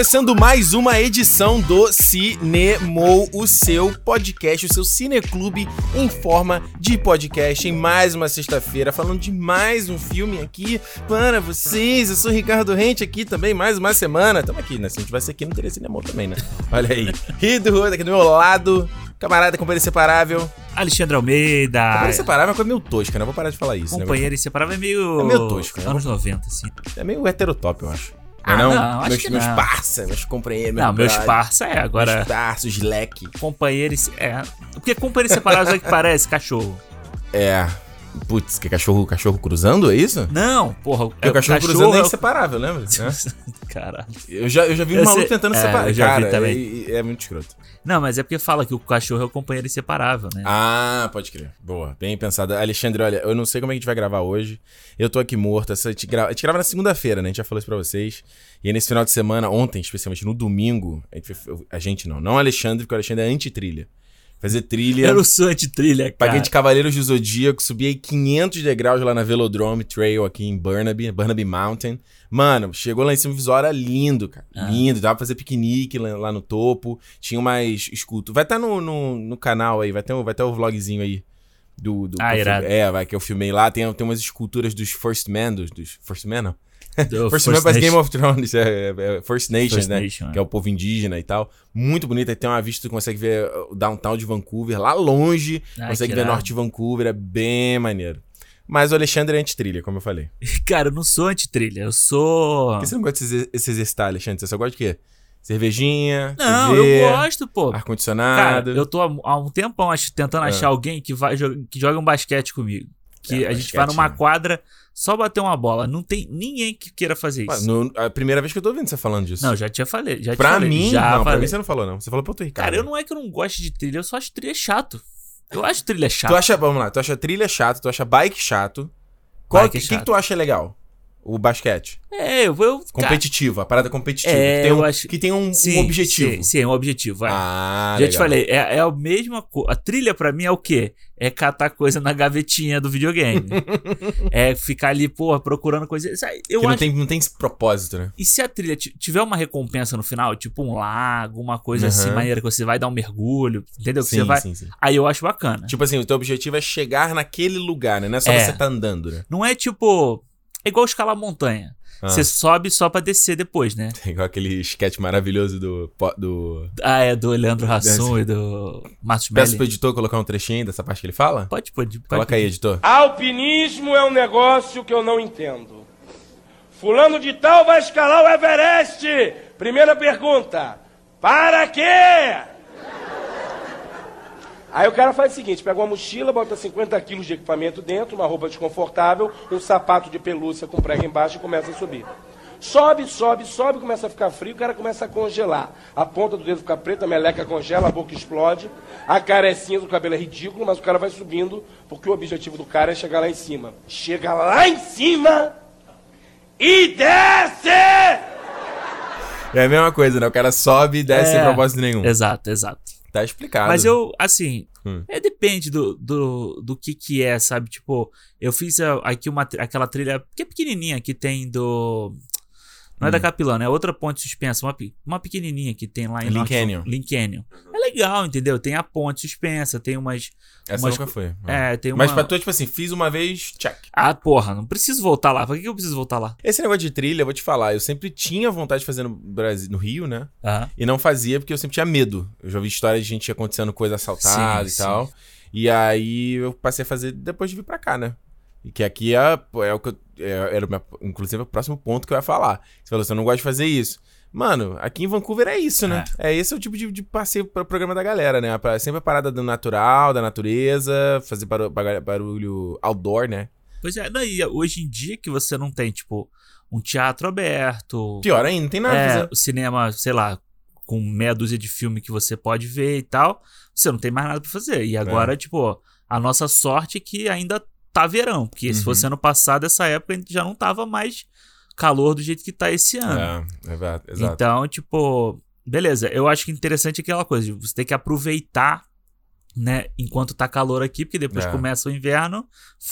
Começando mais uma edição do Cinemou, o seu podcast, o seu cineclube em forma de podcast, em mais uma sexta-feira, falando de mais um filme aqui para vocês. Eu sou Ricardo Rente aqui também, mais uma semana. Tamo aqui, né? Se a gente vai ser aqui, não teria Cinemou também, né? Olha aí. E do aqui do meu lado, camarada, companheiro inseparável. Alexandre Almeida. Companheiro inseparável é uma coisa meio tosca, né? Vou parar de falar isso. né? Companheiro inseparável é meio. É meio tosco, né? Anos 90, assim. É meio heterotop, eu acho. Ah, não, não, acho meus, meus não. parça, meus companheiros. Não, meus parça é, agora. Meus parças, leque. Companheiro. inse- É. Porque companheiro separado é que parece cachorro. É. Putz, que cachorro, cachorro cruzando, é isso? Não, porra. Porque o cachorro, cruzando é é inseparável, lembra? Né? Caralho. Eu já, eu já vi um maluco sei- tentando é, separar. eu já vi Cara, também. e- e é muito escroto. Não, mas é porque fala que o cachorro é o companheiro inseparável, né? Ah, pode crer. Boa, bem pensada. Alexandre, olha, eu não sei como é que a gente vai gravar hoje. Eu tô aqui morto. Essa, a, gente grava, a gente grava na segunda-feira, né? A gente já falou isso pra vocês. E aí, nesse final de semana, ontem, especialmente no domingo, a gente, a gente não, não Alexandre, porque o Alexandre é anti-trilha. Fazer trilha. Eu não sou anti-trilha, cara. Paguei de Cavaleiros do Zodíaco, subi aí 500 degraus lá na Velodrome Trail aqui em Burnaby, Burnaby Mountain. Mano, chegou lá em cima, o visual era lindo, cara. Ah. Lindo, dava pra fazer piquenique lá, lá no topo. Tinha umas esculturas. Vai estar no, no, no canal aí, vai ter, um- vai ter o vlogzinho aí. Do, do Ah, irado. É, vai que eu filmei lá. Tem, tem umas esculturas dos First Men, dos, dos First Men, não? First, Man parece. Game of Thrones, é, é, é First Nations, First né? Nation, é. que é o povo indígena e tal. Muito bonito, tem uma vista, tu consegue ver o downtown de Vancouver, lá longe, consegue ver norte de Vancouver, é bem maneiro. Mas o Alexandre é anti-trilha, como eu falei. Cara, eu não sou anti-trilha. Eu sou. Por que você não gosta de se exer- se exercitar, Alexandre? Você só gosta de quê? Cervejinha, Não, TV, eu gosto, pô. Ar-condicionado. eu tô há, um tempão ach- tentando Ah. achar alguém que, vai, que joga um basquete comigo. Que É, a gente vai numa né? quadra só bater uma bola. Não tem ninguém que queira fazer isso. no- a primeira vez que eu tô ouvindo você falando disso. Não, já tinha falei. Já pra falei, mim, já não, pra falei. mim você não falou, não. Você falou pro outro Ricardo. Cara, eu não é que eu não gosto de trilha, eu só acho trilha chato. Eu acho trilha chato. Tu acha, vamos lá, tu acha trilha chato, tu acha bike chato. Qual Bike que, é que, tu acha legal? O basquete. É, eu vou. Competitivo, a parada competitiva. É, que tem um, acho- que tem um, um sim, objetivo. Sim, sim, um objetivo. vai. Ah, Já te legal. falei, é, é a mesma coisa. A trilha pra mim é o quê? É catar coisa na gavetinha do videogame. é ficar ali, porra, procurando coisa. Eu que não acho. tem, não tem esse propósito, né? E se a trilha ti- tiver uma recompensa no final, tipo um lago, uma coisa assim, Aham. maneira que você vai dar um mergulho, entendeu? Que Sim, você vai. sim, sim. Aí eu acho bacana. Tipo assim, o teu objetivo é chegar naquele lugar, né? Não é só É. você tá andando, né? Não é tipo. É igual escalar montanha. Ah. Você sobe só pra descer depois, né? Igual aquele sketch maravilhoso do. do... Ah, é do Leandro Hassum e do Márcio Peço pro Melli. editor colocar um trechinho dessa parte que ele fala? Pode, pode. pode Coloca aí, editor. Alpinismo é um negócio que eu não entendo. Fulano de tal vai escalar o Everest. Primeira pergunta: para quê? Aí o cara faz o seguinte: pega uma mochila, bota 50 quilos de equipamento dentro, uma roupa desconfortável, um sapato de pelúcia com prego embaixo e começa a subir. Sobe, sobe, sobe, começa a ficar frio, o cara começa a congelar. A ponta do dedo fica preta, a meleca congela, a boca explode, a cara é cinza, o cabelo é ridículo, mas o cara vai subindo, porque o objetivo do cara é chegar lá em cima. Chega lá em cima e desce! É a mesma coisa, né? O cara sobe e desce sem É, propósito nenhum. Exato, exato. Tá explicado. Mas eu, assim, Hum. é, depende do, do, do que que é, sabe? Tipo, eu fiz a- aqui uma, aquela trilha que é pequenininha que tem do... Não é da Hum. Capilano, é outra ponte suspensa, uma, uma pequenininha que tem lá em Canyon. Link Canyon. É legal, entendeu? Tem a ponte suspensa, tem umas... Essa umas nunca foi. É, tem uma... Mas pra tu, tipo assim, fiz uma vez, check. Ah, porra, não preciso voltar lá. Pra que eu preciso voltar lá? Esse negócio de trilha, eu vou te falar, eu sempre tinha vontade de fazer no Brasil, no Rio, né? Aham. E não fazia porque eu sempre tinha medo. Eu já ouvi histórias de gente acontecendo coisa assaltada Sim, e tal. E aí eu passei a fazer depois de vir pra cá, né? E que aqui é, é o que eu, é- era o meu, inclusive o próximo ponto que eu ia falar. Você falou assim, eu não gosto de fazer isso. Mano, aqui em Vancouver é isso, né? É, esse é o tipo de, de passeio para o programa da galera, né? Sempre a parada do natural, da natureza, fazer barulho, barulho outdoor, né? Pois é, daí hoje em dia que você não tem, tipo, um teatro aberto, Pior ainda, não tem nada é, o cinema, sei lá, com meia dúzia de filme que você pode ver e tal, você não tem mais nada pra fazer. É. E agora, tipo, a nossa sorte é que ainda tá verão, porque se Uhum. fosse ano passado, essa época, a gente já não tava mais calor do jeito que tá esse ano. É, é verdade, exato. Então, tipo, beleza, eu acho que interessante aquela coisa, você ter que aproveitar né? Enquanto tá calor aqui, porque depois É. começa o inverno,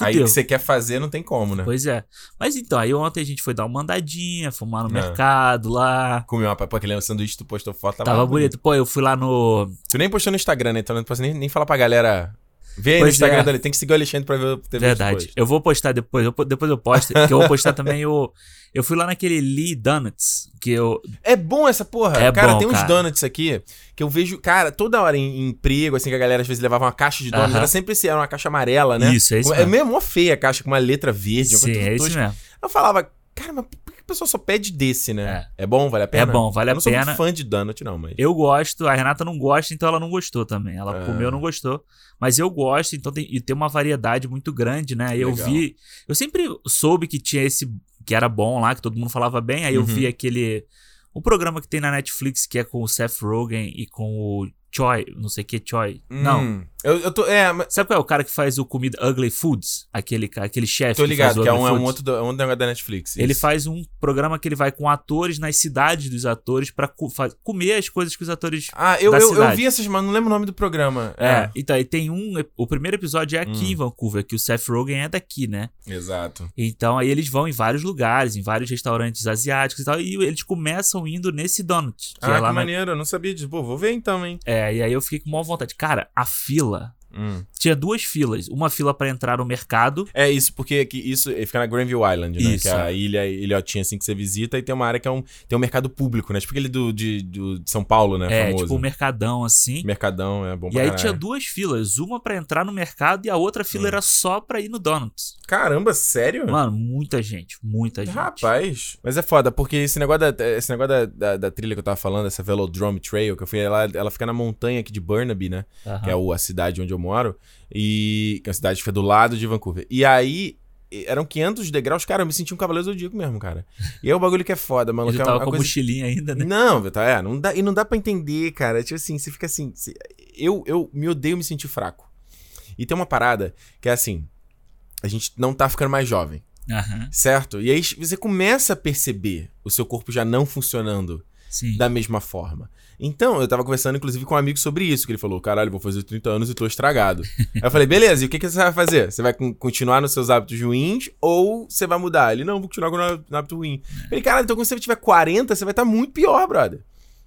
Aí fudeu. que você quer fazer, não tem como, né? Pois é. Mas então, aí ontem a gente foi dar uma andadinha, fumar no É. mercado lá. Comi uma pô, aquele sanduíche que tu postou foto, tava, Tava bonito. Pô, eu fui lá no. Tu nem postou no Instagram, né? Então não posso nem, nem falar pra galera. Vê aí no Instagram é. dele, tem que seguir o Alexandre pra ver o TV Verdade. depois. Eu vou postar depois. eu po- depois eu posto. que eu vou postar também o. Eu fui lá naquele Lee Donuts. Que eu. É bom essa porra. É cara, bom, tem uns cara. donuts aqui que eu vejo, cara, toda hora em, em emprego, assim, que a galera às vezes levava uma caixa de donuts. Aham. Era sempre esse, era uma caixa amarela, né? Isso, é isso É mesmo. mó feia a caixa, com uma letra verde. uma Sim, é isso mesmo. Eu falava, cara, mas pessoa só pede desse, né? É, bom, vale a pena? É bom, vale eu a não sou pena. muito fã de donut, não, mas. Eu gosto, a Renata não gosta, então ela não gostou também. Ela Ah. comeu, não gostou. Mas eu gosto, então tem, e tem uma variedade muito grande, né? Eu Legal. vi. Eu sempre soube que tinha esse. que era bom lá, que todo mundo falava bem. Aí eu Uhum. vi aquele. O programa que tem na Netflix, que é com o Seth Rogen e com o Choi, não sei o que, Choi. Não. Eu, eu tô. É, mas Sabe qual é o cara que faz o comida Ugly Foods? Aquele, aquele chefe tô que ligado, o que é um, é um outro, do- é um da Netflix. Ele isso. faz um programa que ele vai com atores nas cidades dos atores pra co- comer as coisas que os atores Ah, eu, eu, eu vi essas, mas não lembro o nome do programa. É, então, e tem um. O primeiro episódio é aqui Hum. em Vancouver, que o Seth Rogen é daqui, né? Exato. Então aí eles vão em vários lugares, em vários restaurantes asiáticos e tal, e eles começam indo nesse donut. Que ah, é que lá na... maneiro, eu não sabia disso. Pô, vou ver então, hein? É, e aí eu fiquei com maior vontade. Cara, a fila. сила Hum. Tinha duas filas. Uma fila pra entrar no mercado. É isso, porque aqui, isso fica na Granville Island, né? Isso, Que é a é. ilha, ilhotinha assim que você visita e tem uma área que é um, tem um mercado público, né? Tipo aquele do, de, do- de São Paulo, né? é, famoso. tipo um mercadão assim. Mercadão, é bom E aí caralho. tinha duas filas, uma pra entrar no mercado e a outra fila Hum. era só pra ir no Donuts. Caramba, sério? Mano, muita gente, muita gente. Rapaz, mas é foda, porque esse negócio, da, esse negócio da, da, da trilha que eu tava falando, essa Velodrome Trail, que eu fui lá, ela fica na montanha aqui de Burnaby, né? Que é o- a cidade onde eu moro, e que é a cidade que fica do lado de Vancouver. E aí, eram 500 degraus, cara, eu me senti um cavaleiro zodíaco mesmo, cara. E é o bagulho que é foda, mano. Que é tava uma com a coisa- mochilinha ainda, né? Não, Vitor, é, não dá, e não dá pra entender, cara. Tipo assim, você fica assim. se- eu, eu me odeio me sentir fraco. E tem uma parada que é assim: a gente não tá ficando mais jovem, Aham. certo? E aí você começa a perceber o seu corpo já não funcionando Sim. da mesma forma. Então, eu tava conversando, inclusive, com um amigo sobre isso, que ele falou: caralho, vou fazer 30 anos e tô estragado. Aí eu falei, beleza, e o que, que você vai fazer? Você vai con- continuar nos seus hábitos ruins ou você vai mudar? Ele, não, vou continuar no hábito ruim. Eu falei, caralho, então quando você tiver 40, você vai estar muito pior, brother.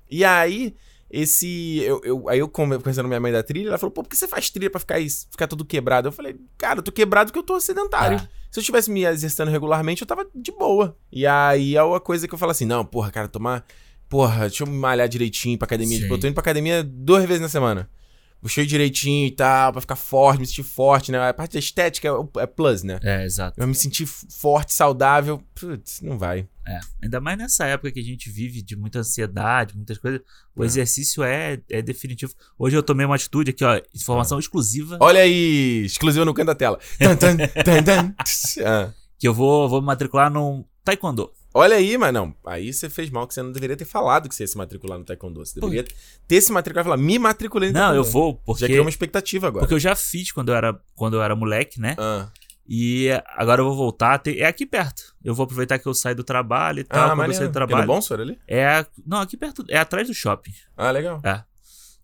E aí, esse. Eu, eu- aí eu conver- conversando com minha mãe da trilha, ela falou, pô, por que você faz trilha pra ficar, isso, ficar todo quebrado? Eu falei, cara, eu tô quebrado porque eu tô sedentário. Ah. Se eu estivesse me exercitando regularmente, eu tava de boa. E aí é uma coisa que eu falo assim: não, porra, cara, tomar. Porra, deixa eu me malhar direitinho pra academia. Sim. Tipo, eu tô indo pra academia duas vezes na semana. Puxei direitinho e tal, pra ficar forte, me sentir forte, né? A parte da estética é, é plus, né? É, exato. Eu me sentir forte, saudável. Putz, não vai. É. Ainda mais nessa época que a gente vive de muita ansiedade, muitas coisas. O É. exercício é, é definitivo. Hoje eu tomei uma atitude aqui, ó. Informação exclusiva. Olha aí, exclusivo no canto da tela. Tan, tan, tan, tan. Ah. Que eu vou, vou me matricular num Taekwondo. Olha aí, mas não. Aí você fez mal, que você não deveria ter falado que você ia se matricular no Taekwondo. Você deveria ter se matriculado e falar, me matriculei no Não, eu Taekwondo. vou, Já porque. criou uma expectativa agora. Porque eu já fiz quando eu era, quando eu era moleque, né? Ah, E agora eu vou voltar. Tem- É aqui perto. Eu vou aproveitar que eu saio do trabalho e tal. ah quando eu saio do trabalho. bom, senhor, ali? É. Não, aqui perto. É atrás do shopping. Ah, legal. É.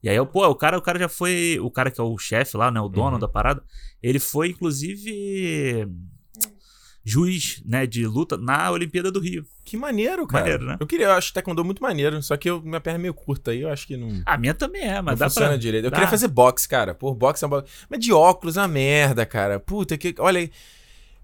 E aí, eu, pô, o cara, o cara já foi. O cara que é o chefe lá, né? O dono Uhum. da parada. Ele foi, inclusive. Juiz, né? De luta na Olimpíada do Rio. Que maneiro, cara. Maneiro, né? Eu queria, eu acho Taekwondo muito maneiro, só que eu, minha perna é meio curta aí, eu acho que não, A minha também é, mas não dá funciona pra. direito. Eu dá. queria fazer boxe, cara. Pô, boxe é uma... Mas de óculos é uma merda, cara. Puta, que... Olha aí.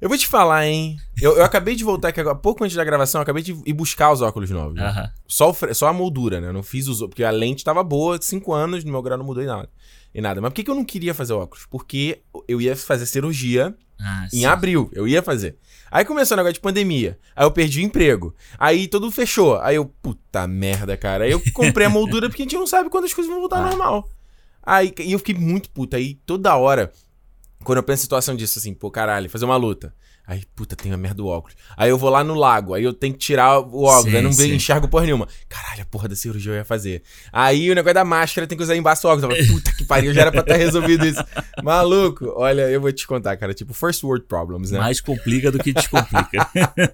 Eu vou te falar, hein. Eu, eu acabei de voltar aqui agora, pouco antes da gravação, eu acabei de ir buscar os óculos novos. né? Só, o fre- só a moldura, né? Eu não fiz os... Porque a lente tava boa, cinco anos, no meu grau não mudou em nada. E nada. Mas por que, que eu não queria fazer óculos? Porque eu ia fazer cirurgia Ah, em sim. abril, eu ia fazer. Aí começou o negócio de pandemia. Aí eu perdi o emprego. Aí tudo fechou. Aí eu, puta merda, cara. Aí eu comprei a moldura porque a gente não sabe quando as coisas vão voltar Ah. normal. Aí e eu fiquei muito puta. Aí toda hora, quando eu penso em situação disso, assim, pô, caralho, fazer uma luta. Aí, puta, tem a merda do óculos. Aí eu vou lá no lago, aí eu tenho que tirar o óculos, Sim, aí não sim. enxergo porra nenhuma. Caralho, a porra da cirurgia eu ia fazer. Aí o negócio da máscara tem que usar embaixo do óculos. Eu puta que pariu, já era pra estar resolvido isso. Maluco, olha, eu vou te contar, cara, tipo, first world problems, né? Mais complica do que descomplica.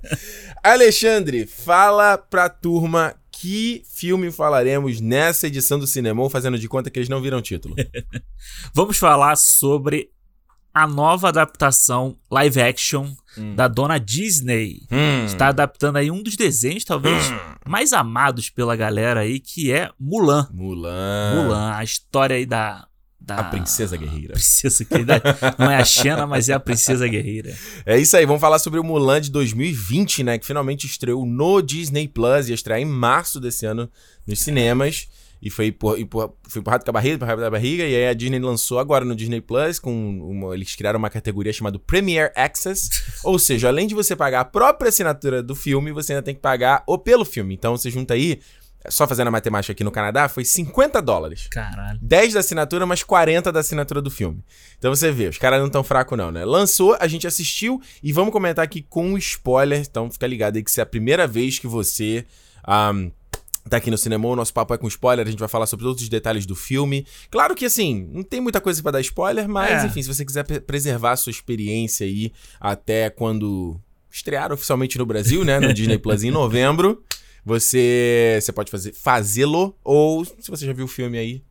Alexandre, fala pra turma que filme falaremos nessa edição do Cinemon, fazendo de conta que eles não viram o título? Vamos falar sobre a nova adaptação live action Hum. da dona Disney. Hum. Está adaptando aí um dos desenhos, talvez, mais amados pela galera aí, que é Mulan. Mulan. Mulan, a história aí da. da A princesa guerreira. princesa ainda não é a Xena, mas é a princesa guerreira. É isso aí, vamos falar sobre o Mulan de 2020, né? Que finalmente estreou no Disney Plus, ia estrear em março desse ano nos cinemas. E foi, empur, empur, foi empurrado com a barriga, empurrado da barriga, e aí a Disney lançou agora no Disney Plus, com uma, eles criaram uma categoria chamada Premier Access. ou seja, além de você pagar a própria assinatura do filme, você ainda tem que pagar o pelo filme. Então você junta aí, só fazendo a matemática aqui no Canadá, foi 50 dólares. Caralho. 10 da assinatura, mais 40 da assinatura do filme. Então você vê, os caras não tão fracos não, né? Lançou, a gente assistiu e vamos comentar aqui com spoiler. Então fica ligado aí que se é a primeira vez que você um, tá aqui no cinema, o nosso papo é com spoiler, a gente vai falar sobre todos os detalhes do filme. Claro que assim, não tem muita coisa para dar spoiler, mas É. enfim, se você quiser pre- preservar a sua experiência aí até quando estrear oficialmente no Brasil, né, no Disney Plus em novembro, você você pode fazer fazê-lo ou se você já viu o filme aí,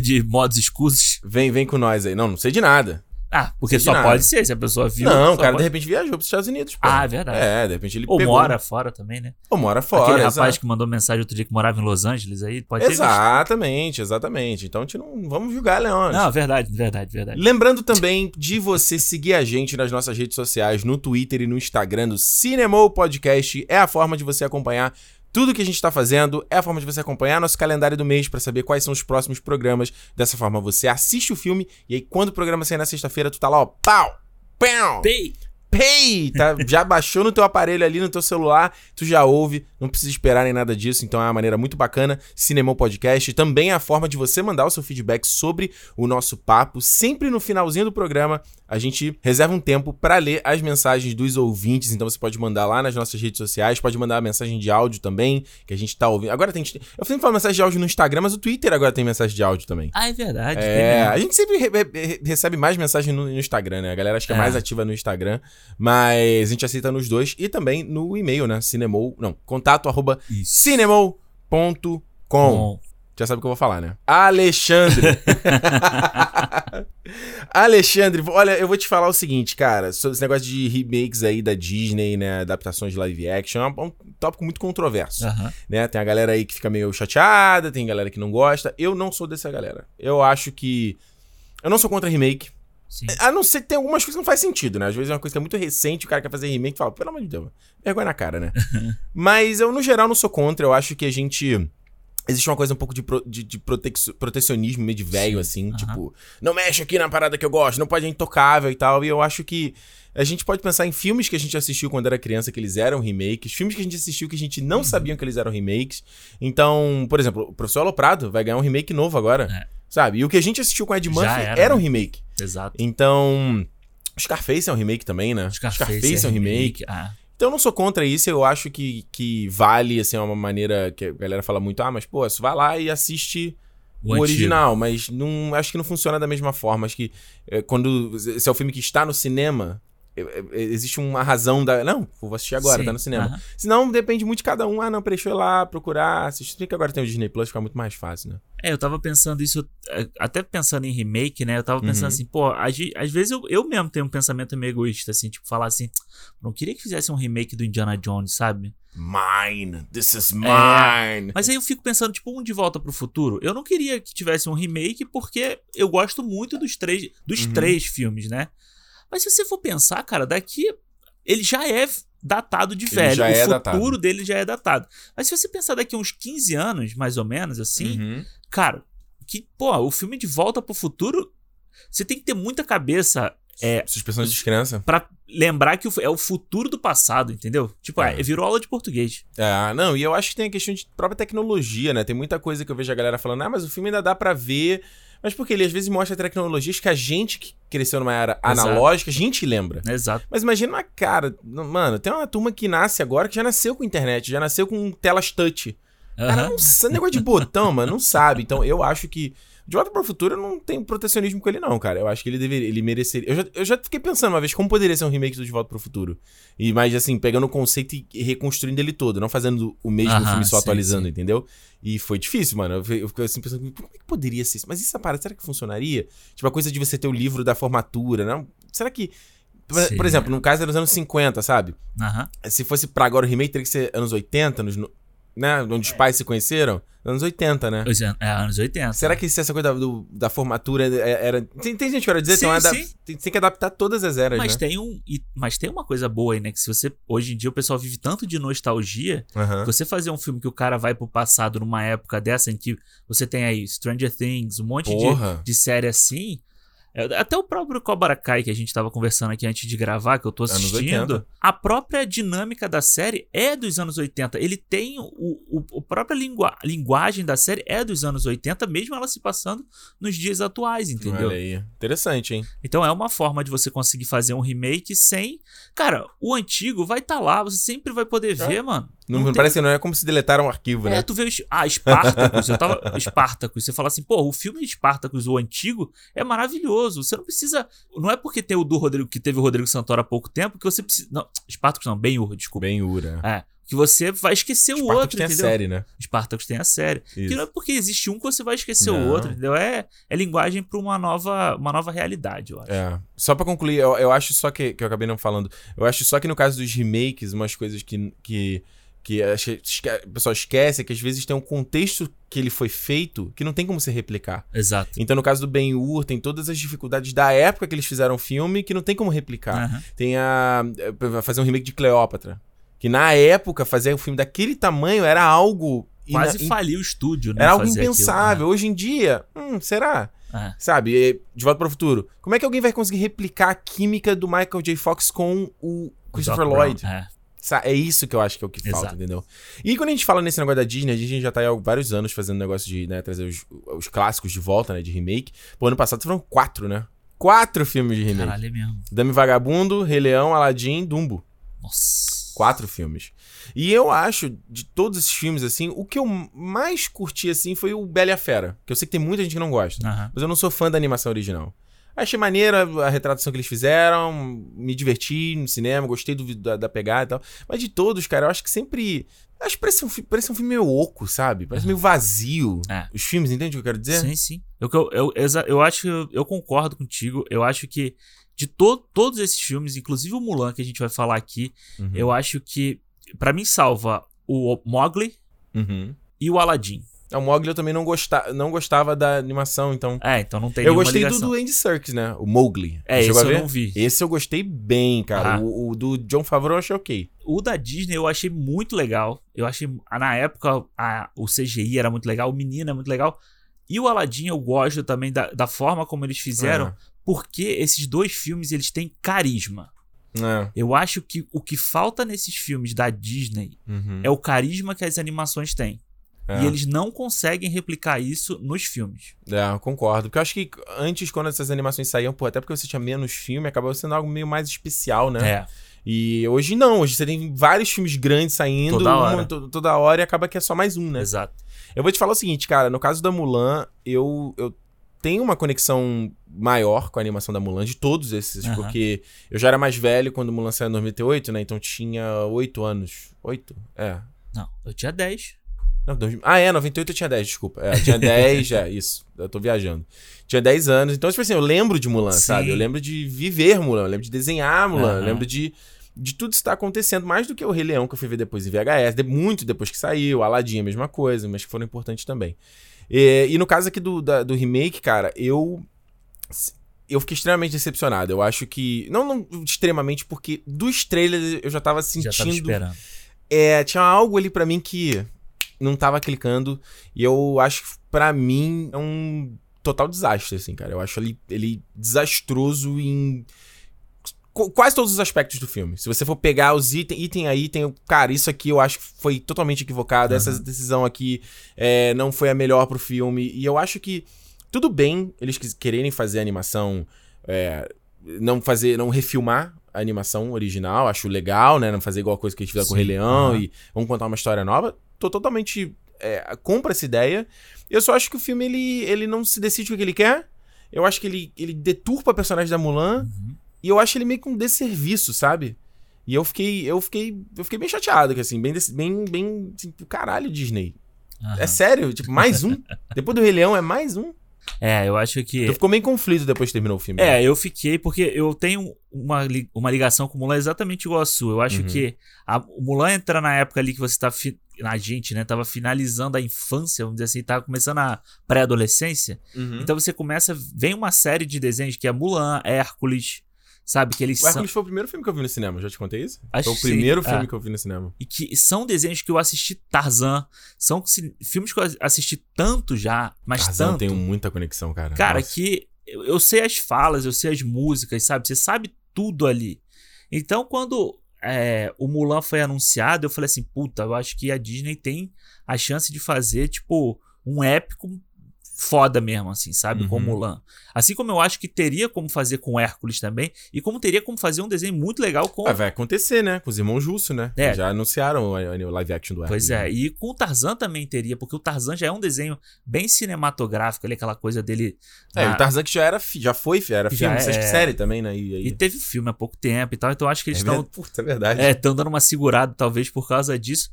de modos escusos. Vem, vem com nós aí. Não, não sei de nada. Ah, porque só nada. pode ser, se a pessoa viu. não, o cara pode... de repente viajou pros Estados Unidos. pô. Ah, é verdade. É, de repente ele Ou pegou. mora fora também, né? Ou mora fora. Aquele rapaz que mandou mensagem outro dia que morava em Los Angeles aí, pode ter visto. Exatamente, exatamente. Então a gente não vamos julgar, Leões. Não, verdade, verdade, verdade. Lembrando também de você seguir a gente nas nossas redes sociais, no Twitter e no Instagram do Cinemou Podcast. É a forma de você acompanhar tudo que a gente tá fazendo, é a forma de você acompanhar nosso calendário do mês pra saber quais são os próximos programas. Dessa forma você assiste o filme e aí quando o programa sair na sexta-feira, tu tá lá, ó, pau, pau, Pei! Pay! Tá, já baixou no teu aparelho ali, no teu celular, tu já ouve, não precisa esperar nem nada disso, então é uma maneira muito bacana. Cinemão Podcast também é a forma de você mandar o seu feedback sobre o nosso papo. Sempre no finalzinho do programa, a gente reserva um tempo pra ler as mensagens dos ouvintes, então você pode mandar lá nas nossas redes sociais, pode mandar a mensagem de áudio também, que a gente tá ouvindo. Agora tem. Eu sempre falo mensagem de áudio no Instagram, mas o Twitter agora tem mensagem de áudio também. Ah, é verdade. É, mesmo. a gente sempre re- re- recebe mais mensagem no, no Instagram, né? A galera acho que é, É. mais ativa no Instagram, mas a gente aceita nos dois e também no e-mail, né? Cinemou, não, contato arroba cinemou.com. Já sabe o que eu vou falar, né? Alexandre. Alexandre, olha, eu vou te falar o seguinte, cara, sobre esse negócio de remakes aí da Disney, né? Adaptações de live action, é um, um tópico muito controverso né? Tem a galera aí que fica meio chateada, tem galera que não gosta. Eu não sou dessa galera. Eu acho que. Eu não sou contra remake. Sim. A não ser que tem algumas coisas que não faz sentido, né? Às vezes é uma coisa que é muito recente, o cara quer fazer remake e fala, pelo amor de Deus, vergonha na cara, né? Mas eu, no geral, não sou contra. Eu acho que a gente. Existe uma coisa um pouco de, pro- de, de protex- protecionismo meio de velho, assim, aham. tipo, não mexe aqui na parada que eu gosto, não pode é intocável e tal. E eu acho que a gente pode pensar em filmes que a gente assistiu quando era criança, que eles eram remakes, filmes que a gente assistiu que a gente não sabia que eles eram remakes. Então, por exemplo, o Professor Aloprado vai ganhar um remake novo agora. É. Sabe? E o que a gente assistiu com Ed Murphy era, era, um né? remake. Exato. Então. Scarface é um remake também, né? Scarface, é um remake. Ah, Então eu não sou contra isso, eu acho que, que vale, assim, é uma maneira que a galera fala muito, ah, mas pô, você vai lá e assiste o, antigo. original, mas não, acho que não funciona da mesma forma. Acho que é, quando. Se é o filme que está no cinema, é, é, existe uma razão da. Não, vou assistir agora, Sim, tá no cinema. aham. Senão depende muito de cada um. Ah, não, deixa eu ir lá procurar. Assistir. Que agora tem o Disney Plus, fica muito mais fácil, né? É, eu tava pensando isso, é, até pensando em remake, né? Eu tava pensando Uhum. assim, pô, às, às vezes eu, eu mesmo tenho um pensamento meio egoísta, assim, tipo, falar assim, não queria que fizesse um remake do Indiana Jones, sabe? Mine, this is mine. Mas aí eu fico pensando, tipo, um De Volta pro Futuro. Eu não queria que tivesse um remake porque eu gosto muito dos três, dos Uhum. três filmes, né? Mas se você for pensar, cara, daqui ele já é datado de velho. o é futuro datado. dele já é datado. Mas se você pensar daqui a uns 15 anos, mais ou menos, assim, Uhum. cara, que, pô, o filme De Volta pro Futuro, você tem que ter muita cabeça é, Suspensão de descrença. pra lembrar que é o futuro do passado, entendeu? Tipo, É. ah, virou aula de português. É, não, e eu acho que tem a questão de própria tecnologia, né? Tem muita coisa que eu vejo a galera falando, ah, mas o filme ainda dá pra ver. Mas porque ele às vezes mostra tecnologias que a gente que cresceu numa era analógica, a gente lembra. Exato. Mas imagina uma cara, mano, tem uma turma que nasce agora que já nasceu com internet, já nasceu com telas touch. Cara, Aham. não sabe, negócio de botão, mano, não sabe. Então eu acho que De volta para o futuro, eu não tenho protecionismo com ele, não, cara. Eu acho que ele deveria. Ele mereceria. Eu já, eu já fiquei pensando uma vez como poderia ser um remake do De Volta para o Futuro. E, mas, assim, pegando o conceito e reconstruindo ele todo, não fazendo o mesmo Aham, filme só sim, atualizando, sim. entendeu? E foi difícil, mano. Eu, eu fiquei assim pensando, como é que poderia ser isso? Mas isso, parada, será que funcionaria? Tipo, a coisa de você ter o livro da formatura, não? Será que. Por, Sim, por exemplo, no caso era nos anos 50, sabe? Se fosse pra agora o remake, teria que ser anos 80, nos, no- né? Onde os pais se conheceram? Anos 80, né? É, é, anos 80. Será que se essa coisa da, do- da formatura é- era. Tem, tem gente que vai dizer, Sim, tem, tem, tem que adaptar todas as eras, Mas né? tem um. e- Mas tem uma coisa boa aí, né? Que se você. Hoje em dia o pessoal vive tanto de nostalgia. Aham. Você fazer um filme que o cara vai pro passado numa época dessa em que você tem aí Stranger Things, um monte de, de série assim. É, Até o próprio Cobra Kai que a gente tava conversando aqui antes de gravar, que eu tô assistindo. 80. A própria dinâmica da série é dos anos 80. Ele tem o, o, a própria lingua, linguagem da série é dos anos 80, mesmo ela se passando nos dias atuais, entendeu? Olha aí. Interessante, hein? Então é uma forma de você conseguir fazer um remake sem. Cara, o antigo vai estar lá, você sempre vai poder É. ver, mano. Não, tem- parece que não é como se deletaram um arquivo, É, né? tu vê. os- Ah, Spartacus. eu tava. Spartacus. Você fala assim, pô, o filme Spartacus, o antigo, é maravilhoso. Você não precisa. Não é porque tem o do Rodrigo, que teve o Rodrigo Santoro há pouco tempo, que você precisa. Não, Spartacus não, bem urro, desculpa. Bem Ura. É. Que você vai esquecer o Spartacus outro, tem a entendeu? série, né? Spartacus tem a série. Que Isso. não é porque existe um que você vai esquecer Não. o outro, entendeu? É, é linguagem pra uma nova, uma nova realidade, eu acho. É. Só pra concluir, eu, eu acho só que, que eu acabei não falando. Eu acho só que no caso dos remakes, umas coisas que. que que que o pessoal esquece é que às vezes tem um contexto que ele foi feito que não tem como se replicar. Exato. Então, no caso do Ben-Hur, tem todas as dificuldades da época que eles fizeram o filme que não tem como replicar. Aham. Tem a. eh, fazer um remake de Cleópatra. Que na época, fazer um filme daquele tamanho era algo. Quase ina- faliu o estúdio, né? Era algo fazer aquilo, impensável. Hoje em dia, hum, será? né? É. Sabe? De volta para o futuro. Como é que alguém vai conseguir replicar a química do Michael J. Fox com o Christopher Lloyd? É. É isso que eu acho que é o que falta, Exato. entendeu? E quando a gente fala nesse negócio da Disney, a Disney já tá aí há vários anos fazendo negócio de né, trazer os, os clássicos de volta, né? De remake. Pô, ano passado foram quatro, né? Quatro filmes de remake. Caralho, é mesmo. Dame Vagabundo, Rei Leão, Aladdin, Dumbo. Nossa. Quatro filmes. E eu acho, de todos esses filmes, assim, o que eu mais curti, assim, foi o Bela e a Fera. Que eu sei que tem muita gente que não gosta. Mas eu não sou fã da animação original. Achei maneira a retratação que eles fizeram, me diverti no cinema, gostei do, da, da pegada e tal. Mas de todos, cara, eu acho que sempre. Acho que parece um, parece um filme meio oco, sabe? Parece meio vazio. É. Os filmes, entende o que eu quero dizer? Sim, sim. Eu, eu, eu, eu acho que eu, eu concordo contigo. Eu acho que de to todos esses filmes, inclusive o Mulan que a gente vai falar aqui, Uhum. eu acho que pra mim salva o Mowgli Uhum. e o Aladdin. O Mogli eu também não, gosta, não gostava da animação, então. É, então não tem eu gostei do, ligação. do Andy Serkis, né? O Mowgli. É, esse eu ver? não vi. Esse eu gostei bem, cara. Ah. O, o do John Favreau eu achei ok. O da Disney eu achei muito legal. Eu achei. ah, Na época, a- o CGI era muito legal, o menino é muito legal. E o Aladdin eu gosto também da, da forma como eles fizeram, porque esses dois filmes eles têm carisma. É. Eu acho que o que falta nesses filmes da Disney Uhum. é o carisma que as animações têm. É. E eles não conseguem replicar isso nos filmes. É, eu concordo. Porque eu acho que antes, quando essas animações saíam, pô, até porque você tinha menos filme, acabava sendo algo meio mais especial, né? É. E hoje não, hoje você tem vários filmes grandes saindo Toda hora. uma- to- toda hora e acaba que é só mais um, né? Exato. Eu vou te falar o seguinte, cara, no caso da Mulan, eu, eu tenho uma conexão maior com a animação da Mulan, de todos esses, Aham. porque eu já era mais velho quando Mulan saiu em 98, né? Então tinha 8 anos. 8? É. Não, eu tinha 10. Não, dois- Ah, é, 98 eu tinha 10, desculpa. É, eu tinha 10, é, isso. Eu tô viajando. Tinha 10 anos. Então, tipo assim, eu lembro de Mulan, Sim. sabe? Eu lembro de viver Mulan, eu lembro de desenhar Mulan, eu Aham. lembro de, de tudo isso tá acontecendo, mais do que o Rei Leão que eu fui ver depois em VHS, de- muito depois que saiu, Aladdin, a mesma coisa, mas que foram importantes também. E, e no caso aqui do, da- do remake, cara, eu. Eu fiquei extremamente decepcionado. Eu acho que. Não, não extremamente, porque dos trailers eu já tava Já tava sentindo esperando. é, tinha algo ali pra mim que não tava clicando. E eu acho que pra mim é um total desastre, assim, cara. Eu acho ele, ele desastroso em qu- quase todos os aspectos do filme. Se você for pegar os itens, item a item, cara, isso aqui eu acho que foi totalmente equivocado. Essa decisão aqui é, não foi a melhor pro filme. E eu acho que tudo bem eles quererem fazer animação. é, não fazer, não refilmar a animação original, acho legal, né? Não fazer igual a coisa que a gente fizeram com o Rei Leão aham. e vamos contar uma história nova. Tô totalmente é, compra essa ideia. Eu só acho que o filme ele, ele não se decide o que ele quer. Eu acho que ele, ele deturpa a personagem da Mulan. Uhum. E eu acho ele meio que um desserviço, sabe? E eu fiquei, eu fiquei, eu fiquei bem chateado, que assim, bem, bem, bem, assim, caralho, Disney. Aham. É sério, tipo, mais um? Depois do Rei Leão é mais um? É, eu acho que. Tu ficou meio conflito depois que terminou o filme. É, né? eu fiquei porque eu tenho uma, li- uma ligação com o Mulan exatamente igual a sua. Eu acho Uhum. que a, o Mulan entra na época ali que você tá. Fi, a gente, né? Tava finalizando a infância, vamos dizer assim, tava começando a pré-adolescência. Uhum. Então você começa. Vem uma série de desenhos que é Mulan, Hércules, sabe? Que eles O são. Hércules foi o primeiro filme que eu vi no cinema, já te contei isso? Acho foi o sim. primeiro filme Ah. que eu vi no cinema. E que são desenhos que eu assisti Tarzan. São filmes que eu assisti tanto já, mas Tarzan tanto. tem muita conexão, cara. Cara, Nossa. que eu, eu sei as falas, eu sei as músicas, sabe? Você sabe tudo ali. Então, quando é, o Mulan foi anunciado, eu falei assim: puta, eu acho que a Disney tem a chance de fazer, tipo, um épico foda mesmo, assim, sabe? Com Uhum. Mulan. Assim como eu acho que teria como fazer com Hércules também, e como teria como fazer um desenho muito legal com. Ah, vai acontecer, né? Com os irmãos Jusso, né? É. Já anunciaram o, live action do Hércules. Pois é, né? e com o Tarzan também teria, porque o Tarzan já é um desenho bem cinematográfico, ali, aquela coisa dele. É, na- o Tarzan que já era, já foi, era Já filme, é- série também, né? E, aí- E teve filme há pouco tempo e tal, então eu acho que eles é estão verdade. Puta, é verdade. É, estão dando uma segurada, talvez, por causa disso.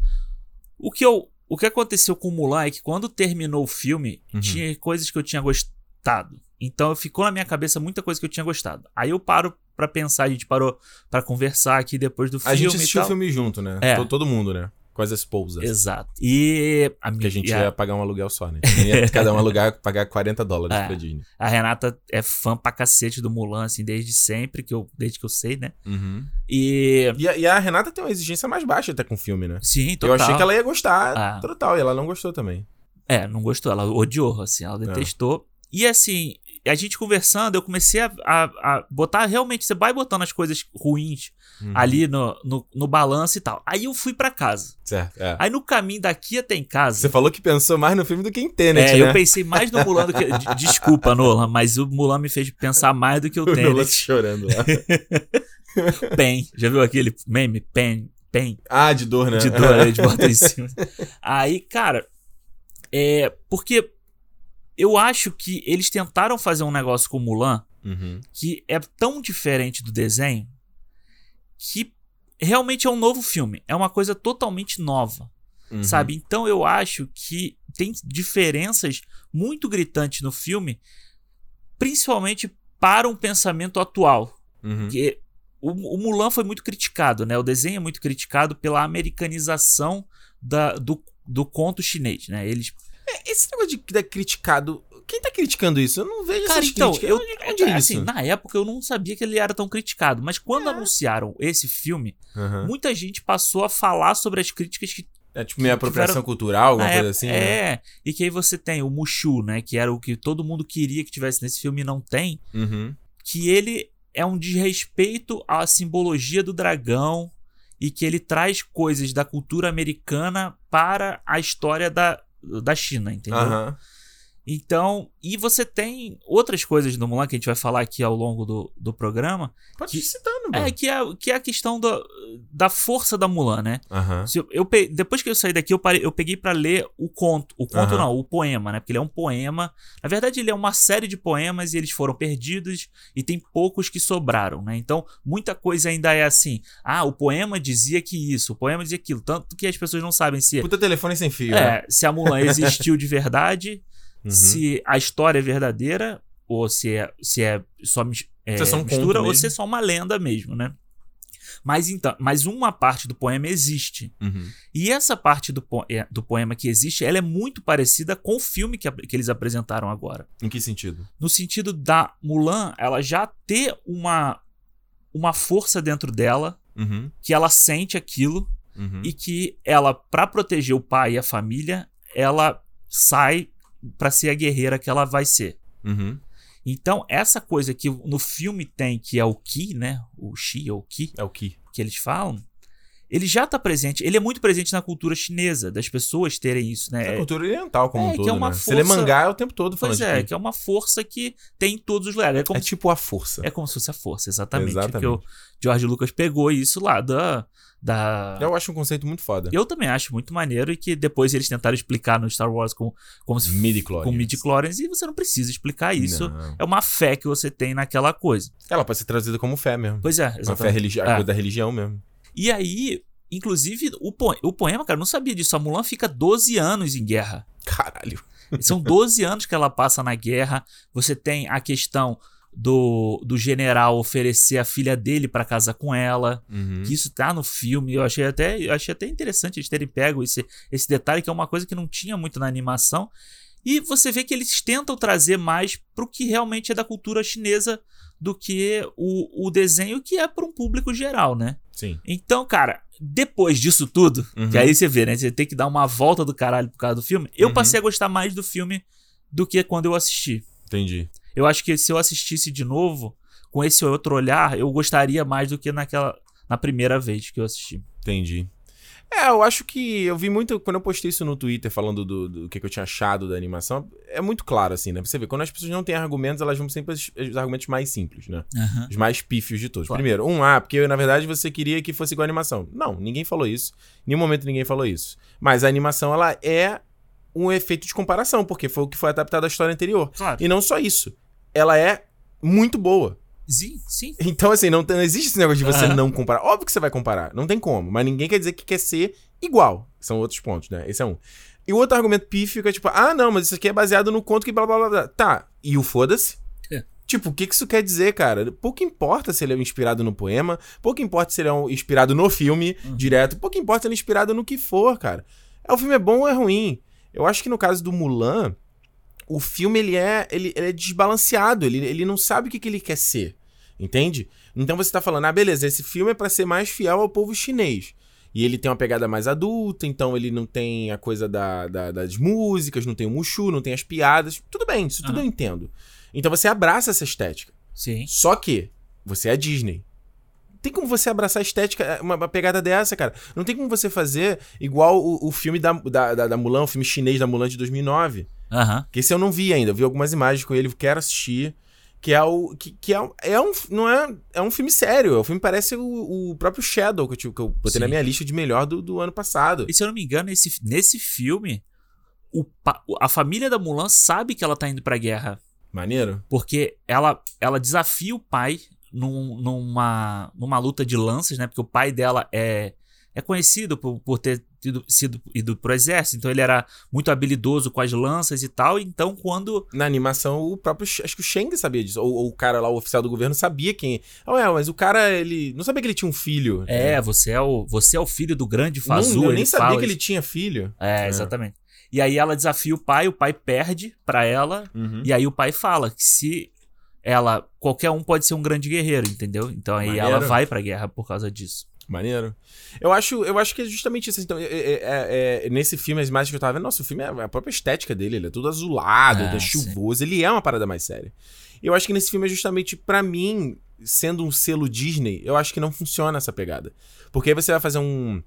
O que, eu, o que aconteceu com o Mulan é que quando terminou o filme, Uhum. tinha coisas que eu tinha gostado. Então ficou na minha cabeça muita coisa que eu tinha gostado. Aí eu paro pra pensar, a gente parou pra conversar aqui depois do a filme. gente e assistiu o filme junto, né? É. To- Todo mundo, né? Com as esposas. Exato. E a, a gente a, ia pagar um aluguel só, né? Cada um alugar, pagar 40 dólares É. pra Disney. a Renata é fã pra cacete do Mulan, assim, desde sempre, que eu, desde que eu sei, né? Uhum. E. E, a, e a Renata tem uma exigência mais baixa até com o filme, né? Sim, total. Eu achei que ela ia gostar Ah. total, e ela não gostou também. É, não gostou, ela odiou, assim, É. ela detestou. E assim, a gente conversando, eu comecei a, a- a botar realmente, você vai botando as coisas ruins Uhum. ali no, no, no balanço e tal. Aí eu fui pra casa. Certo, é. Aí no caminho daqui até em casa. Você falou que pensou mais no filme do que em Tenet, é, né? eu pensei mais no Mulan do que. de- Desculpa, Nolan, mas o Mulan me fez pensar mais do que o O Nolan Tenet. chorando lá. Pen. Já viu aquele meme? Pen, pen. ah, de dor, né? De dor, a gente bota em cima. Aí, cara, é. Porque eu acho que eles tentaram fazer um negócio com o Mulan Uhum. que é tão diferente do desenho que realmente é um novo filme. É uma coisa totalmente nova, Uhum. sabe? Então eu acho que tem diferenças muito gritantes no filme, principalmente para um pensamento atual. Uhum. Porque o, o Mulan foi muito criticado, né? O desenho é muito criticado pela americanização da, do, do conto chinês, né? Eles Esse negócio de que é criticado. Quem tá criticando isso? Eu não vejo Cara, essas então, críticas. eu, onde, onde é assim, isso? na época eu não sabia que ele era tão criticado, mas quando É. anunciaram esse filme, Aham. muita gente passou a falar sobre as críticas que É tipo meio apropriação tiveram- cultural, alguma na coisa assim, né? É, e que aí você tem o Mushu, né, que era o que todo mundo queria que tivesse nesse filme e não tem, Uhum. que ele é um desrespeito à simbologia do dragão e que ele traz coisas da cultura americana para a história da, da China, entendeu? Aham. Então, e você tem outras coisas do Mulan que a gente vai falar aqui ao longo do, do programa, Pode Que- ir citando, é mano. que, é que é a questão da, da força da Mulan, né? Se eu, eu pe- depois que eu saí daqui, eu, parei, eu peguei pra ler o conto. O conto Aham. não, o poema, né? Porque ele é um poema. Na verdade, ele é uma série de poemas e eles foram perdidos e tem poucos que sobraram, né? Então, muita coisa ainda é assim. Ah, o poema dizia que isso, o poema dizia aquilo. Tanto que as pessoas não sabem se, Puta telefone sem fio, né? é, se a Mulan existiu de verdade, Uhum. se a história é verdadeira, ou se é, se é só é, Se é só um mistura, ou se é só uma lenda mesmo, né? Mas então, mas uma parte do poema existe. Uhum. E essa parte do, po- é, do poema que existe, ela é muito parecida com o filme que, que eles apresentaram agora. Em que sentido? No sentido da Mulan, ela já ter uma, uma força dentro dela, Uhum. que ela sente aquilo, Uhum. e que ela, pra proteger o pai e a família, ela sai pra ser a guerreira que ela vai ser. Uhum. Então, essa coisa que no filme tem, que é o Ki, né? O Xi ou o Ki, É o que? que eles falam, ele já tá presente, ele é muito presente na cultura chinesa, das pessoas terem isso, É a né? cultura oriental como é, um que todo, é uma né? Se ele é força- mangá, é o tempo todo falando Pois é, que que é uma força que tem em todos os lugares. É como, É tipo a força. é como se fosse a força, exatamente. Exatamente. Porque o George Lucas pegou isso lá da, da. Eu acho um conceito muito foda. Eu também acho muito maneiro e que depois eles tentaram explicar no Star Wars com, como se Midi-chlorians. com midi-chlorians e você não precisa explicar isso. Não. É uma fé que você tem naquela coisa. Ela pode ser traduzida como fé mesmo. Pois é, Uma fé exatamente. religi- a É. coisa da religião mesmo. E aí, inclusive, o, po- o poema, cara, eu não sabia disso. A Mulan fica 12 anos em guerra. Caralho. São 12 anos que ela passa na guerra. Você tem a questão do, do general oferecer a filha dele pra casar com ela. Uhum. Que isso tá no filme. Eu achei até, eu achei até interessante eles terem pego esse, esse detalhe, que é uma coisa que não tinha muito na animação. E você vê que eles tentam trazer mais pro que realmente é da cultura chinesa do que o, o desenho que é para um público geral, né? Sim. Então, cara, depois disso tudo, Uhum. que aí você vê, né? Você tem que dar uma volta do caralho por causa do filme. Eu Uhum. passei a gostar mais do filme do que quando eu assisti. Entendi. Eu acho que se eu assistisse de novo, com esse outro olhar, eu gostaria mais do que naquela na primeira vez que eu assisti. Entendi. É, eu acho que eu vi muito. Quando eu postei isso no Twitter falando do, do que, que eu tinha achado da animação, é muito claro, assim, né? Pra você ver, quando as pessoas não têm argumentos, elas vão sempre os, os argumentos mais simples, né? Os mais pífios de todos. Claro. Primeiro, um, ah, porque na verdade você queria que fosse igual a animação. Não, ninguém falou isso. Em nenhum momento ninguém falou isso. Mas a animação, ela é um efeito de comparação, porque foi o que foi adaptado à história anterior. Claro. E não só isso. Ela é muito boa. Sim, sim. Então, assim, não, não existe esse negócio de você Aham. não comparar. Óbvio que você vai comparar, não tem como. Mas ninguém quer dizer que quer ser igual. São outros pontos, né? Esse é um. E o outro argumento pífio que é tipo, ah, não, mas isso aqui é baseado no conto que blá blá blá. blá. Tá, e o foda-se? É. Tipo, o que que isso quer dizer, cara? Pouco importa se ele é inspirado no poema, pouco importa se ele é um- inspirado no filme Uhum. direto, pouco importa se ele é inspirado no que for, cara. É, o filme é bom ou é ruim? Eu acho que no caso do Mulan, o filme ele é, ele, ele é desbalanceado, ele, ele não sabe o que, que ele quer ser, entende? Então você tá falando, ah, beleza, esse filme é pra ser mais fiel ao povo chinês. E ele tem uma pegada mais adulta, então ele não tem a coisa da, da- das músicas, não tem o Mushu, não tem as piadas. Tudo bem, isso tudo Aham. eu entendo. Então você abraça essa estética. Sim. Só que você é a Disney. Tem como você abraçar a estética, uma, uma pegada dessa, cara? Não tem como você fazer igual o, o filme da, da, da, da Mulan, o filme chinês da Mulan de 2009. Aham. Que esse eu não vi ainda. Eu vi algumas imagens com ele, quero assistir. Que é o. Que, que é, um- é um. Não é. É um filme sério. O filme parece o, o próprio Shadow, que eu, tive- que eu botei Sim. na minha lista de melhor do, do ano passado. E se eu não me engano, esse, nesse filme, o a família da Mulan sabe que ela tá indo pra guerra. Maneiro? Porque ela, ela desafia o pai num- numa, numa luta de lanças, né? Porque o pai dela é, é conhecido por, por ter tido, sido ido pro exército, então ele era muito habilidoso com as lanças e tal. Então, quando. Na animação, o próprio. Acho que o Shang sabia disso. Ou, ou o cara lá, o oficial do governo, sabia quem. Oh, é, mas o cara, ele. Não sabia que ele tinha um filho. É, você é o, você é o filho do grande Não, Fazu. eu ele nem sabia fala que ele tinha filho. É, exatamente. E aí ela desafia o pai, o pai perde pra ela. Uhum. E aí o pai fala que se ela. Qualquer um pode ser um grande guerreiro, entendeu? Então aí Maneiro. ela vai pra guerra por causa disso. Maneiro. Eu acho, eu acho que é justamente isso. Então, é- é- é- é- nesse filme, as imagens que eu tava vendo, nossa, o filme é a própria estética dele, ele é tudo azulado, É, é, chuvoso, ele é uma parada mais séria. E eu acho que nesse filme é justamente, pra mim, sendo um selo Disney, eu acho que não funciona essa pegada. Porque aí você vai fazer um.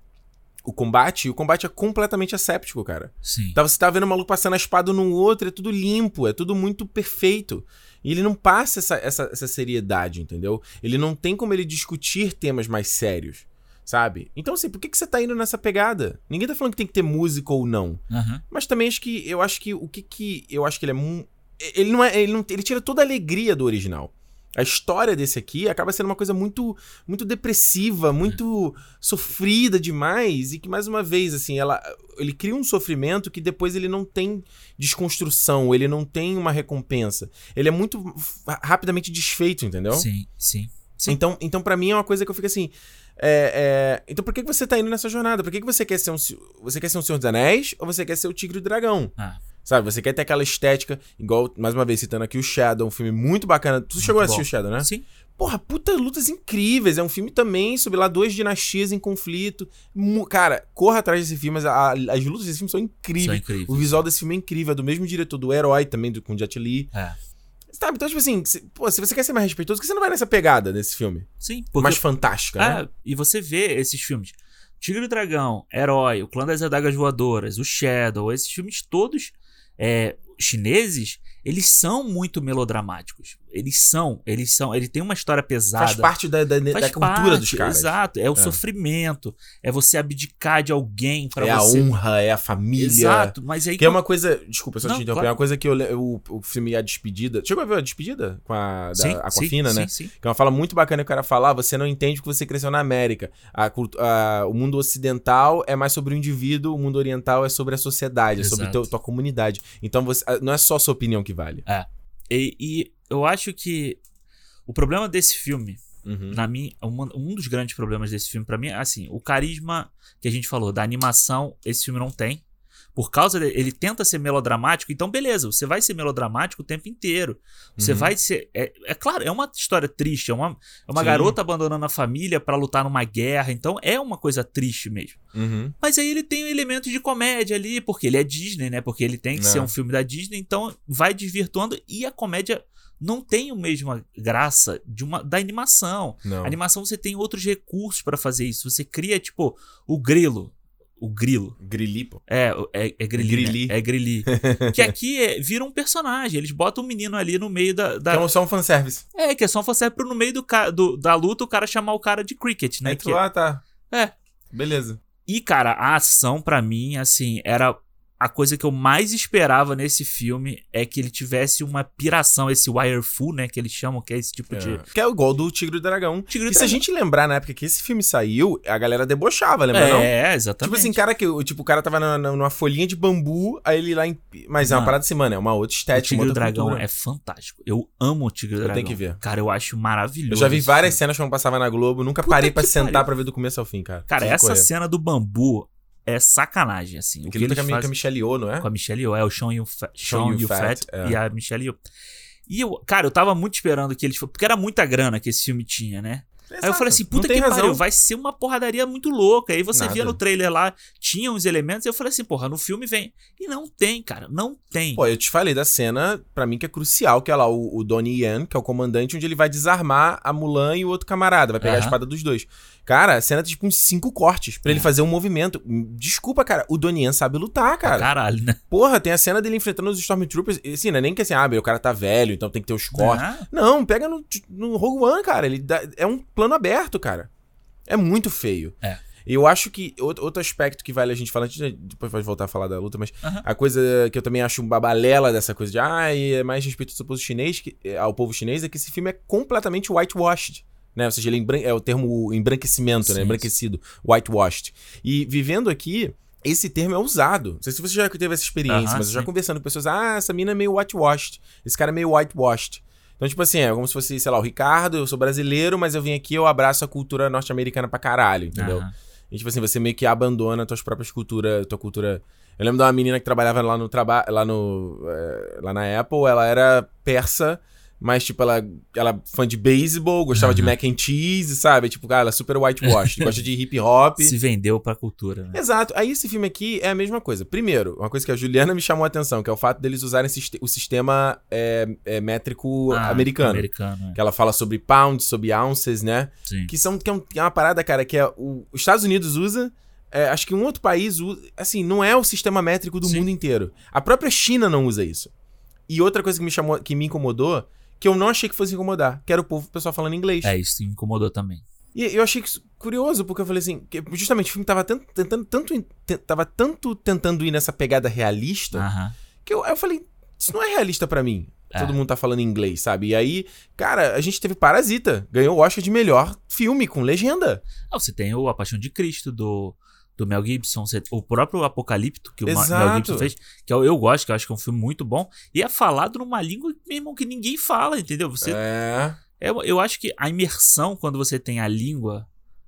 O combate, e o combate é completamente asséptico, cara. Sim. Tá, você tá vendo o maluco passando a espada num outro, é tudo limpo, é tudo muito perfeito. E ele não passa essa, essa, essa seriedade, entendeu? Ele não tem como ele discutir temas mais sérios, sabe? Então, assim, por que, que você tá indo nessa pegada? Ninguém tá falando que tem que ter música ou não. Aham. Mas também acho que. Eu acho que o que que. Eu acho que ele é. Ele não é. Ele, não, ele tira toda a alegria do original. A história desse aqui acaba sendo uma coisa muito muito depressiva, muito sofrida demais e que mais uma vez assim, ela ele cria um sofrimento que depois ele não tem desconstrução, ele não tem uma recompensa. Ele é muito rapidamente desfeito, entendeu? Sim, sim. Sim. Então, então para mim é uma coisa que eu fico assim. É, é, então por que que você tá indo nessa jornada? Por que que você quer ser um. Você quer ser um Senhor dos Anéis ou você quer ser o Tigre e o Dragão? Ah, Sabe? Você quer ter aquela estética, igual, mais uma vez, citando aqui o Shadow, um filme muito bacana. Tu chegou a assistir bom. o Shadow, né? Sim. Porra, puta lutas incríveis. É um filme também sobre lá duas dinastias em conflito. Cara, corra atrás desse filme. mas a- as lutas desse filme são São incríveis. incríveis. O visual desse filme é incrível. É do mesmo diretor do Herói também, do, com Jet Li. É. Sabe? Então, tipo assim, se, pô, se você quer ser mais respeitoso, por que você não vai nessa pegada desse filme? Sim, porque. mais fantástica, né? Ah, e você vê esses filmes. Tigre e Dragão, Herói, O Clã das Adagas Voadoras, O Shadow, esses filmes todos é, chineses, eles são muito melodramáticos. Eles são, eles são, ele tem uma história pesada. Faz parte da, da, Faz da cultura parte, dos caras. Exato, é o sofrimento, é você abdicar de alguém pra é você. a honra, é a família. Exato, mas aí Que é uma coisa. Desculpa, só Não, te interromper. claro. É uma coisa que eu, le- o, filme A Despedida. Chegou a ver a despedida? Com a da sim, Aquafina, sim, né? Sim, sim. Que é uma fala muito bacana que o cara fala: ah, você não entende porque você cresceu na América. A a- o mundo ocidental é mais sobre o indivíduo, o mundo oriental é sobre a sociedade, é sobre teu, tua comunidade. Então você, ah, não é só a sua opinião que vale. E, e eu acho que o problema desse filme, Uhum. na minha, uma- um dos grandes problemas desse filme pra mim é assim, o carisma que a gente falou da animação, esse filme não tem. Por causa dele, ele tenta ser melodramático, então beleza, você vai ser melodramático o tempo inteiro. Você Uhum. vai ser. É, é claro, é uma história triste, é uma, é uma Sim. garota abandonando a família pra lutar numa guerra, então é uma coisa triste mesmo. Uhum. Mas aí ele tem um elemento de comédia ali, porque ele é Disney, né? Porque ele tem que É. ser um filme da Disney, então vai desvirtuando e a comédia não tem a mesma graça de uma da animação. Não. A animação você tem outros recursos pra fazer isso. Você cria, tipo, o grilo. O grilo. Grilli, pô. É, é, é Grilli. Grilli. né? É Grilli. que aqui é- vira um personagem. Eles botam o menino ali no meio da. da- Que é um- só um fanservice. É, que é só um fanservice pro no meio do, do- da luta o cara chamar o cara de cricket, né? Aí Que- tu lá, tá. é. Beleza. E, cara, a ação, pra mim, assim, era. A coisa que eu mais esperava nesse filme é que ele tivesse uma piração, esse wireful, né? Que eles chamam, que é esse tipo de. É. Que é igual do Tigre e o Dragão. Tigre E se a Dragão. gente lembrar na época que esse filme saiu, a galera debochava, lembra não? É, exatamente. Tipo assim, cara que tipo, o cara tava na- na- numa folhinha de bambu, aí ele lá em. Mas é uma parada assim, mano, é uma outra o estética, uma Tigre e o Dragão cultura. é fantástico. Eu amo o Tigre e o Eu Dragão. tenho que ver. Cara, eu acho maravilhoso. Eu já vi várias filme. cenas quando passava na Globo, nunca Puta parei pra que sentar pariu. pra ver do começo ao fim, cara. Cara, Preciso essa correr. cena do bambu é sacanagem, assim. O que Que eles com a, Mi- com a fazem Michelle Yeoh, não é? com a Michelle Yeoh, é o Sean Yu Fat, Sean Yu Fat, é. e a Michelle Yeoh. E eu, cara, eu tava muito esperando que eles porque era muita grana que esse filme tinha, né? Aí eu Exato. falei assim, puta que razão. pariu, vai ser uma porradaria muito louca. Aí você Nada. via no trailer lá, tinha uns elementos, e eu falei assim, porra, no filme vem. E não tem, cara, não tem. Pô, eu te falei da cena, pra mim, que é crucial, que é lá o, o Donnie Yen, que é o comandante, onde ele vai desarmar a Mulan e o outro camarada, vai pegar a Aham. espada dos dois. Cara, a cena tem tipo uns cinco cortes pra ele É. fazer um movimento. Desculpa, cara, o Donnie sabe lutar, cara. Caralho, né? Porra, tem a cena dele enfrentando os Stormtroopers. e, Assim, não é nem que assim, ah, meu, o cara tá velho, então tem que ter os cortes. Ah, Não, pega no, no Rogue One, cara. Ele dá- é um plano aberto, cara. É muito feio. É. E eu acho que outro, outro aspecto que vale a gente falar, a gente depois pode voltar a falar da luta, mas Aham. a coisa que eu também acho uma balela dessa coisa de, ah, e é mais respeito ao povo chinês, que, ao povo chinês, é que esse filme é completamente whitewashed. Né? Ou seja, ele embran- é o termo embranquecimento, né? Sim, Embranquecido. Whitewashed. E vivendo aqui, esse termo é usado. Não sei se você já teve essa experiência, Aham, mas eu já conversando com pessoas, ah, essa mina é meio whitewashed. Esse cara é meio whitewashed. Então, tipo assim, é como se fosse, sei lá, o Ricardo, eu sou brasileiro, mas eu vim aqui eu abraço a cultura norte-americana pra caralho, entendeu? aham. E, tipo assim, você meio que abandona tuas próprias culturas, tua cultura. Eu lembro de uma menina que trabalhava lá no trabalho, lá no. eh, lá na Apple, ela era persa, mas, tipo, ela, ela é fã de beisebol, gostava de Aham. mac and cheese, sabe? Tipo, cara, ela é super whitewash, gosta de hip hop. Se vendeu pra cultura, né? Exato. Aí esse filme aqui é a mesma coisa. Primeiro, uma coisa que a Juliana me chamou a atenção, que é o fato deles usarem o sistema é, é, métrico Ah, americano. Americano, é. Que ela fala sobre pounds, sobre ounces, né? Sim. Que, são, que, é um- que é uma parada, cara, que é o, os Estados Unidos usa. é, acho que um outro país usa. Assim, não é o sistema métrico do Sim. mundo inteiro. A própria China não usa isso. E outra coisa que me chamou, que me incomodou, que eu não achei que fosse incomodar, que era o povo, o pessoal falando inglês. É, isso me incomodou também. E eu achei curioso, porque eu falei assim, que justamente o filme tava tanto, tentando, tanto, tava tanto tentando ir nessa pegada realista, que eu, eu falei, isso não é realista pra mim. É. Todo mundo tá falando inglês, sabe? E aí, cara, a gente teve Parasita, ganhou o Oscar de melhor filme com legenda. Ah, você tem o A Paixão de Cristo, do, do Mel Gibson, o próprio Apocalipto, que o Exato. Mel Gibson fez, que eu, eu gosto, que eu acho que é um filme muito bom, e é falado numa língua, meu irmão, que ninguém fala, entendeu? Você, É. eu, eu acho que a imersão, quando você tem a língua,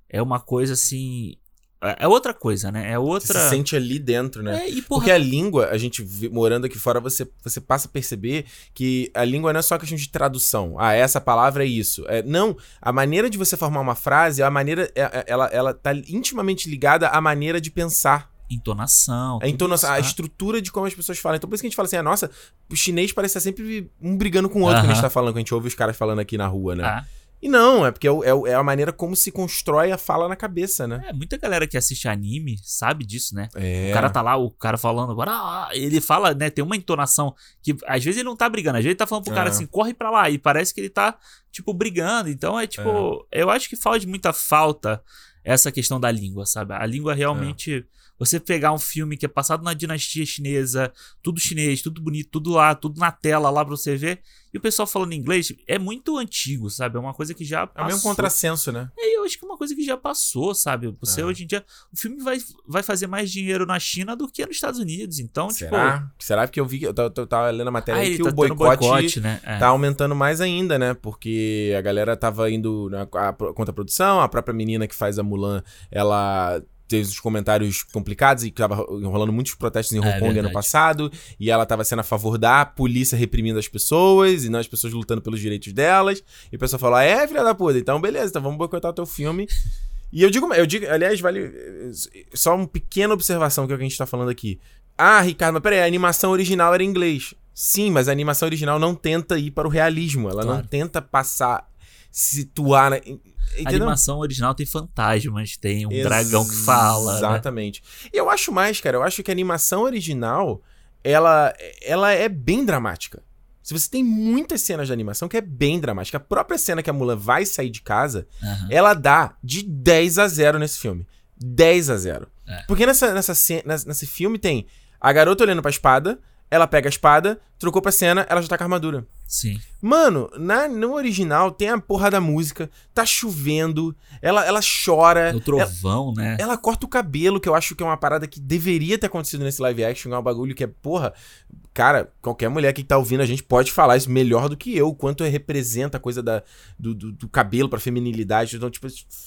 é uma coisa assim. É é outra coisa, né? É Você outra. se sente ali dentro, né? É, e porra. Porque a língua, a gente morando aqui fora, você, você passa a perceber que a língua não é só questão de tradução. Ah, essa palavra é isso. É, não, a maneira de você formar uma frase, a maneira, é- é- ela, ela tá intimamente ligada à maneira de pensar. Entonação. A, entonação, isso, a ah. estrutura de como as pessoas falam. Então por isso que a gente fala assim, ah, nossa, o chinês parece estar sempre um brigando com o outro quando a gente tá falando, quando a gente ouve os caras falando aqui na rua, né? Ah, E não, é porque é, é é a maneira como se constrói a fala na cabeça, né? É, muita galera que assiste anime sabe disso, né? É. O cara tá lá, o cara falando, "Ah", ele fala, né? Tem uma entonação que às vezes ele não tá brigando, às vezes ele tá falando pro cara É. assim, corre pra lá, e parece que ele tá, tipo, brigando. Então é tipo, eu acho que faz muita falta essa questão da língua, sabe? A língua realmente. Você pegar um filme que é passado na dinastia chinesa, tudo chinês, tudo bonito, tudo lá, tudo na tela lá pra você ver, e o pessoal falando inglês, é muito antigo, sabe? É uma coisa que já É passou. mesmo contrassenso, né? É, eu acho que é uma coisa que já passou, sabe? Você É. hoje em dia. O filme vai, vai fazer mais dinheiro na China do que nos Estados Unidos. Então, tipo. Será? Será? Porque eu vi que eu tava, eu tava lendo a matéria Ah, aí que tá o boicote, boicote, né? É. tá aumentando mais ainda, né? Porque a galera tava indo na a, contra a produção, a própria menina que faz a Mulan, ela teve os comentários complicados e tava rolando muitos protestos em Hong É, Kong ano verdade. passado, e ela tava sendo a favor da polícia reprimindo as pessoas, e não as pessoas lutando pelos direitos delas, e o pessoal falou, ah, é, filha da puta, então beleza, então vamos boicotar o teu filme. E eu digo, eu digo, aliás, vale eh, só uma pequena observação que é o que a gente tá falando aqui. Ah, Ricardo, mas peraí, a animação original era em inglês. Sim, mas a animação original não tenta ir para o realismo. Ela não Claro. tenta passar, situar. Na, A entendeu? animação original tem fantasmas, tem um dragão que fala. né? Exatamente. E eu acho mais, cara, eu acho que a animação original, ela, ela é bem dramática. Se você tem muitas cenas de animação que é bem dramática. A própria cena que a Mulan vai sair de casa, Aham. ela dá de 10 a 0 nesse filme. 10 a 0. É. Porque nessa, nessa, nessa- nesse filme tem a garota olhando pra espada, ela pega a espada, trocou pra cena, ela já tá com a armadura. Sim. Mano, na, no original tem a porra da música, tá chovendo, ela, ela chora. O trovão, né? Ela corta o cabelo, que eu acho que é uma parada que deveria ter acontecido nesse live action. É um bagulho que é, porra. Cara, qualquer mulher que tá ouvindo a gente pode falar isso melhor do que eu, o quanto representa a coisa da, do, do, do cabelo pra feminilidade. Então, tipo,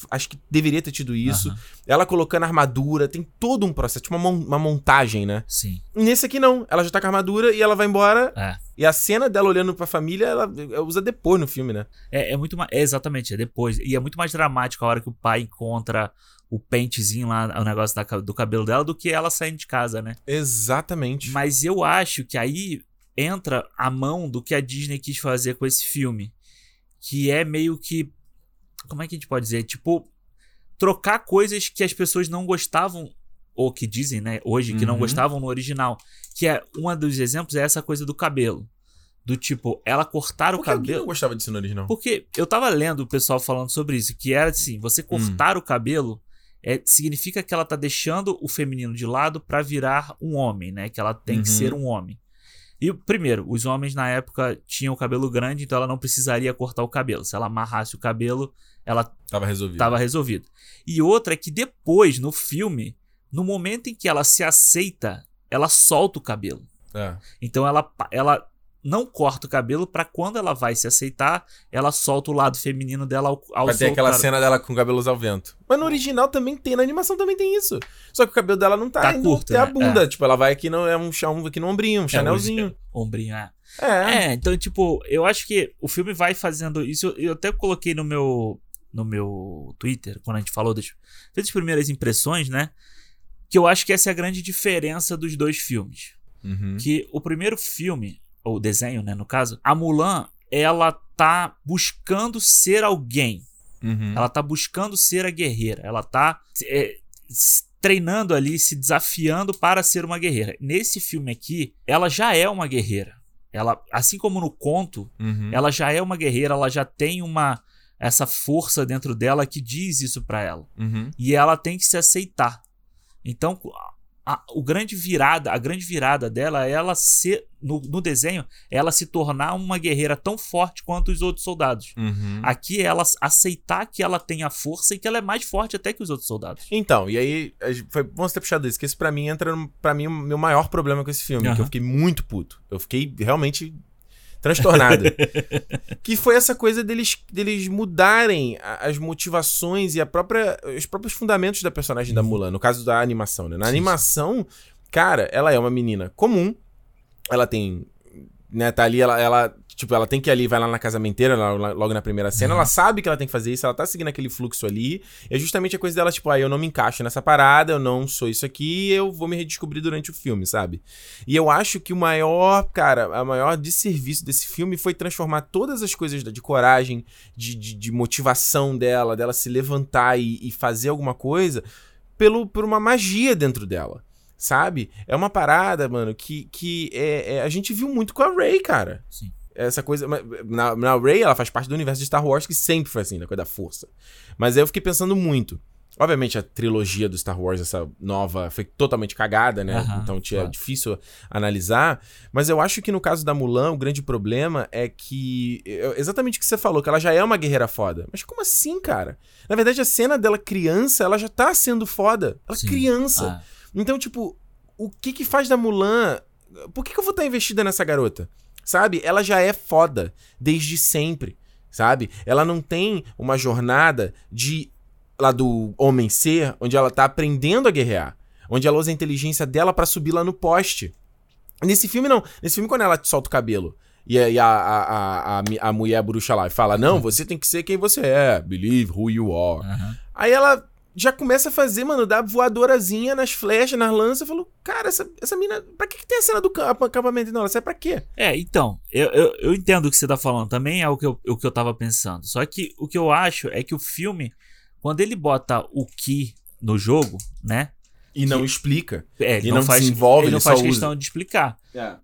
acho que deveria ter tido isso. Aham. Ela colocando armadura, tem todo um processo, tipo uma, uma montagem, né? Sim. E nesse aqui não, ela já tá com a armadura e ela vai embora. É. E a cena dela olhando pra família, ela, ela usa depois no filme, né? É, é muito mais. É exatamente, é depois. E é muito mais dramático a hora que o pai encontra o pentezinho lá, o negócio da do cabelo dela, do que ela saindo de casa, né? Exatamente. Mas eu acho que aí entra a mão do que a Disney quis fazer com esse filme. Que é meio que. Como é que a gente pode dizer? Tipo, trocar coisas que as pessoas não gostavam, ou que dizem, né, hoje, que não Uhum. gostavam no original. Que é um dos exemplos é essa coisa do cabelo. Do tipo, ela cortar o Por que cabelo. não gostava disso no original? Porque eu tava lendo o pessoal falando sobre isso, que era assim, você cortar o cabelo é, significa que ela tá deixando o feminino de lado pra virar um homem, né? Que ela tem que Uhum. ser um homem. E primeiro, os homens na época tinham o cabelo grande, então ela não precisaria cortar o cabelo. Se ela amarrasse o cabelo, ela Tava resolvido. tava resolvido. E outra é que depois, no filme, no momento em que ela se aceita, ela solta o cabelo. É. Então ela, ela não corta o cabelo pra quando ela vai se aceitar, ela solta o lado feminino dela ao, ao Vai ter aquela cena dela com cabelos ao vento. Mas no original também tem, na animação também tem isso. Só que o cabelo dela não tá, Tá curto, até a né? bunda. Tipo, ela vai aqui no, é um aqui no ombrinho, um É, chanelzinho. o- Ombrinho, é. É. É, então, tipo, eu acho que o filme vai fazendo isso. Eu até coloquei no meu no meu Twitter, quando a gente falou das, fez as primeiras impressões, né? Que eu acho que essa é a grande diferença dos dois filmes. Uhum. Que o primeiro filme, ou desenho, né, no caso, a Mulan, ela tá buscando ser alguém. Uhum. Ela tá buscando ser a guerreira. Ela tá é, treinando ali, se desafiando para ser uma guerreira. Nesse filme aqui, ela já é uma guerreira. Ela, assim como no conto, Uhum. ela já é uma guerreira, ela já tem uma essa força dentro dela que diz isso pra ela. Uhum. E ela tem que se aceitar. Então, a, o grande virada, a grande virada dela é ela ser no, no desenho, ela se tornar uma guerreira tão forte quanto os outros soldados. Uhum. Aqui ela aceitar que ela tem a força e que ela é mais forte até que os outros soldados. Então, e aí, foi bom você ter puxado isso, que isso pra mim entra, pra mim, o meu maior problema com esse filme, que Aham. eu fiquei muito puto. Eu fiquei realmente transtornado. que foi essa coisa deles, deles mudarem as motivações e a própria, os próprios fundamentos da personagem da Mulan, no caso da animação, né? Na sim. animação, cara, ela é uma menina comum, ela tem, né, tá ali, ela, ela Tipo, ela tem que ir ali, vai lá na casamenteira, logo na primeira cena, Uhum. ela sabe que ela tem que fazer isso, ela tá seguindo aquele fluxo ali. E é justamente a coisa dela, tipo, ah, eu não me encaixo nessa parada, eu não sou isso aqui, eu vou me redescobrir durante o filme, sabe? E eu acho que o maior, cara, a maior desserviço desse filme foi transformar todas as coisas de coragem, de, de, de motivação dela, dela se levantar e, e fazer alguma coisa, pelo, por uma magia dentro dela. Sabe? É uma parada, mano, que, que é, é- a gente viu muito com a Ray, cara. Sim. Essa coisa. Na, na Ray, ela faz parte do universo de Star Wars, que sempre foi assim, na coisa da força. Mas aí eu fiquei pensando muito. Obviamente, a trilogia do Star Wars, essa nova, foi totalmente cagada, né? Aham, então tinha claro. difícil analisar. Mas eu acho que no caso da Mulan, o grande problema é que. Exatamente o que você falou, que ela já é uma guerreira foda. Mas como assim, cara? Na verdade, a cena dela criança, ela já tá sendo foda. Ela é Sim. criança. Ah, Então, tipo, o que que faz da Mulan? Por que, que eu vou estar investida nessa garota? Sabe? Ela já é foda desde sempre, sabe? Ela não tem uma jornada de lá do homem ser, onde ela tá aprendendo a guerrear, onde ela usa a inteligência dela pra subir lá no poste. Nesse filme não. Nesse filme quando ela solta o cabelo e a, a, a, a, mulher bruxa lá e fala: "Não, você tem que ser quem você é. Believe who you are." Aí ela já começa a fazer, mano, dar voadorazinha nas flechas, nas lanças. Eu falo, cara, essa, essa mina. Pra que, que tem a cena do camp- acampamento? Não, ela serve pra quê? É, então, eu, eu, eu entendo o que você tá falando também, é o que, eu, o que eu tava pensando. Só que o que eu acho é que o filme, quando ele bota o Ki no jogo, né? E não explica. É, ele E não, não faz, desenvolve, ele não ele só faz usa. questão de explicar.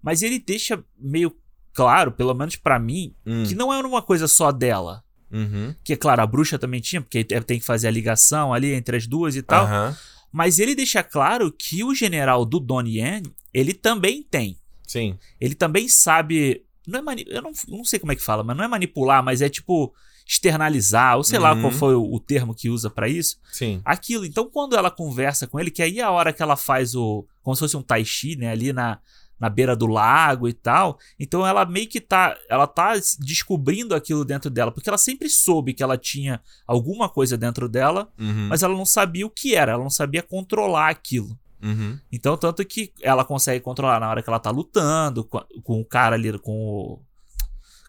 Mas ele deixa meio claro, pelo menos pra mim, Hum. que não é uma coisa só dela. Uhum. Que, é claro, a bruxa também tinha, porque tem que fazer a ligação ali entre as duas e tal. Aham. Mas ele deixa claro que o general do Donnie Yen, ele também tem. Sim. Ele também sabe. Não é mani Eu não, não sei como é que fala, mas não é manipular, mas é tipo externalizar, ou sei lá Uhum. qual foi o, o termo que usa pra isso. Sim. Aquilo. Então, quando ela conversa com ele, que aí é a hora que ela faz o. Como se fosse um tai chi, né? Ali na, na beira do lago e tal. Então ela meio que tá. Ela tá descobrindo aquilo dentro dela. Porque ela sempre soube que ela tinha alguma coisa dentro dela, Uhum. mas ela não sabia o que era, ela não sabia controlar aquilo. Uhum. Então, tanto que ela consegue controlar na hora que ela tá lutando com, com o cara ali, com o.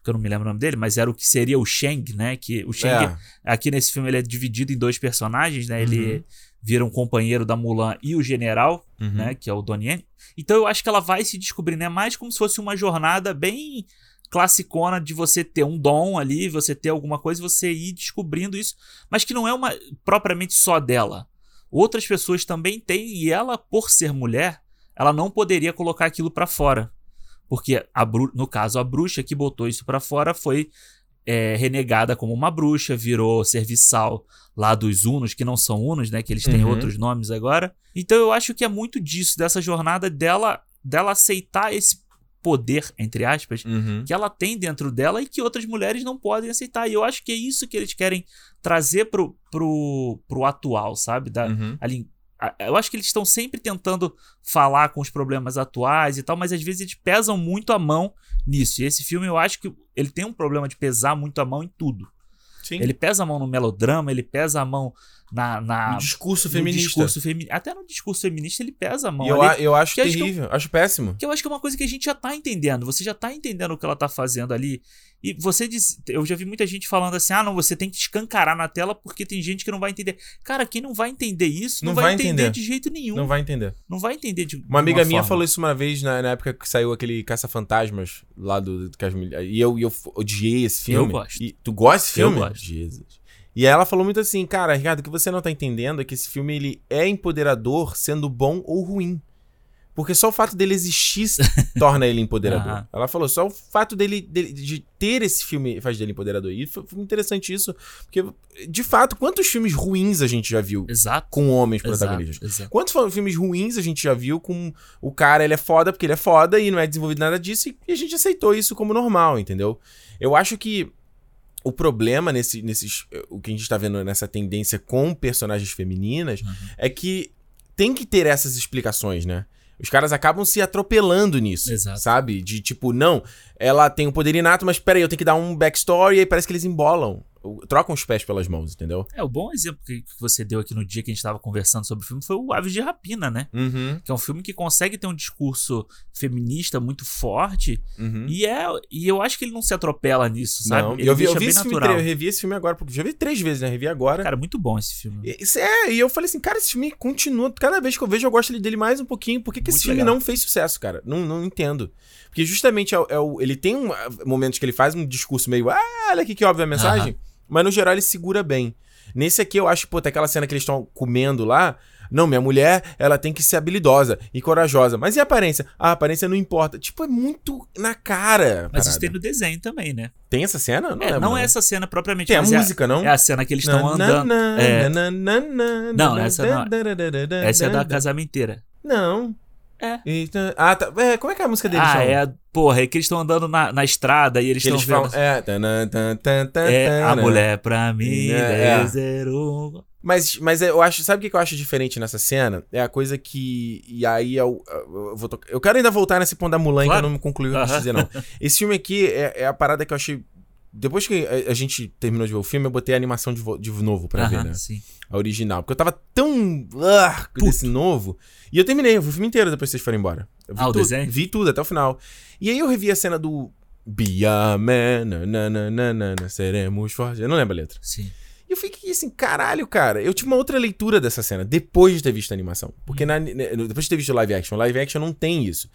Que eu não me lembro o nome dele, mas era o que seria o Shang, né? Que o Shang, É. aqui nesse filme, ele é dividido em dois personagens, né? Ele Uhum. Vira um companheiro da Mulan e o general, Uhum. né? Que é o Donnie Yen. Então eu acho que ela vai se descobrindo. É mais como se fosse uma jornada bem classicona de você ter um dom ali, você ter alguma coisa e você ir descobrindo isso, mas que não é uma propriamente só dela. Outras pessoas também têm e ela, por ser mulher, ela não poderia colocar aquilo pra fora. Porque a no caso a bruxa que botou isso pra fora foi é, renegada como uma bruxa, virou serviçal lá dos Unos, que não são Unos, né? Que eles têm Uhum. outros nomes agora. Então eu acho que é muito disso, dessa jornada dela, dela aceitar esse poder, entre aspas, Uhum. que ela tem dentro dela e que outras mulheres não podem aceitar. E eu acho que é isso que eles querem trazer pro, pro, pro atual, sabe? Da, Uhum. ali, eu acho que eles estão sempre tentando falar com os problemas atuais e tal, mas às vezes eles pesam muito a mão nisso. E esse filme eu acho que ele tem um problema de pesar muito a mão em tudo. Sim. Ele pesa a mão no melodrama, ele pesa a mão na. na No discurso no feminista. discurso femi- Até no discurso feminista ele pesa a mão. Eu, ali. a- eu acho que acho eu- terrível, acho péssimo. Que eu acho que é uma coisa que a gente já tá entendendo. Você já tá entendendo o que ela tá fazendo ali. E você diz. Eu já vi muita gente falando assim: ah, não, você tem que escancarar na tela porque tem gente que não vai entender. Cara, quem não vai entender isso não, Não vai, vai entender, entender. de jeito nenhum. Não Não, vai entender. vai entender de. Uma amiga minha forma. falou isso uma vez na, na época que saiu aquele Caça-Fantasmas lá do, do E eu, eu odiei esse filme. Eu gosto. E, tu gosta desse Eu filme? gosto. Jesus. E aí ela falou muito assim, cara, Ricardo, o que você não tá entendendo é que esse filme ele é empoderador sendo bom ou ruim. Porque só o fato dele existir torna ele empoderador. Aham. Ela falou, só o fato dele, dele- de ter esse filme faz dele empoderador. E foi, foi interessante isso, porque, de fato, quantos filmes ruins a gente já viu Exato. com homens Exato, protagonistas? exato. Quantos fa- filmes ruins a gente já viu com o cara, ele é foda porque ele é foda e não é desenvolvido nada disso e a gente aceitou isso como normal, entendeu? Eu acho que o problema nesse, nesses. O que a gente tá vendo nessa tendência com personagens femininas Uhum. é que tem que ter essas explicações, né? Os caras acabam se atropelando nisso, Exato. sabe? De tipo, não, ela tem um poder inato, mas peraí, eu tenho que dar um backstory e aí parece que eles embolam trocam os pés pelas mãos, entendeu? É, o bom exemplo que, que você deu aqui no dia que a gente tava conversando sobre o filme foi o Aves de Rapina, né? Uhum. Que é um filme que consegue ter um discurso feminista muito forte. Uhum. E, é, e eu acho que ele não se atropela nisso, sabe? Não, Ele eu vi, eu vi esse filme, natural. eu revi esse filme agora, porque já vi três vezes, né? Revi agora. Cara, muito bom esse filme. E- é, e eu falei assim, cara, esse filme continua. Cada vez que eu vejo, eu gosto dele mais um pouquinho. Por que, que esse filme legal. não fez sucesso, cara? Não, não entendo. Porque justamente é, o- é o- ele tem um, ah, momentos que ele faz um discurso meio, ah, olha aqui que óbvia a mensagem. Mas no geral ele segura bem. Nesse aqui eu acho, pô, tem aquela cena que eles estão comendo lá. Não, minha mulher, ela tem que ser habilidosa e corajosa. Mas e a aparência? A aparência não importa. Tipo, é muito na cara. a Mas isso parada. tem no desenho também, né? Tem essa cena? Não, é, lembro, não é essa cena propriamente, Tem a é música, não? É a cena que eles estão andando. na, é, na, na, na, Não, essa não da- essa é da da- casamenteira. Não. É. Eita. Ah, tá. É, como é que é a música deles? Ah, chama? é. Porra, é que eles estão andando na, na estrada e eles estão vendo. falam. É. Tan, tan, tan, tan, É, a tan. mulher pra mim, É, é. 10 zero. Mas, mas eu acho. Sabe o que eu acho diferente nessa cena? É a coisa que. E aí eu, eu vou tocar. Eu quero ainda voltar nesse ponto da Mulan, Claro. que eu não concluí o que eu quis dizer, não. Esse filme aqui é, é a parada que eu achei. Depois que a, gente terminou de ver o filme, eu botei a animação de, vo- de novo pra ver, né? sim. A original. Porque eu tava tão. Ah, com esse novo. E eu terminei, eu vi o filme inteiro depois que vocês foram embora. Eu vi Ah, o tudo, desenho? Vi tudo até o final. E aí eu revi a cena do. Be a man, na, na, na, na, na, na, seremos fortes. Eu não lembro a letra. Sim. E eu fiquei assim, caralho, cara. Eu tive uma outra leitura dessa cena, depois de ter visto a animação. Porque na- né, depois de ter visto o live action, live action não tem isso.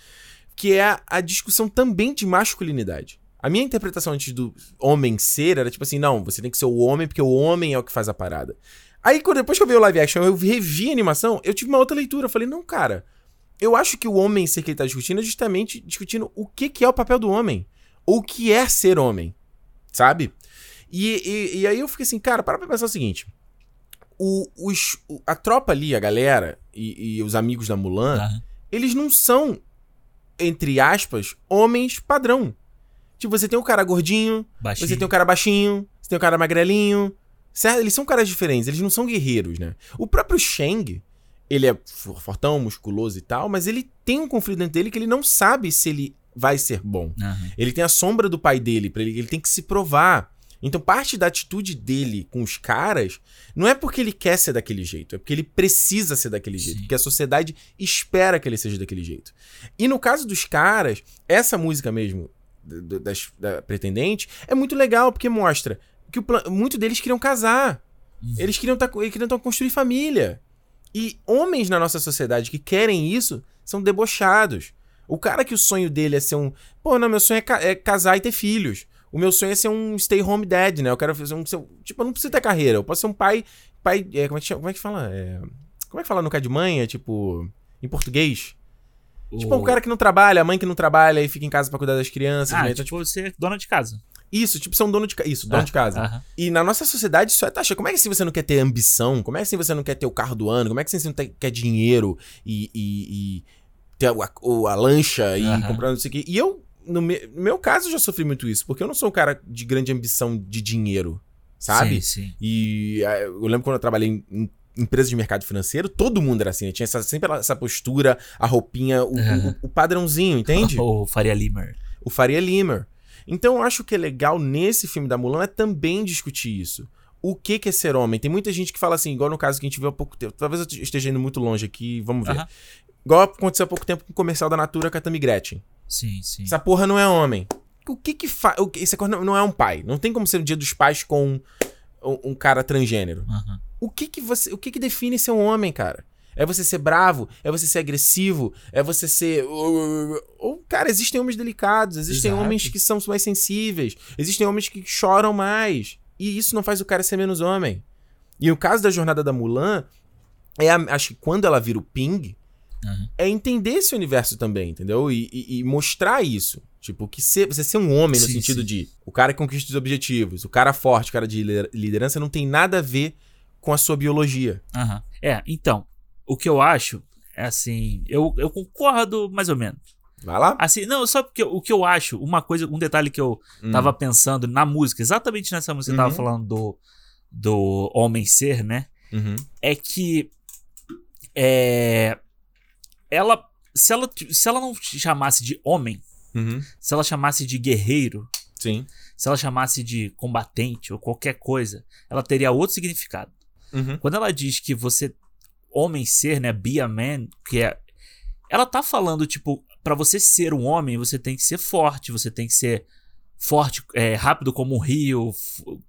Que é a, a discussão também de masculinidade. A minha interpretação antes do homem ser era tipo assim, não, você tem que ser o homem porque o homem é o que faz a parada. Aí, depois que eu vi o live action, eu revi a animação, eu tive uma outra leitura. Eu falei, não, cara, eu acho que o homem ser que ele tá discutindo é justamente discutindo o que, que é o papel do homem. Ou o que é ser homem. Sabe? E, e, e aí eu fiquei assim, cara, para pra pensar o seguinte. O, os, o- a tropa ali, a galera e, e os amigos da Mulan, Aham. eles não são, entre aspas, homens padrão. Tipo, você tem um cara gordinho, Baixinho. você tem um cara baixinho, você tem um cara magrelinho. Certo? Eles são caras diferentes, eles não são guerreiros, né? O próprio Shang, ele é for- fortão, musculoso e tal, mas ele tem um conflito dentro dele que ele não sabe se ele vai ser bom. Aham. Ele tem a sombra do pai dele, para ele, ele tem que se provar. Então, parte da atitude dele com os caras não é porque ele quer ser daquele jeito, é porque ele precisa ser daquele jeito, Sim. porque a sociedade espera que ele seja daquele jeito. E no caso dos caras, essa música mesmo das, da pretendente é muito legal porque mostra que o plan- muito deles queriam casar. Uhum. Eles queriam tá, eles queriam tá construir família. E homens na nossa sociedade que querem isso são debochados. O cara que o sonho dele é ser um. Pô, não, meu sonho é, ca- é casar e ter filhos. O meu sonho é ser um stay home dad, né? Eu quero fazer um. ser- tipo, eu não preciso ter carreira. Eu posso ser um pai. pai é, como, é que, como é que fala? É, como é que fala no cara de mãe? É tipo. Em português? Tipo, O- um cara que não trabalha, a mãe que não trabalha e fica em casa pra cuidar das crianças. Ah, né? tipo, Então, você é dona de casa. Isso, tipo, ser um dono de casa. Isso, dono Ah, de casa. E na nossa sociedade isso é taxa. Como é que assim você não quer ter ambição? Como é que assim você não quer ter o carro do ano? Como é que assim você não quer dinheiro e, e- e ter a, o- a lancha e comprar não sei o quê? E eu, no, me- no meu caso, eu já sofri muito isso, porque eu não sou um cara de grande ambição de dinheiro, sabe? Sim, sim. E ah, eu lembro quando eu trabalhei em, em empresa de mercado financeiro, todo mundo era assim, né? tinha essa- sempre essa postura, a roupinha, o, o- o padrãozinho, entende? O Faria Limer. o Faria Limer. Então eu acho que é legal nesse filme da Mulan é também discutir isso. O que, que é ser homem? Tem muita gente que fala assim, igual no caso que a gente viu há pouco tempo. Talvez eu esteja indo muito longe aqui, vamos ver. Aham. Igual aconteceu há pouco tempo com o comercial da Natura com a Tammy Gretchen. Sim, sim. Essa porra não é homem. O que que faz. Esse coisa não, não é um pai. Não tem como ser o dia dos pais com um, um cara transgênero. Aham. O que que você, o que que define ser um homem, cara? É você ser bravo? É você ser agressivo? É você ser ou cara, existem homens delicados, existem Exato. homens que são mais sensíveis, existem homens que choram mais. E isso não faz o cara ser menos homem. E o caso da jornada da Mulan é a- acho que quando ela vira o Ping, Aham. é entender esse universo também, entendeu? E, e- e mostrar isso. Tipo, que ser, você ser um homem no Sim, sentido sim. de o cara que conquista os objetivos, o cara forte, o cara de lider- liderança, não tem nada a ver com a sua biologia. Aham. É, então, o que eu acho é assim, eu, eu concordo mais ou menos. Vai lá. Assim, não, só porque o que eu acho, uma coisa, um detalhe que eu Hum. tava pensando na música, exatamente nessa música que eu tava Uhum. falando do, do homem ser, né? Uhum. É que é, ela, se ela, se ela não chamasse de homem, Uhum. se ela chamasse de guerreiro, Sim. Se ela chamasse de combatente ou qualquer coisa, ela teria outro significado. Uhum. Quando ela diz que você, homem ser, né, be a man, que é. Ela tá falando, tipo, pra você ser um homem, você tem que ser forte, você tem que ser forte, é, rápido como um rio,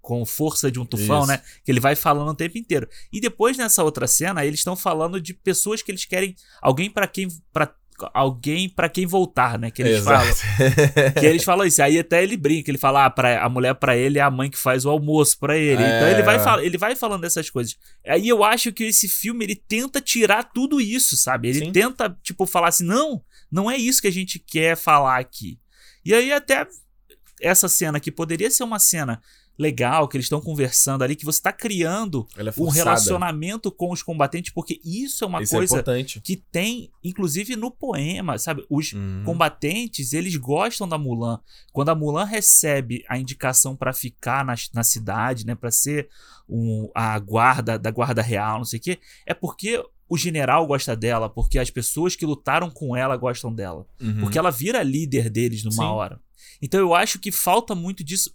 com força de um tufão, Isso. né? Que ele vai falando o tempo inteiro. E depois nessa outra cena, eles estão falando de pessoas que eles querem. Alguém pra quem. Pra, alguém para quem voltar, né? Que eles Exato. falam. Que eles falam isso. Aí até ele brinca, ele fala, ah, pra, a mulher pra ele é a mãe que faz o almoço pra ele. Então É. ele vai, fal- ele vai falando dessas coisas. Aí eu acho que esse filme, ele tenta tirar tudo isso, sabe? Ele Sim. tenta, tipo, falar assim, não, não é isso que a gente quer falar aqui. E aí até essa cena que poderia ser uma cena legal, que eles estão conversando ali, que você tá criando é um relacionamento com os combatentes, porque isso é uma Isso é coisa importante. que tem, inclusive no poema, sabe? Os Uhum. combatentes, eles gostam da Mulan. Quando a Mulan recebe a indicação pra ficar na, na cidade, né, Pra ser um, a guarda da guarda real, não sei o quê, é porque o general gosta dela, porque as pessoas que lutaram com ela gostam dela, Uhum. porque ela vira líder deles numa Sim. hora. Então eu acho que falta muito disso.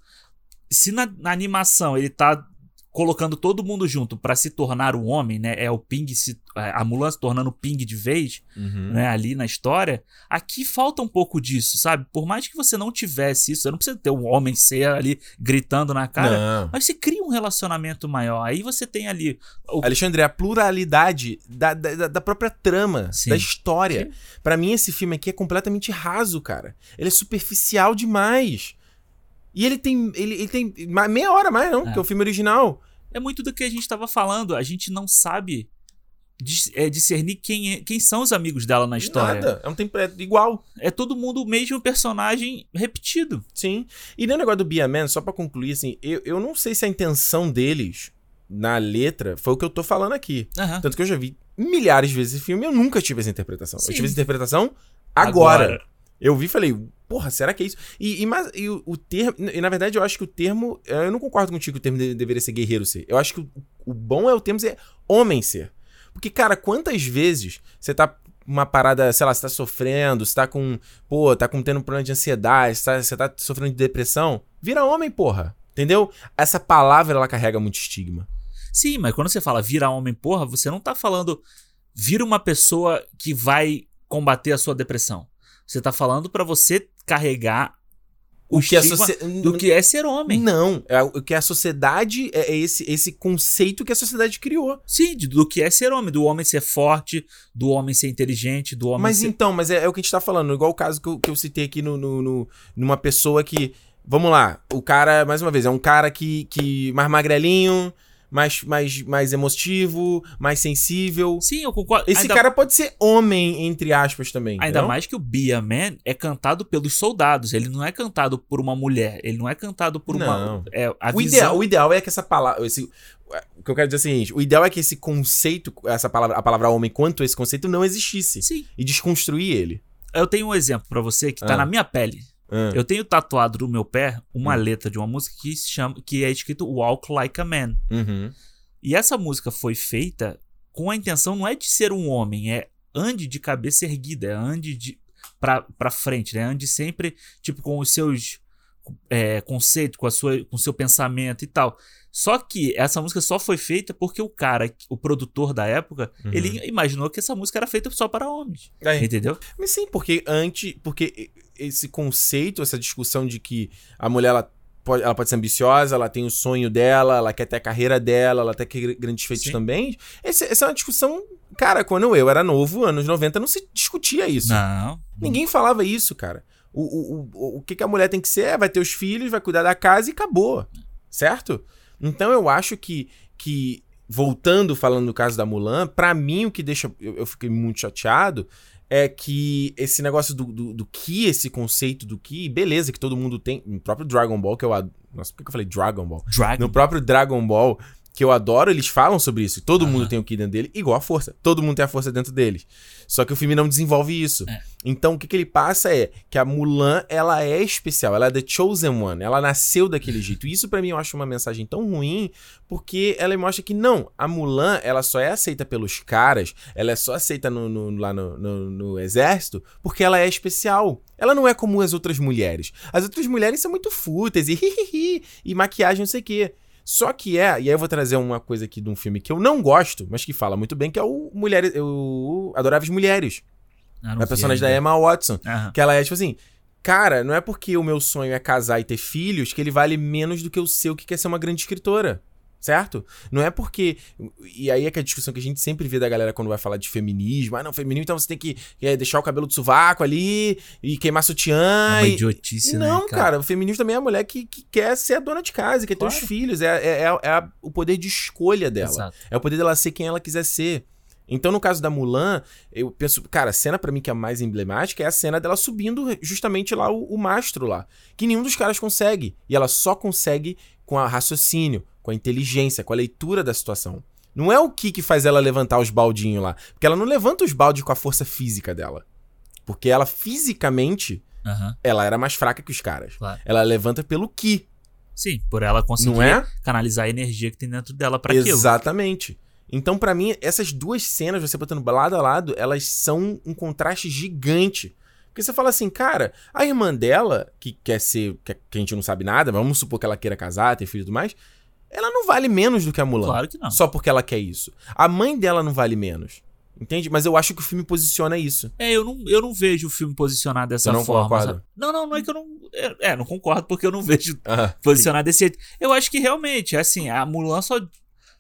Se na, na animação ele tá colocando todo mundo junto pra se tornar um homem, né? É o Ping se, a Mulan se tornando Ping de vez Uhum. né, ali na história, aqui falta um pouco disso, sabe? Por mais que você não tivesse isso, você não precisa ter um homem ser ali gritando na cara, Não. mas você cria um relacionamento maior. Aí você tem ali. o- Alexandre, a pluralidade da, da, da própria trama, Sim. da história. Pra mim, esse filme aqui é completamente raso, cara. Ele é superficial demais. E ele tem. Ele, ele tem meia hora mais, não, É. que é o filme original. É muito do que a gente tava falando. A gente não sabe dis- é, discernir quem, é- quem são os amigos dela na história. Nada. É um tempo é igual. É todo mundo o mesmo personagem repetido. Sim. E no negócio do Be a Man, só pra concluir, assim, eu, eu não sei se a intenção deles na letra foi o que eu tô falando aqui. Aham. Tanto que eu já vi milhares de vezes esse filme e eu nunca tive essa interpretação. Sim. Eu tive essa interpretação agora. Eu vi e falei, porra, será que é isso? E, e, mas, e o, o termo. E na verdade, eu acho que o termo. Eu não concordo contigo que o termo de- deveria ser guerreiro ser. Eu acho que o, o bom é o termo ser homem ser. Porque, cara, quantas vezes você tá uma parada, sei lá, você tá sofrendo, você tá com. Pô, tá com tendo um problema de ansiedade, você tá, você tá sofrendo de depressão. Vira homem, porra. Entendeu? Essa palavra, ela carrega muito estigma. Sim, mas quando você fala vira homem, porra, você não tá falando vira uma pessoa que vai combater a sua depressão. Você tá falando pra você carregar o, O que a do que é ser homem. Não, é o que a sociedade é é esse, esse conceito que a sociedade criou. Sim, do que é ser homem, do homem ser forte, do homem ser inteligente, do homem Mas ser... então, mas é, é o que a gente tá falando, igual o caso que eu, que eu citei aqui no, no- no- numa pessoa que. Vamos lá, o cara, mais uma vez, é um cara que. que mais magrelinho, mais, mais, mais emotivo, mais sensível. Sim, eu concordo. Esse ainda, cara pode ser homem, entre aspas, também. ainda entendeu? mais que o Be a Man é cantado pelos soldados. Ele não é cantado por uma mulher. Ele não é cantado por uma. Não. É, a O visão... ideal, o ideal é que essa palavra. Esse, o que eu quero dizer é o seguinte: o ideal é que esse conceito, essa palavra, a palavra homem, quanto esse conceito, não existisse. Sim. E desconstruir ele. Eu tenho um exemplo pra você que tá Ah. na minha pele. Ah. Eu tenho tatuado no meu pé uma Hum. letra de uma música que se chama que é escrito Walk Like a Man. Uhum. E essa música foi feita com a intenção não é de ser um homem, é ande de cabeça erguida, é ande de pra, pra frente, né? Ande sempre tipo com os seus é, conceitos, com a sua com o seu pensamento e tal. Só que essa música só foi feita porque o cara, o produtor da época, Uhum. ele imaginou que essa música era feita só para homens. É. Entendeu? Mas sim, porque antes. Porque esse conceito, essa discussão de que a mulher ela pode, ela pode ser ambiciosa, ela tem o sonho dela, ela quer ter a carreira dela, ela quer ter grandes feitos Sim. também. Esse- essa é uma discussão. Cara, quando eu era novo, anos 90, não se discutia isso. Não. Ninguém falava isso, cara. O, o, o, o que, que a mulher tem que ser é vai ter os filhos, vai cuidar da casa e acabou. Certo? Então eu acho que, que voltando falando no caso da Mulan, pra mim o que deixa. Eu, eu fiquei muito chateado é que esse negócio do, do, do Ki, esse conceito do Ki, beleza, que todo mundo tem. No próprio Dragon Ball, que eu. ad- Nossa, por que que eu falei Dragon Ball? Dragon. No próprio Dragon Ball, que eu adoro, eles falam sobre isso. Todo Aham. mundo tem o Ki dentro dele, igual a força. Todo mundo tem a força dentro deles. Só que o filme não desenvolve isso. É. Então o que, que ele passa é que a Mulan, ela é especial, ela é the chosen one, ela nasceu daquele jeito. E isso pra mim eu acho uma mensagem tão ruim, porque ela mostra que não, a Mulan, ela só é aceita pelos caras, ela é só aceita no, no- lá no, no- exército, porque ela é especial. Ela não é como as outras mulheres. As outras mulheres são muito fúteis e hihihi, e maquiagem não sei o quê. Só que é, e aí eu vou trazer uma coisa aqui de um filme que eu não gosto, mas que fala muito bem, que é o Mulheres, o Adoráveis Mulheres. Ah, A personagem da. Emma Watson. Aham. Que ela é tipo assim, cara, não é porque o meu sonho é casar e ter filhos que ele vale menos do que o seu que quer ser uma grande escritora. Certo? Não é porque. E aí é que a discussão que a gente sempre vê da galera quando vai falar de feminismo. Ah, não, feminismo, então você tem que é, deixar o cabelo do sovaco ali e queimar É sutiã. uma e- idiotice, né? não, cara? o feminismo também é a mulher que, que quer ser a dona de casa, quer ter os Claro. filhos. É, é, é, é a- o poder de escolha dela. Exato. É o poder dela ser quem ela quiser ser. Então, no caso da Mulan, eu penso, cara, a cena pra mim que é a mais emblemática é a cena dela subindo justamente lá o, o mastro lá. Que nenhum dos caras consegue. E ela só consegue com a raciocínio, com a inteligência, com a leitura da situação. Não é o que que faz ela levantar os baldinhos lá. Porque ela não levanta os baldes com a força física dela. Porque ela, fisicamente, Aham, ela era mais fraca que os caras. claro. Ela levanta pelo ki, Sim, por ela conseguir é? canalizar a energia que tem dentro dela pra aquilo. Exatamente. Então, pra mim, essas duas cenas, você botando lado a lado, elas são um contraste gigante. Porque você fala assim, cara, a irmã dela, que quer ser. que, a gente não sabe nada, vamos supor que ela queira casar, ter filho e tudo mais, ela não vale menos do que a Mulan. Claro que não. Só porque ela quer isso. A mãe dela não vale menos. Entende? Mas eu acho que o filme posiciona isso. É, eu não, eu não vejo o filme posicionado dessa Você não forma. concorda? sabe? Não, não, não é que eu não. É, é, não concordo porque eu não vejo Ah, posicionado desse jeito. Eu acho que realmente, assim, a Mulan só.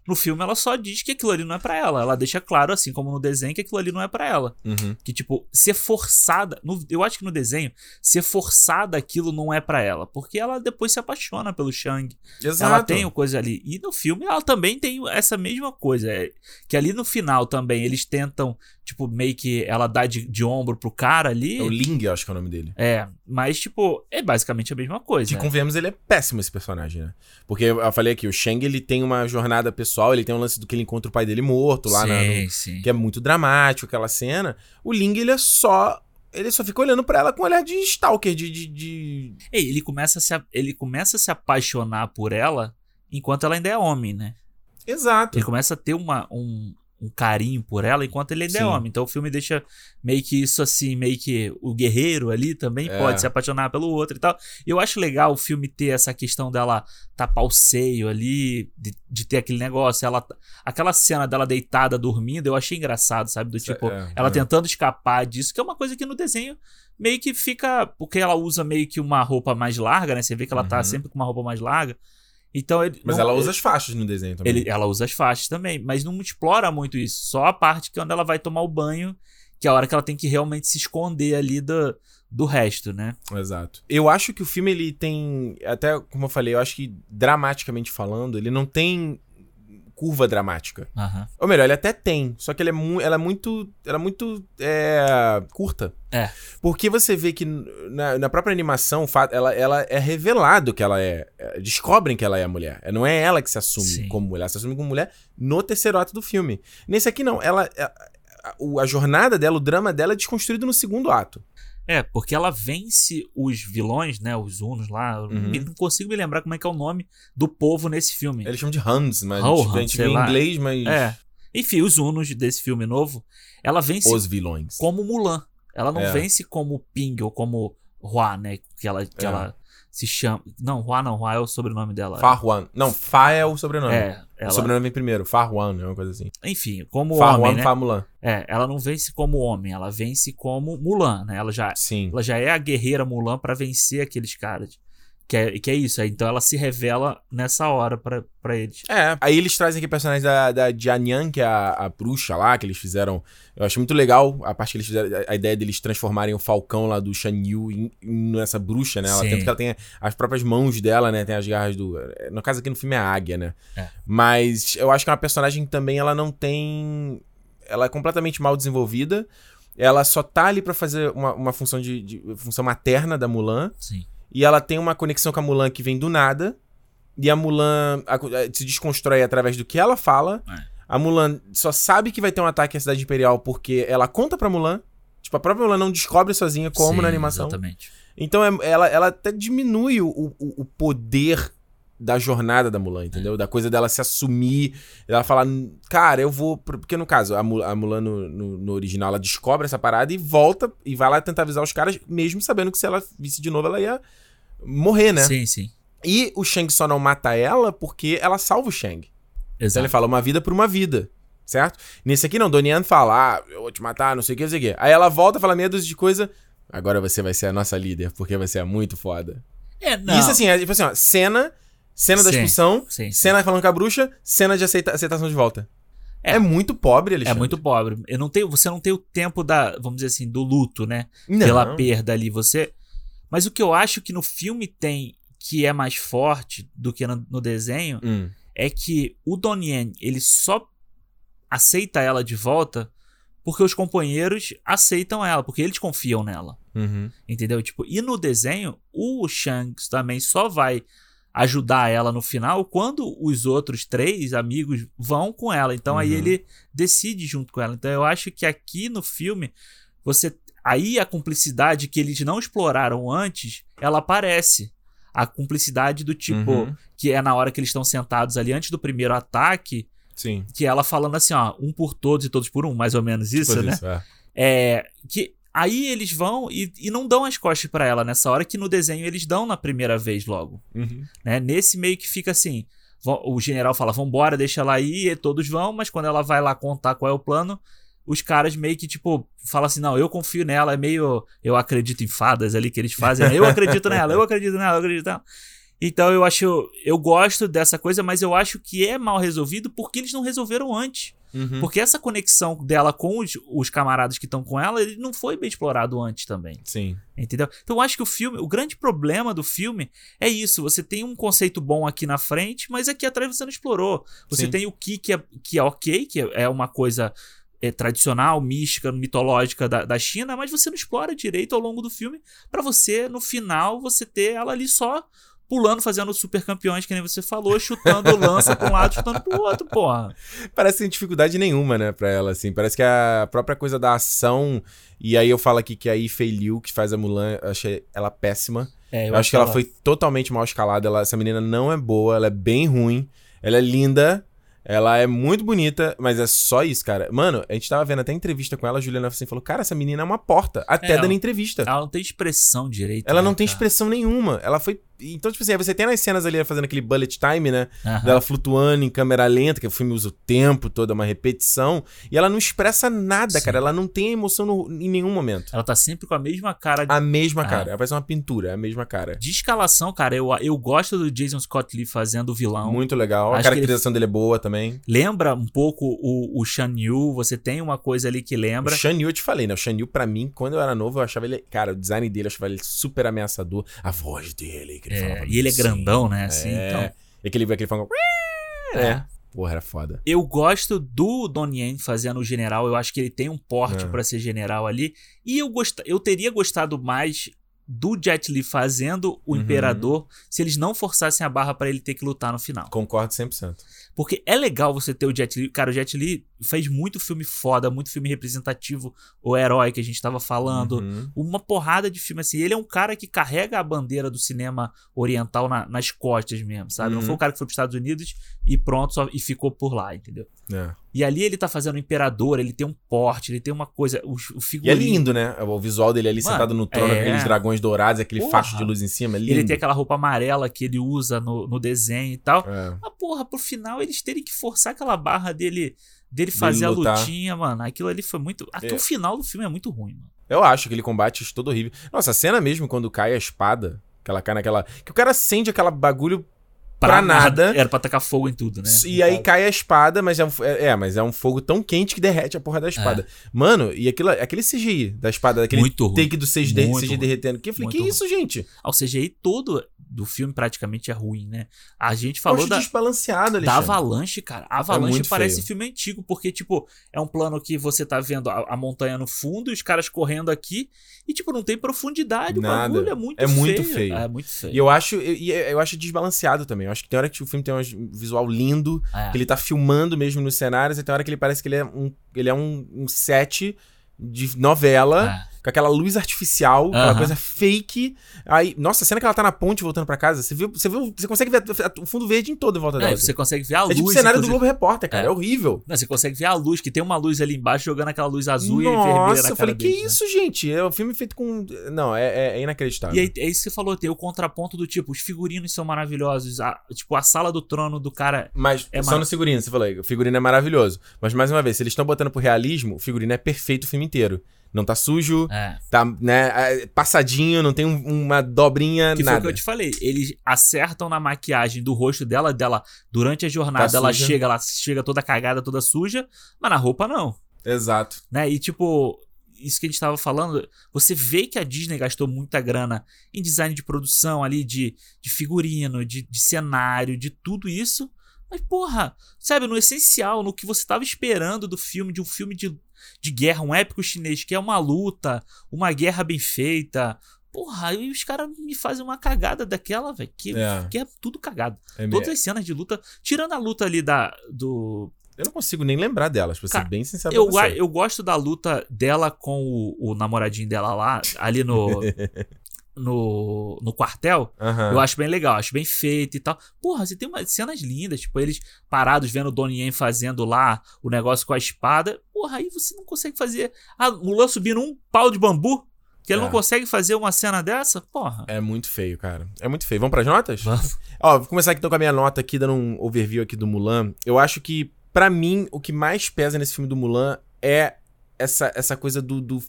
No filme, ela só diz que aquilo ali não é pra ela. Ela deixa claro, assim como no desenho, que aquilo ali não é pra ela. uhum. Que, tipo, ser forçada. no- eu acho que no desenho, ser forçada aquilo não é pra ela. Porque ela depois se apaixona pelo Shang. Exato. Ela tem o coisa ali. E no filme ela também tem essa mesma coisa. é, que ali no final também eles tentam, tipo, meio que ela dá de, de ombro pro cara ali. É o Ling, eu acho que é o nome dele. É, mas, tipo, é basicamente a mesma coisa. Que convenhamos, ele é péssimo esse personagem, né? Porque eu falei aqui, o Shang, ele tem uma jornada pessoal, ele tem um lance do que ele encontra o pai dele morto lá, sim, na, no- sim. que é muito dramático aquela cena. O Ling, ele é só... Ele só fica olhando pra ela com um olhar de stalker, de... de, de- Ei, ele começa, a se, ele começa a se apaixonar por ela enquanto ela ainda é homem, né? Exato. Ele começa a ter uma, um, um carinho por ela enquanto ele ainda é Sim. homem. Então o filme deixa meio que isso assim, meio que o guerreiro ali também É. pode se apaixonar pelo outro e tal. Eu acho legal o filme ter essa questão dela tapar o seio ali, de, de ter aquele negócio. Ela, aquela cena dela deitada dormindo, eu achei engraçado, sabe? Do tipo, é, ela é. tentando escapar disso, que é uma coisa que no desenho meio que fica. Porque ela usa meio que uma roupa mais larga, né? Você vê que ela tá Uhum. sempre com uma roupa mais larga. Então ele. Mas não- ela usa as faixas no desenho também. ele, ela usa as faixas também, mas não explora muito isso. Só a parte que quando ela vai tomar o banho, que é a hora que ela tem que realmente se esconder ali do, do resto, né? Exato. Eu acho que o filme, ele tem... Até, como eu falei, eu acho que, dramaticamente falando, ele não tem curva dramática. Aham. Ou melhor, ele até tem, só que ele é mu ela é muito, ela é muito é, curta. É. Porque você vê que na, na própria animação, ela, ela é revelado que ela é, é, Descobrem que ela é a mulher. É, Não é ela que se assume Sim. como mulher, ela se assume como mulher no terceiro ato do filme. Nesse aqui, não. Ela. A, a- o- a jornada dela, o drama dela é desconstruído no segundo ato. É, porque ela vence os vilões, né? Os Unos lá. Eu Uhum. Não consigo me lembrar como é que é o nome do povo nesse filme. Eles chamam de Huns, mas Oh, tipo, a gente vê em inglês, mas. É. Enfim, os Unos desse filme novo, ela vence Os vilões. como Mulan. Ela não É. vence como Ping ou como Hua, né? Que ela, que É. ela se chama. Não, Hua não, Hua é o sobrenome dela. Farwan. Não, Fa é o sobrenome. É, ela, O sobrenome vem primeiro. Farwan, é uma coisa assim. enfim, como Farwan, homem, né? Famulan. É, ela não vence como homem, ela vence como Mulan, né? Ela já, Sim. ela já é a guerreira Mulan pra vencer aqueles caras. Que é, que é isso, aí, então ela se revela nessa hora pra, pra eles. É, aí eles trazem aqui personagens da, da Jianyan, que é a, a bruxa lá, que eles fizeram. Eu achei muito legal a parte que eles fizeram, a, a ideia deles transformarem o falcão lá do Shan Yu em, em- nessa bruxa, né? Ela, Sim. tanto que ela tem as próprias mãos dela, né? Tem as garras do. No caso aqui no filme é a águia, né? É. Mas eu acho que é uma personagem que também ela não tem. Ela é completamente mal desenvolvida. Ela só tá ali pra fazer uma, uma função de, de- função materna da Mulan. Sim. E ela tem uma conexão com a Mulan que vem do nada. E a Mulan a- a- se desconstrói através do que ela fala. É. A Mulan só sabe que vai ter um ataque à Cidade Imperial porque ela conta pra Mulan. Tipo, a própria Mulan não descobre sozinha como Sim, na animação. Exatamente. Então é- ela, ela até diminui o, o, o poder da jornada da Mulan, entendeu? Da coisa dela se assumir, ela falar, cara, eu vou. pro-" Porque no caso, a Mulan no, no- no original, ela descobre essa parada e volta e vai lá tentar avisar os caras, mesmo sabendo que se ela visse de novo, ela ia morrer, né? Sim, sim. E o Shang só não mata ela porque ela salva o Shang. Então ele Exato. fala uma vida por uma vida, certo? Nesse aqui não, Donian fala, ah, eu vou te matar, não sei o que, não sei o que. Aí ela volta, fala meia dúzia de coisa, agora você vai ser a nossa líder, porque você é muito foda. É, não. Isso assim, é tipo assim, ó, cena, cena da Sim, expulsão, sim, sim. cena falando com a bruxa, cena de aceita- aceitação de volta. É, É. muito pobre, É Alexandre. muito pobre. Eu não tenho, você não tem o tempo da, vamos dizer assim, do luto, né? Não. Pela perda ali. Você. Mas o que eu acho que no filme tem que é mais forte do que no, no desenho Hum, é que o Donnie ele só aceita ela de volta porque os companheiros aceitam ela, porque eles confiam nela. uhum. Entendeu? Tipo, e no desenho, o Shanks também só vai ajudar ela no final quando os outros três amigos vão com ela. Então aí Uhum. ele decide junto com ela. Então eu acho que aqui no filme, você. Aí a cumplicidade que eles não exploraram antes, ela aparece. A cumplicidade do tipo, Uhum. que é na hora que eles estão sentados ali antes do primeiro ataque, Sim. que ela falando assim, ó, um por todos e todos por um, mais ou menos isso, Tipo né? isso, é. É, que aí eles vão e, e não dão as costas pra ela nessa hora que no desenho eles dão na primeira vez logo, Uhum. né? Nesse meio que fica assim, o general fala, vambora, deixa ela aí, e todos vão, mas quando ela vai lá contar qual é o plano, os caras meio que, tipo, falam assim, não, eu confio nela, é meio, eu acredito em fadas ali que eles fazem, né? eu acredito nela, eu acredito nela, eu acredito nela. Então eu acho, eu gosto dessa coisa, mas eu acho que é mal resolvido porque eles não resolveram antes. Uhum. Porque essa conexão dela com os, os camaradas que estão com ela, ele não foi bem explorado antes também. Sim. Entendeu? Então eu acho que o filme, o grande problema do filme é isso. Você tem um conceito bom aqui na frente, mas aqui atrás você não explorou. Você Sim. tem o Ki que é, que é ok, que é uma coisa é, tradicional, mística, mitológica da, da China, mas você não explora direito ao longo do filme pra você, no final, você ter ela ali só pulando, fazendo super campeões, que nem você falou, chutando lança pra um lado, chutando pro outro, porra. Parece que tem dificuldade nenhuma, né, pra ela, assim. Parece que a própria coisa da ação. E aí eu falo aqui que a Ifei Liu, que faz a Mulan, eu achei ela péssima. É, Eu, acho que ela foi totalmente mal escalada. Ela, essa menina não é boa, ela é bem ruim. Ela é linda, ela é muito bonita, mas é só isso, cara. Mano, a gente tava vendo até entrevista com ela, a Juliana assim, falou: Cara, essa menina é uma porta. Até É, dando ela- entrevista. Ela não tem expressão direito. Ela né, não tem cara? expressão nenhuma. Ela foi. Então, tipo assim, você tem nas cenas ali fazendo aquele bullet time, né? Aham. Dela flutuando em câmera lenta, que o filme usa o tempo todo, é uma repetição. E ela não expressa nada, Sim. cara. Ela não tem emoção no- em nenhum momento. Ela tá sempre com a mesma cara de, A mesma Ah. cara. Ela parece uma pintura, é a mesma cara. de escalação, cara. Eu, eu gosto do Jason Scott Lee fazendo o vilão. Muito legal. A Acho que caracterização dele é boa também. Lembra um pouco o, o Shan Yu. Você tem uma coisa ali que O lembra. Shan Yu, eu te falei, né? O Shan Yu, pra mim, quando eu era novo, eu achava ele. Cara, o design dele, eu achava ele super ameaçador. A voz dele, que ele É, falava. e ele é grandão, né? Assim, é. então. E aquele, aquele fala. É. Porra, era foda. Eu gosto do Donnie Yen fazendo o general. Eu acho que ele tem um porte É. pra ser general ali. E eu, gost... eu teria gostado mais do Jet Li fazendo o Uhum. imperador se eles não forçassem a barra pra ele ter que lutar no final. Concordo 100%. Porque é legal você ter o Jet Li. Cara, o Jet Li fez muito filme foda, muito filme representativo. O herói que a gente tava falando. Uhum. Uma porrada de filme assim. Ele é um cara que carrega a bandeira do cinema oriental na- nas costas mesmo, sabe? Não Uhum. foi um cara que foi pros Estados Unidos e pronto, só, e ficou por lá, entendeu? É. E ali ele tá fazendo o imperador, ele tem um porte, ele tem uma coisa. O, o E é figurino. lindo, né? O visual dele ali Mano, sentado no trono, é. aqueles dragões dourados, aquele Porra. facho de luz em cima. É lindo. Ele tem aquela roupa amarela que ele usa no, no desenho e tal. É. Mas, porra, pro final eles terem que forçar aquela barra dele dele fazer a lutar. lutinha, mano. Aquilo ali foi muito. Até É. o final do filme é muito ruim, mano. Eu acho aquele combate todo horrível. Nossa, a cena mesmo quando cai a espada, que ela cai naquela. Que o cara acende aquela bagulho pra, nada. Era pra tacar fogo em tudo, né? E aí cai a espada, mas é, um, é, é, mas é um fogo tão quente que derrete a porra da espada. Mano, e aquilo, aquele CGI da espada, aquele Muito ruim. take do 6D, Muito CGI ruim. derretendo. Que eu falei, Muito que ruim. isso, gente? O CGI todo do filme praticamente é ruim, né? A gente falou acho da, desbalanceado, da. Avalanche, cara. A Avalanche muito parece feio. filme antigo, porque, tipo, é um plano que você tá vendo a, a montanha no fundo, os caras correndo aqui, e, tipo, não tem profundidade. Nada. O bagulho é muito É feio. muito feio. É muito feio. E eu acho, eu, e eu acho desbalanceado também. Eu acho que tem hora que o filme tem um visual lindo, É. que ele tá filmando mesmo nos cenários, e tem hora que ele parece que ele é um, ele é um, um set de novela, É. com aquela luz artificial, aquela coisa fake. Aí, nossa, a cena que ela tá na ponte voltando pra casa, você viu, você você consegue ver a- o fundo verde em todo em volta Não, dela. você consegue ver a é luz. tipo o cenário do inclusive- Globo Repórter, cara. É, É. horrível. Não, você consegue ver a luz, que tem uma luz ali embaixo jogando aquela luz azul e vermelha Nossa, eu falei, que deles, né? isso, gente? É um filme feito com. Não, é, é- é inacreditável. E aí, é isso que você falou, tem o contraponto do tipo, os figurinos são maravilhosos, a- tipo, a sala do trono do cara. Mas É só mar- no figurino, você falou o figurino é maravilhoso. Mas mais uma vez, se eles estão botando pro realismo, o figurino é perfeito o filme inteiro. Não tá sujo, É. tá, né, é, passadinho, não tem um- uma dobrinha, Que foi o que nada. eu te falei. Eles acertam na maquiagem do rosto dela, dela durante a jornada, Tá ela suja. chega, ela chega toda cagada, toda suja, mas na roupa não, Exato. né? E tipo, isso que a gente tava falando, você vê que a Disney gastou muita grana em design de produção ali, de, de figurino, de, de cenário, de tudo isso. Mas, porra, sabe, no essencial, no que você tava esperando do filme, de um filme de, de guerra, um épico chinês, que é uma luta, uma guerra bem feita. Porra, aí os caras me fazem uma cagada daquela, velho, que, É. que é tudo cagado. É Todas as cenas de luta, tirando a luta ali da, do, Eu não consigo nem lembrar delas, pra ser Cara, bem sincero eu, eu gosto da luta dela com o, o namoradinho dela lá, ali no. no, no quartel. Aham. Eu acho bem legal, acho bem feito e tal. Porra, você tem umas cenas lindas, tipo, eles parados vendo o Donnie Yen fazendo lá o negócio com a espada. Porra, aí você não consegue fazer. Ah, Mulan subindo um pau de bambu. Que ele É. não consegue fazer uma cena dessa? Porra. É muito feio, cara. É muito feio. Vamos pras notas? Vamos. Ó, vou começar aqui então com a minha nota aqui, dando um overview aqui do Mulan. Eu acho que, pra mim, o que mais pesa nesse filme do Mulan é essa, essa coisa do, do-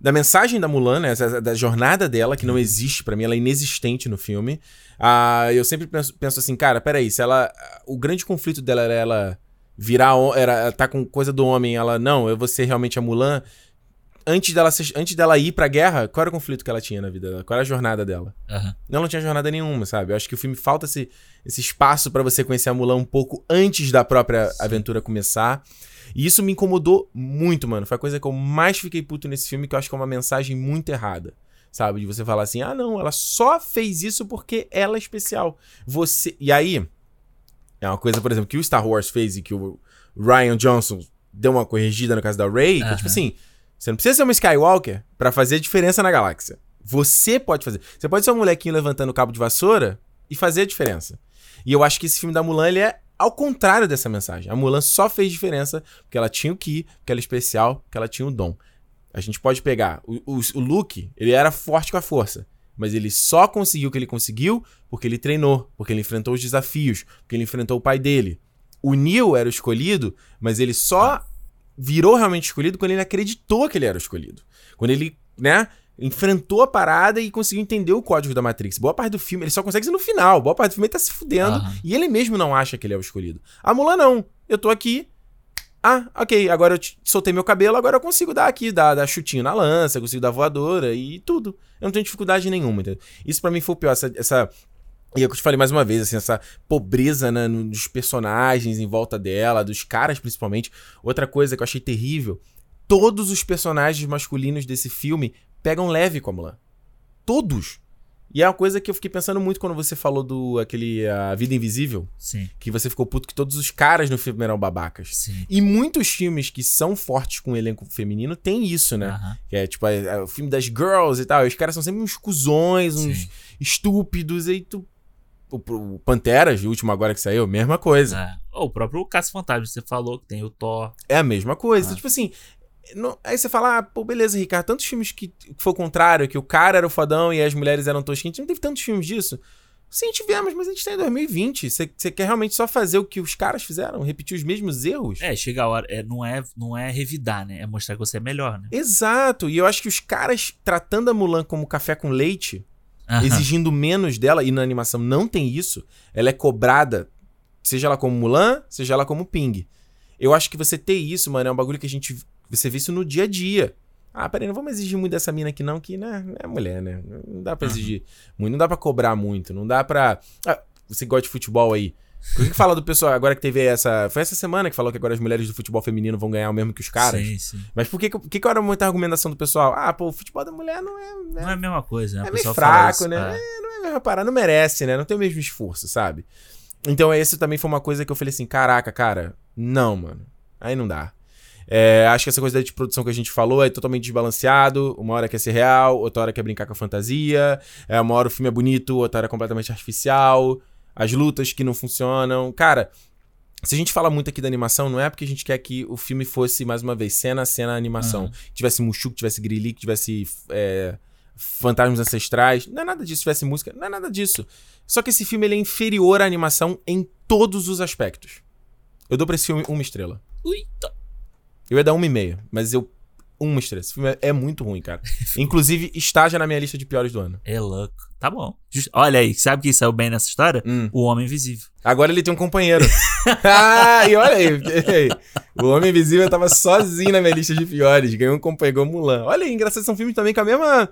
da mensagem da Mulan, né? Da jornada dela, que não existe pra mim, ela é inexistente no filme. Ah, eu sempre penso, penso assim, cara, peraí, se ela. O grande conflito dela era ela virar. Era, tá com coisa do homem, ela, não, eu vou ser realmente a Mulan. Antes dela, ser- antes dela ir pra guerra, qual era o conflito que ela tinha na vida dela? Qual era a jornada dela? Aham. Não, não tinha jornada nenhuma, sabe? Eu acho que o filme falta esse, esse espaço pra você conhecer a Mulan um pouco antes da própria aventura começar. E isso me incomodou muito, mano. Foi a coisa que eu mais fiquei puto nesse filme, que eu acho que é uma mensagem muito errada. Sabe? De você falar assim: ah, não, ela só fez isso porque ela é especial. Você. E aí, é uma coisa, por exemplo, que o Star Wars fez e que o Ryan Johnson deu uma corrigida no caso da Rey, que é tipo assim: você não precisa ser uma Skywalker pra fazer diferença na galáxia. Você pode fazer. Você pode ser um molequinho levantando o cabo de vassoura e fazer a diferença. E eu acho que esse filme da Mulan, ele é ao contrário dessa mensagem. A Mulan só fez diferença porque ela tinha o Ki, porque ela é especial, porque ela tinha o dom. A gente pode pegar o, o, o Luke, ele era forte com a força. Mas ele só conseguiu o que ele conseguiu porque ele treinou, porque ele enfrentou os desafios, porque ele enfrentou o pai dele. O Neil era o escolhido, mas ele só virou realmente escolhido quando ele acreditou que ele era o escolhido. Quando ele, né, enfrentou a parada e conseguiu entender o código da Matrix. Boa parte do filme, ele só consegue ser no final. Boa parte do filme ele tá se fudendo Aham. e ele mesmo não acha que ele é o escolhido. A Mulan não. Eu tô aqui. Ah, ok, agora eu te- soltei meu cabelo, agora eu consigo dar aqui, dar, dar chutinho na lança, consigo dar voadora e tudo. Eu não tenho dificuldade nenhuma, entendeu? Isso pra mim foi o pior, essa... essa e é eu te falei mais uma vez, assim, essa pobreza né, nos personagens em volta dela, dos caras principalmente. Outra coisa que eu achei terrível, todos os personagens masculinos desse filme pegam leve com a Mulan. Todos. E é uma coisa que eu fiquei pensando muito quando você falou do aquele A Vida Invisível, Sim, que você ficou puto que todos os caras no filme eram babacas. sim. E muitos filmes que são fortes com elenco feminino tem isso, né? Aham. Que é tipo é, é o filme das girls e tal. e Os caras são sempre uns cuzões, uns Sim. estúpidos. E tu. O, o Panteras, o último agora que saiu, mesma coisa. É. O próprio Caça Fantasma, você falou que tem o Thor. É, a mesma coisa. Ah. Então, tipo assim. Não- aí você fala, ah, pô, beleza, Ricardo, tantos filmes que, que foi o contrário, que o cara era o fodão e as mulheres eram tosquinhas. Não teve tantos filmes disso. Sim, tivemos, mas a gente tá em 2020. Você você quer realmente só fazer o que os caras fizeram? Repetir os mesmos erros? É, chega a hora. É, não, é, não é revidar, né? É mostrar que você é melhor, né? Exato. E eu acho que os caras tratando a Mulan como café com leite, Aham. exigindo menos dela, e na animação não tem isso, ela é cobrada, seja ela como Mulan, seja ela como Ping. Eu acho que você ter isso, mano, é um bagulho que a gente. Você vê isso no dia a dia. Ah, peraí, não vamos exigir muito dessa mina aqui, não, que né, é mulher, né? Não dá pra Uhum. exigir muito, não dá pra cobrar muito, não dá pra. Ah, você gosta de futebol aí. O que, que fala do pessoal agora que teve essa. Foi essa semana que falou que agora as mulheres do futebol feminino vão ganhar o mesmo que os caras? Sim, sim. Mas por que, que, que era muita argumentação do pessoal? Ah, pô, o futebol da mulher não é. Não é a mesma coisa, né? É meio fraco, isso, né? é. É, não é a mesma parada, não merece, né? Não tem o mesmo esforço, sabe? Então, esse também foi uma coisa que eu falei assim: caraca, cara, não, mano. Aí não dá. É, acho que essa coisa de produção que a gente falou é totalmente desbalanceado. Uma hora quer ser real, outra hora quer brincar com a fantasia. É, uma hora o filme é bonito, outra hora é completamente artificial. As lutas que não funcionam. Cara, se a gente fala muito aqui da animação, não é porque a gente quer que o filme fosse, mais uma vez, cena a cena animação. Aham. Tivesse Mushu, que tivesse Grilli, tivesse é, fantasmas ancestrais. Não é nada disso. Tivesse música, não é nada disso. Só que esse filme ele é inferior à animação em todos os aspectos. Eu dou pra esse filme uma estrela. Ui, tá. Eu ia dar uma e meia, mas eu. Uma estrela. Esse filme é, é muito ruim, cara. Inclusive, está já na minha lista de piores do ano. É louco. Tá bom. Just- Olha aí, sabe quem saiu bem nessa história? Hum. O Homem Invisível. Agora ele tem um companheiro. ah, e olha aí. O Homem Invisível tava sozinho na minha lista de piores. Ganhou um companheiro igual Mulan. Olha aí, engraçado, são filmes também com a mesma,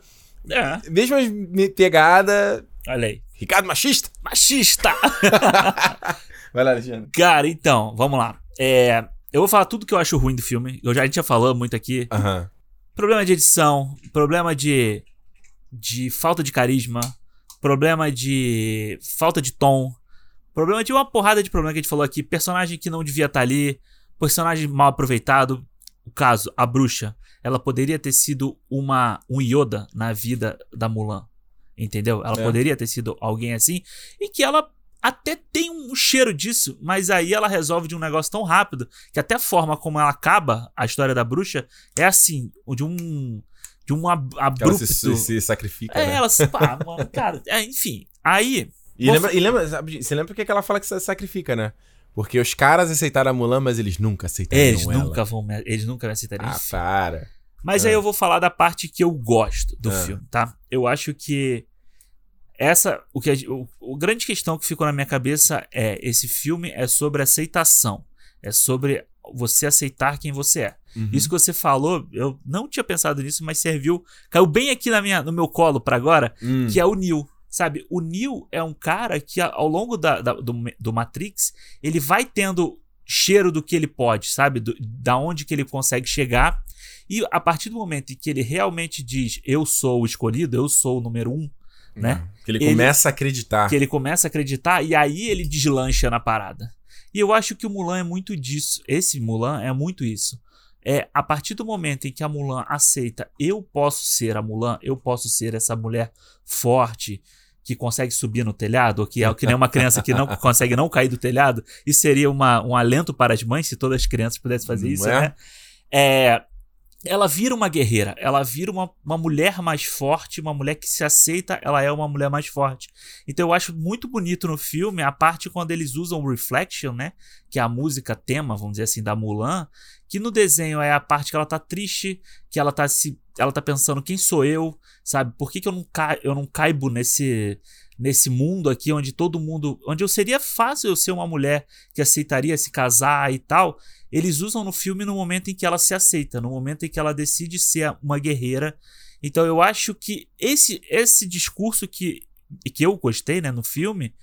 É, mesma me- pegada. olha aí. Ricardo Machista. Machista! Vai lá, Alexandre. Cara, então, vamos lá. É, eu vou falar tudo que eu acho ruim do filme. Eu já, a gente já falou muito aqui. Aham. Problema de edição, problema de, de falta de carisma, problema de falta de tom, problema de uma porrada de problema que a gente falou aqui. Personagem que não devia estar ali, personagem mal aproveitado. O caso, a bruxa, ela poderia ter sido uma um Yoda na vida da Mulan. Entendeu? Ela É. poderia ter sido alguém assim. E que ela até tem um cheiro disso, mas aí ela resolve de um negócio tão rápido que até a forma como ela acaba a história da bruxa é assim, de um de um ab- Ela abrupto. se, se sacrifica, é, né? ela se pá, mano, cara, é, enfim. Aí, E lembra, e lembra, sabe, você lembra por que ela fala que se sacrifica, né? Porque os caras aceitaram a Mulan, mas eles nunca aceitaram eles ela. nunca vão me, eles nunca me aceitariam. Ah, Enfim. para. Mas Ah. aí eu vou falar da parte que eu gosto do Ah. filme, tá? Eu acho que essa o que a, o, o grande questão que ficou na minha cabeça é esse filme é sobre aceitação, é sobre você aceitar quem você é. Uhum. Isso que você falou, eu não tinha pensado nisso, mas serviu, caiu bem aqui na minha, no meu colo pra agora, Hum. que é o Neo. Sabe, o Neo é um cara que ao longo da, da- do, do Matrix, ele vai tendo cheiro do que ele pode, sabe? Do- da onde que ele consegue chegar. E a partir do momento em que ele realmente diz, eu sou o escolhido, eu sou o número um, né? Que ele Ele- começa a acreditar. que ele começa a acreditar e aí ele deslancha na parada. E eu acho que o Mulan é muito disso. Esse Mulan é muito isso. É a partir do momento em que a Mulan aceita, eu posso ser a Mulan, eu posso ser essa mulher forte que consegue subir no telhado, ou que é que nem uma criança que não consegue não cair do telhado, isso seria uma, um alento para as mães se todas as crianças pudessem fazer Não isso, é? né? É, ela vira uma guerreira, ela vira uma, uma mulher mais forte, uma mulher que se aceita, ela é uma mulher mais forte. Então eu acho muito bonito no filme a parte quando eles usam o Reflection, né? Que é a música tema, vamos dizer assim, da Mulan. Que no desenho é a parte que ela tá triste, que ela tá se. Ela tá pensando quem sou eu, sabe? Por que, que eu, não ca, eu não caibo nesse, nesse mundo aqui onde todo mundo. Onde eu seria fácil eu ser uma mulher que aceitaria se casar e tal. Eles usam no filme no momento em que ela se aceita, no momento em que ela decide ser uma guerreira. Então eu acho que esse, esse discurso que, que eu gostei né, no filme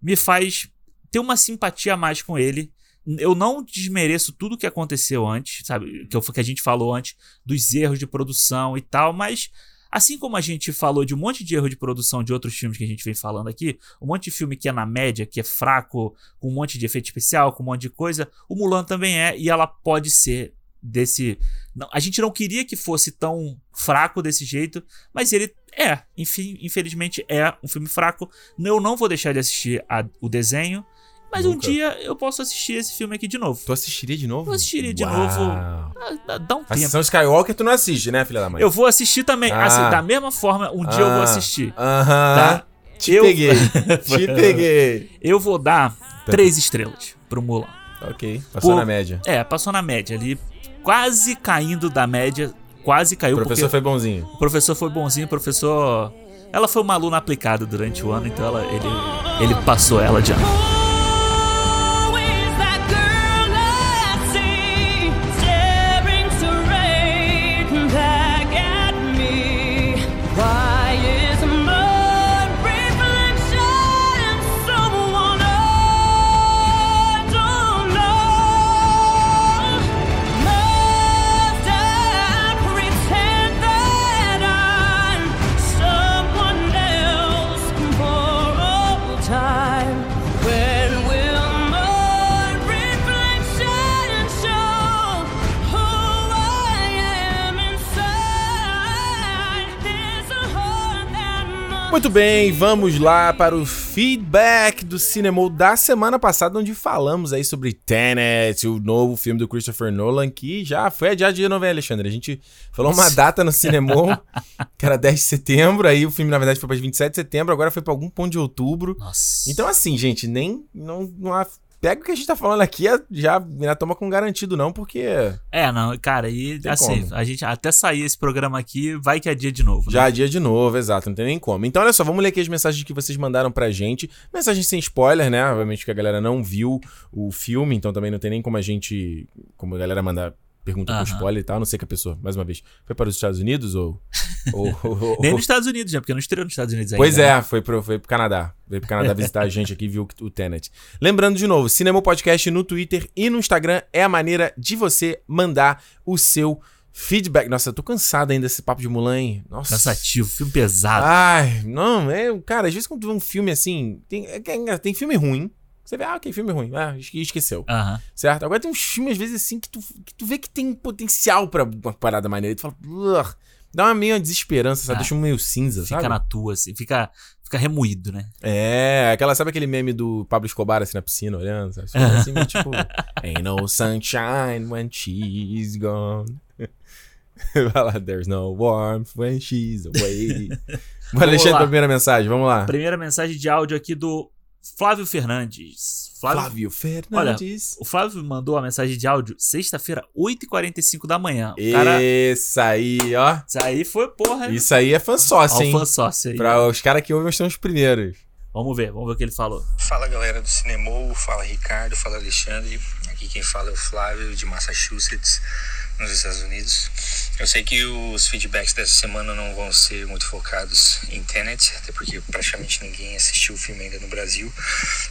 me faz ter uma simpatia a mais com ele. Eu não desmereço tudo que aconteceu antes, sabe? Que, eu, que a gente falou antes dos erros de produção e tal, mas assim como a gente falou de um monte de erro de produção de outros filmes que a gente vem falando aqui, um monte de filme que é na média, que é fraco, com um monte de efeito especial, com um monte de coisa, o Mulan também é e ela pode ser desse. Não, a gente não queria que fosse tão fraco desse jeito, mas ele é. Enfim, infelizmente é um filme fraco. Eu não vou deixar de assistir a- o desenho, mas um Nunca. dia eu posso assistir esse filme aqui de novo. Tu assistiria de novo? Eu assistiria de Uau. novo. Ah, dá- Dá um tempo. sessão Skywalker tu não assiste, né, filha da mãe? Eu vou assistir também. Ah. assim, da mesma forma, um dia eu vou Ah. assistir. Aham. Tá? Te Eu- peguei. Te peguei. Eu vou dar três estrelas pro Mulan. Ok. Passou Pô, na média. É, passou na média ali, quase caindo da média, quase caiu O professor foi bonzinho. o professor foi bonzinho, o professor ela foi uma aluna aplicada durante o ano, então ela, ele, ele passou ela de ano. Muito bem, vamos lá para o feedback do cinema da semana passada, onde falamos aí sobre Tenet, o novo filme do Christopher Nolan, que já foi adiado de novo, hein, Alexandre? A gente falou uma data no cinema, que era 10 de setembro, aí o filme na verdade foi para 27 de setembro, agora foi para algum ponto de outubro. Nossa. Então assim, gente, nem não, não há pega o que a gente tá falando aqui, é- já, já toma com garantido não, porque É, não, cara, e Tem assim, como. a gente até sair esse programa aqui, vai que é dia de novo. Já né? é dia de novo, exato, não tem nem como. Então, olha só, vamos ler aqui as mensagens que vocês mandaram pra gente. Mensagens sem spoiler, né? Obviamente que a galera não viu o filme, então também não tem nem como a gente. Como a galera mandar pergunta com Aham. spoiler e tal. Não sei que a pessoa, mais uma vez, foi para os Estados Unidos ou. ou, ou- Nem nos Estados Unidos, né? Porque não estreou nos Estados Unidos ainda. Pois né? é, foi pro, foi pro Canadá. Veio pro Canadá visitar a gente aqui e viu o Tenet. Lembrando de novo, Cinema Podcast no Twitter e no Instagram é a maneira de você mandar o seu feedback. Nossa, eu tô cansado ainda desse papo de Mulan, hein? Nossa. Cansativo, filme pesado. Ai, não, é. Cara, às vezes quando tu vê um filme assim. Tem, é, é tem filme ruim. Você vê, ah, ok, filme ruim. Ah, esque- esqueceu. Certo? Agora tem uns filmes, às vezes, assim, que tu, que tu vê que tem potencial pra uma parada maneira. E tu fala, "Ugh", dá uma meio desesperança, sabe? Ah, Deixa um meio cinza, Fica sabe? na tua, assim, fica, fica remoído, né? É, aquela, sabe aquele meme do Pablo Escobar assim na piscina olhando? Sabe? Fica assim, meio tipo, Ain't no sunshine when she's gone. Vai lá, there's no warmth when she's away. Alexandre, lá. pra primeira mensagem, vamos lá. Primeira mensagem de áudio aqui do Flávio Fernandes. Flávio, Flávio Fernandes. o Flávio mandou a mensagem de áudio sexta-feira, 8h45 da manhã. O cara, Isso aí, ó. isso aí foi porra. Isso aí é fã sócio, hein? Alfa sócio aí. Pra os caras que ouvem são os primeiros. Vamos ver, vamos ver o que ele falou. Fala galera do Cinemou, fala Ricardo, fala Alexandre. Aqui quem fala é o Flávio de Massachusetts, nos Estados Unidos. Eu sei que os feedbacks dessa semana não vão ser muito focados em Tenet, até porque praticamente ninguém assistiu o filme ainda no Brasil.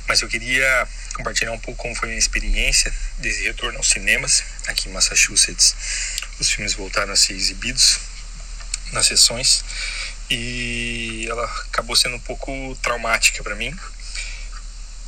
Mas eu queria compartilhar um pouco como foi a minha experiência desse retorno aos cinemas aqui em Massachusetts. Os filmes voltaram a ser exibidos nas sessões e ela acabou sendo um pouco traumática para mim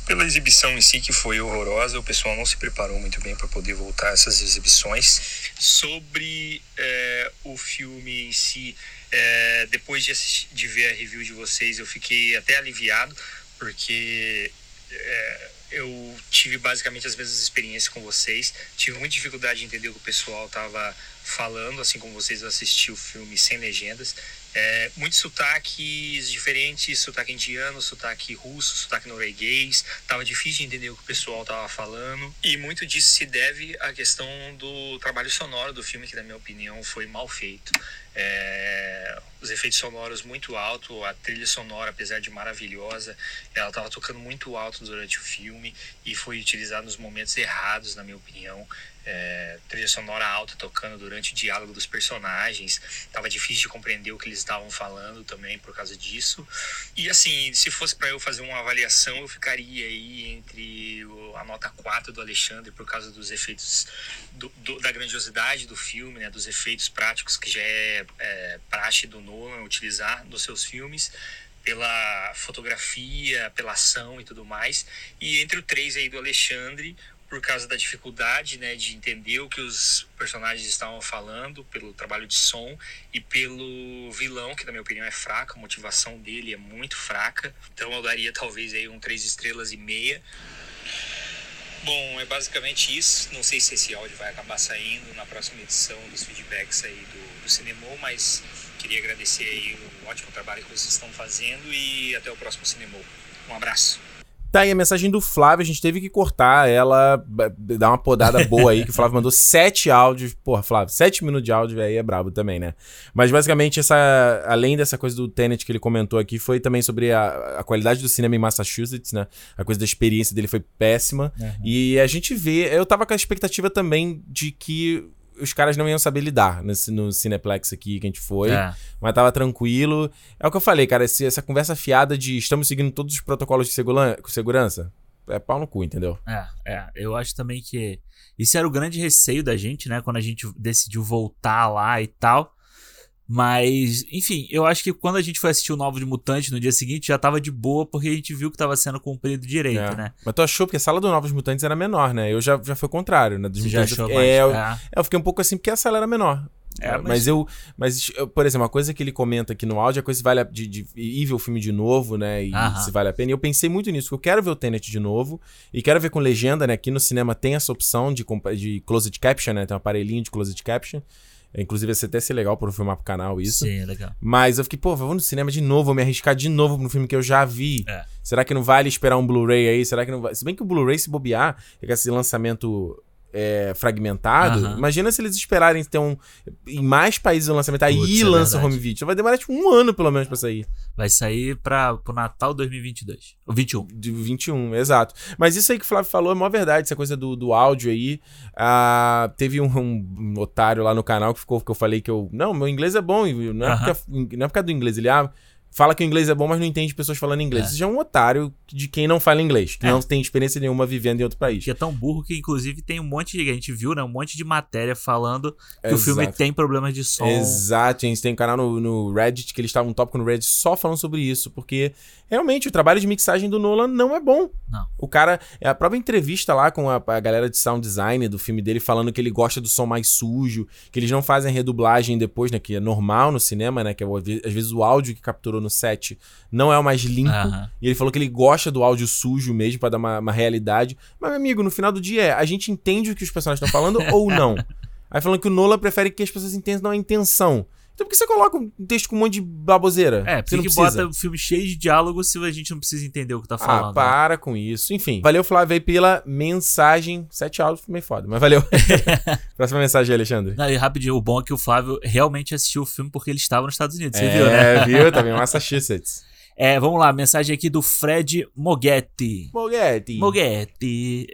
pela exibição em si que foi horrorosa, o pessoal não se preparou muito bem para poder voltar a essas exibições. Sobre é, o filme em si, é, depois de, assistir, de ver a review de vocês, eu fiquei até aliviado, porque é, eu tive basicamente as mesmas experiências com vocês. Tive muita dificuldade de entender o que o pessoal estava falando, assim como vocês eu assisti o filme sem legendas. É, muitos sotaques diferentes, sotaque indiano, sotaque russo, sotaque norueguês. Tava difícil de entender o que o pessoal tava falando. E muito disso se deve à questão do trabalho sonoro do filme, que na minha opinião foi mal feito. É, os efeitos sonoros muito alto, a trilha sonora, apesar de maravilhosa, ela estava tocando muito alto durante o filme e foi utilizada nos momentos errados, na minha opinião. É, trilha sonora alta tocando durante o diálogo dos personagens, tava difícil de compreender o que eles estavam falando também por causa disso. E assim, se fosse para eu fazer uma avaliação, eu ficaria aí entre a nota 4 do Alexandre por causa dos efeitos do- do- da grandiosidade do filme, né, dos efeitos práticos que já é, é praxe do Nolan utilizar nos seus filmes pela fotografia, pela ação e tudo mais. E entre o 3 aí do Alexandre, por causa da dificuldade, né, de entender o que os personagens estavam falando, pelo trabalho de som e pelo vilão, que na minha opinião é fraco, a motivação dele é muito fraca. Então eu daria talvez aí um 3 estrelas e meia. Bom, é basicamente isso. Não sei se esse áudio vai acabar saindo na próxima edição dos feedbacks aí do, do mas queria agradecer aí o ótimo trabalho que vocês estão fazendo e até o próximo Cinemol. Um abraço. Tá aí a mensagem do Flávio, a gente teve que cortar ela, dar uma podada boa aí, que o Flávio mandou sete áudios. Porra, Flávio, sete minutos de áudio aí é brabo também, né? Mas basicamente, essa, além dessa coisa do Tenet que ele comentou aqui, foi também sobre a, a qualidade do cinema em Massachusetts, né? A coisa da experiência dele foi péssima. E a gente vê, eu tava com a expectativa também de que os caras não iam saber lidar nesse, no Cineplex aqui que a gente foi É. mas tava tranquilo. É o que eu falei, cara, esse- essa conversa fiada de estamos seguindo todos os protocolos de segura- segurança, é pau no cu, entendeu? É, é. Eu acho também que isso era o grande receio da gente, né? Quando a gente decidiu voltar lá e tal. Mas, enfim, eu acho que quando a gente foi assistir o Novo de Mutante no dia seguinte, já tava de boa, porque a gente viu que tava sendo cumprido direito, É. né? Mas tu achou porque a sala do Novos Mutantes era menor, né? Eu já, já foi o contrário, né? Dos Você já Mutantes, achou eu- mais. é, eu, É. eu fiquei um pouco assim porque a sala era menor. É, mas... mas- eu. Mas, eu- por exemplo, uma coisa que ele comenta aqui no áudio é a coisa se vale a, de, de ir ver o filme de novo, né? E Aham. se vale a pena. E eu pensei muito nisso, porque eu quero ver o Tenet de novo. E quero ver com legenda, né? Aqui no cinema tem essa opção de, de closed caption, né? Tem um aparelhinho de closed caption. Inclusive, ia ser até ser legal por eu filmar pro canal isso. Sim, é legal. Mas eu fiquei, pô, vou no cinema de novo, vou me arriscar de novo no filme que eu já vi. É. Será que não vale esperar um Blu-ray aí? Será que não vai? Se bem que o Blu-ray, se bobear, é que esse lançamento é, fragmentado, Aham. imagina se eles esperarem ter um. Em mais países o lançamento, aí Putz, é lança o home video. Vai demorar tipo um ano, pelo menos, pra sair. Vai sair pra, pro Natal 2022. O 21. De 21, exato. Mas isso aí que o Flávio falou é mó verdade, essa coisa do, do áudio aí. Ah, teve um, um otário lá no canal que ficou que eu falei que eu. Não, meu inglês é bom. Não é, Aham. porque, não é por causa do inglês. Ele ah, fala que o inglês é bom, mas não entende pessoas falando inglês. É. Isso já é um otário de quem não fala inglês, que É. não tem experiência nenhuma vivendo em outro país. Que é tão burro que, inclusive, tem um monte de. A gente viu, né? Um monte de matéria falando que o Exato. filme tem problemas de som. Exato, gente. Tem um canal no, no Reddit que eles estavam um tópico no Reddit só falando sobre isso, porque realmente o trabalho de mixagem do Nolan não é bom. Não. O cara, a própria entrevista lá com a, a galera de sound design do filme dele falando que ele gosta do som mais sujo, que eles não fazem redublagem depois, né? Que é normal no cinema, né? Que é, o- às vezes o áudio que capturou no set não é o mais limpo. Aham. E ele falou que ele gosta do áudio sujo mesmo pra dar uma, uma realidade. Mas, meu amigo, no final do dia é, a gente entende o que os personagens estão falando ou não? Aí falando que o Nolan prefere que as pessoas entendam a intenção. Então por que você coloca um texto com um monte de baboseira? É, não que precisa. bota um filme cheio de diálogo se a gente não precisa entender o que tá Ah, falando. né? para com isso. Enfim, valeu, Flávio, aí pela mensagem. Sete áudios foi meio foda, mas valeu. Próxima mensagem, Alexandre. Não, e rapidinho, o bom é que o Flávio realmente assistiu o filme porque ele estava nos Estados Unidos. Você é, viu, né? viu? Tá vendo? Massachusetts. É, vamos lá, mensagem aqui do Fred Moghetti. Moguete. Moghetti.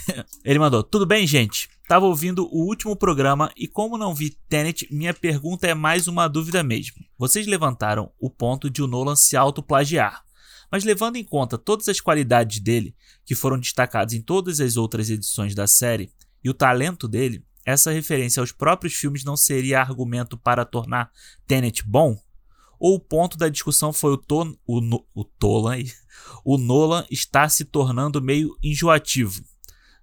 Ele mandou: Tudo bem, gente? Tava ouvindo o último programa e, como não vi Tenet, minha pergunta é mais uma dúvida mesmo. Vocês levantaram o ponto de o Nolan se autoplagiar. Mas levando em conta todas as qualidades dele, que foram destacadas em todas as outras edições da série, e o talento dele, essa referência aos próprios filmes não seria argumento para tornar Tenet bom? Ou o ponto da discussão foi o, ton, o, o Tolan o Nolan está se tornando meio enjoativo.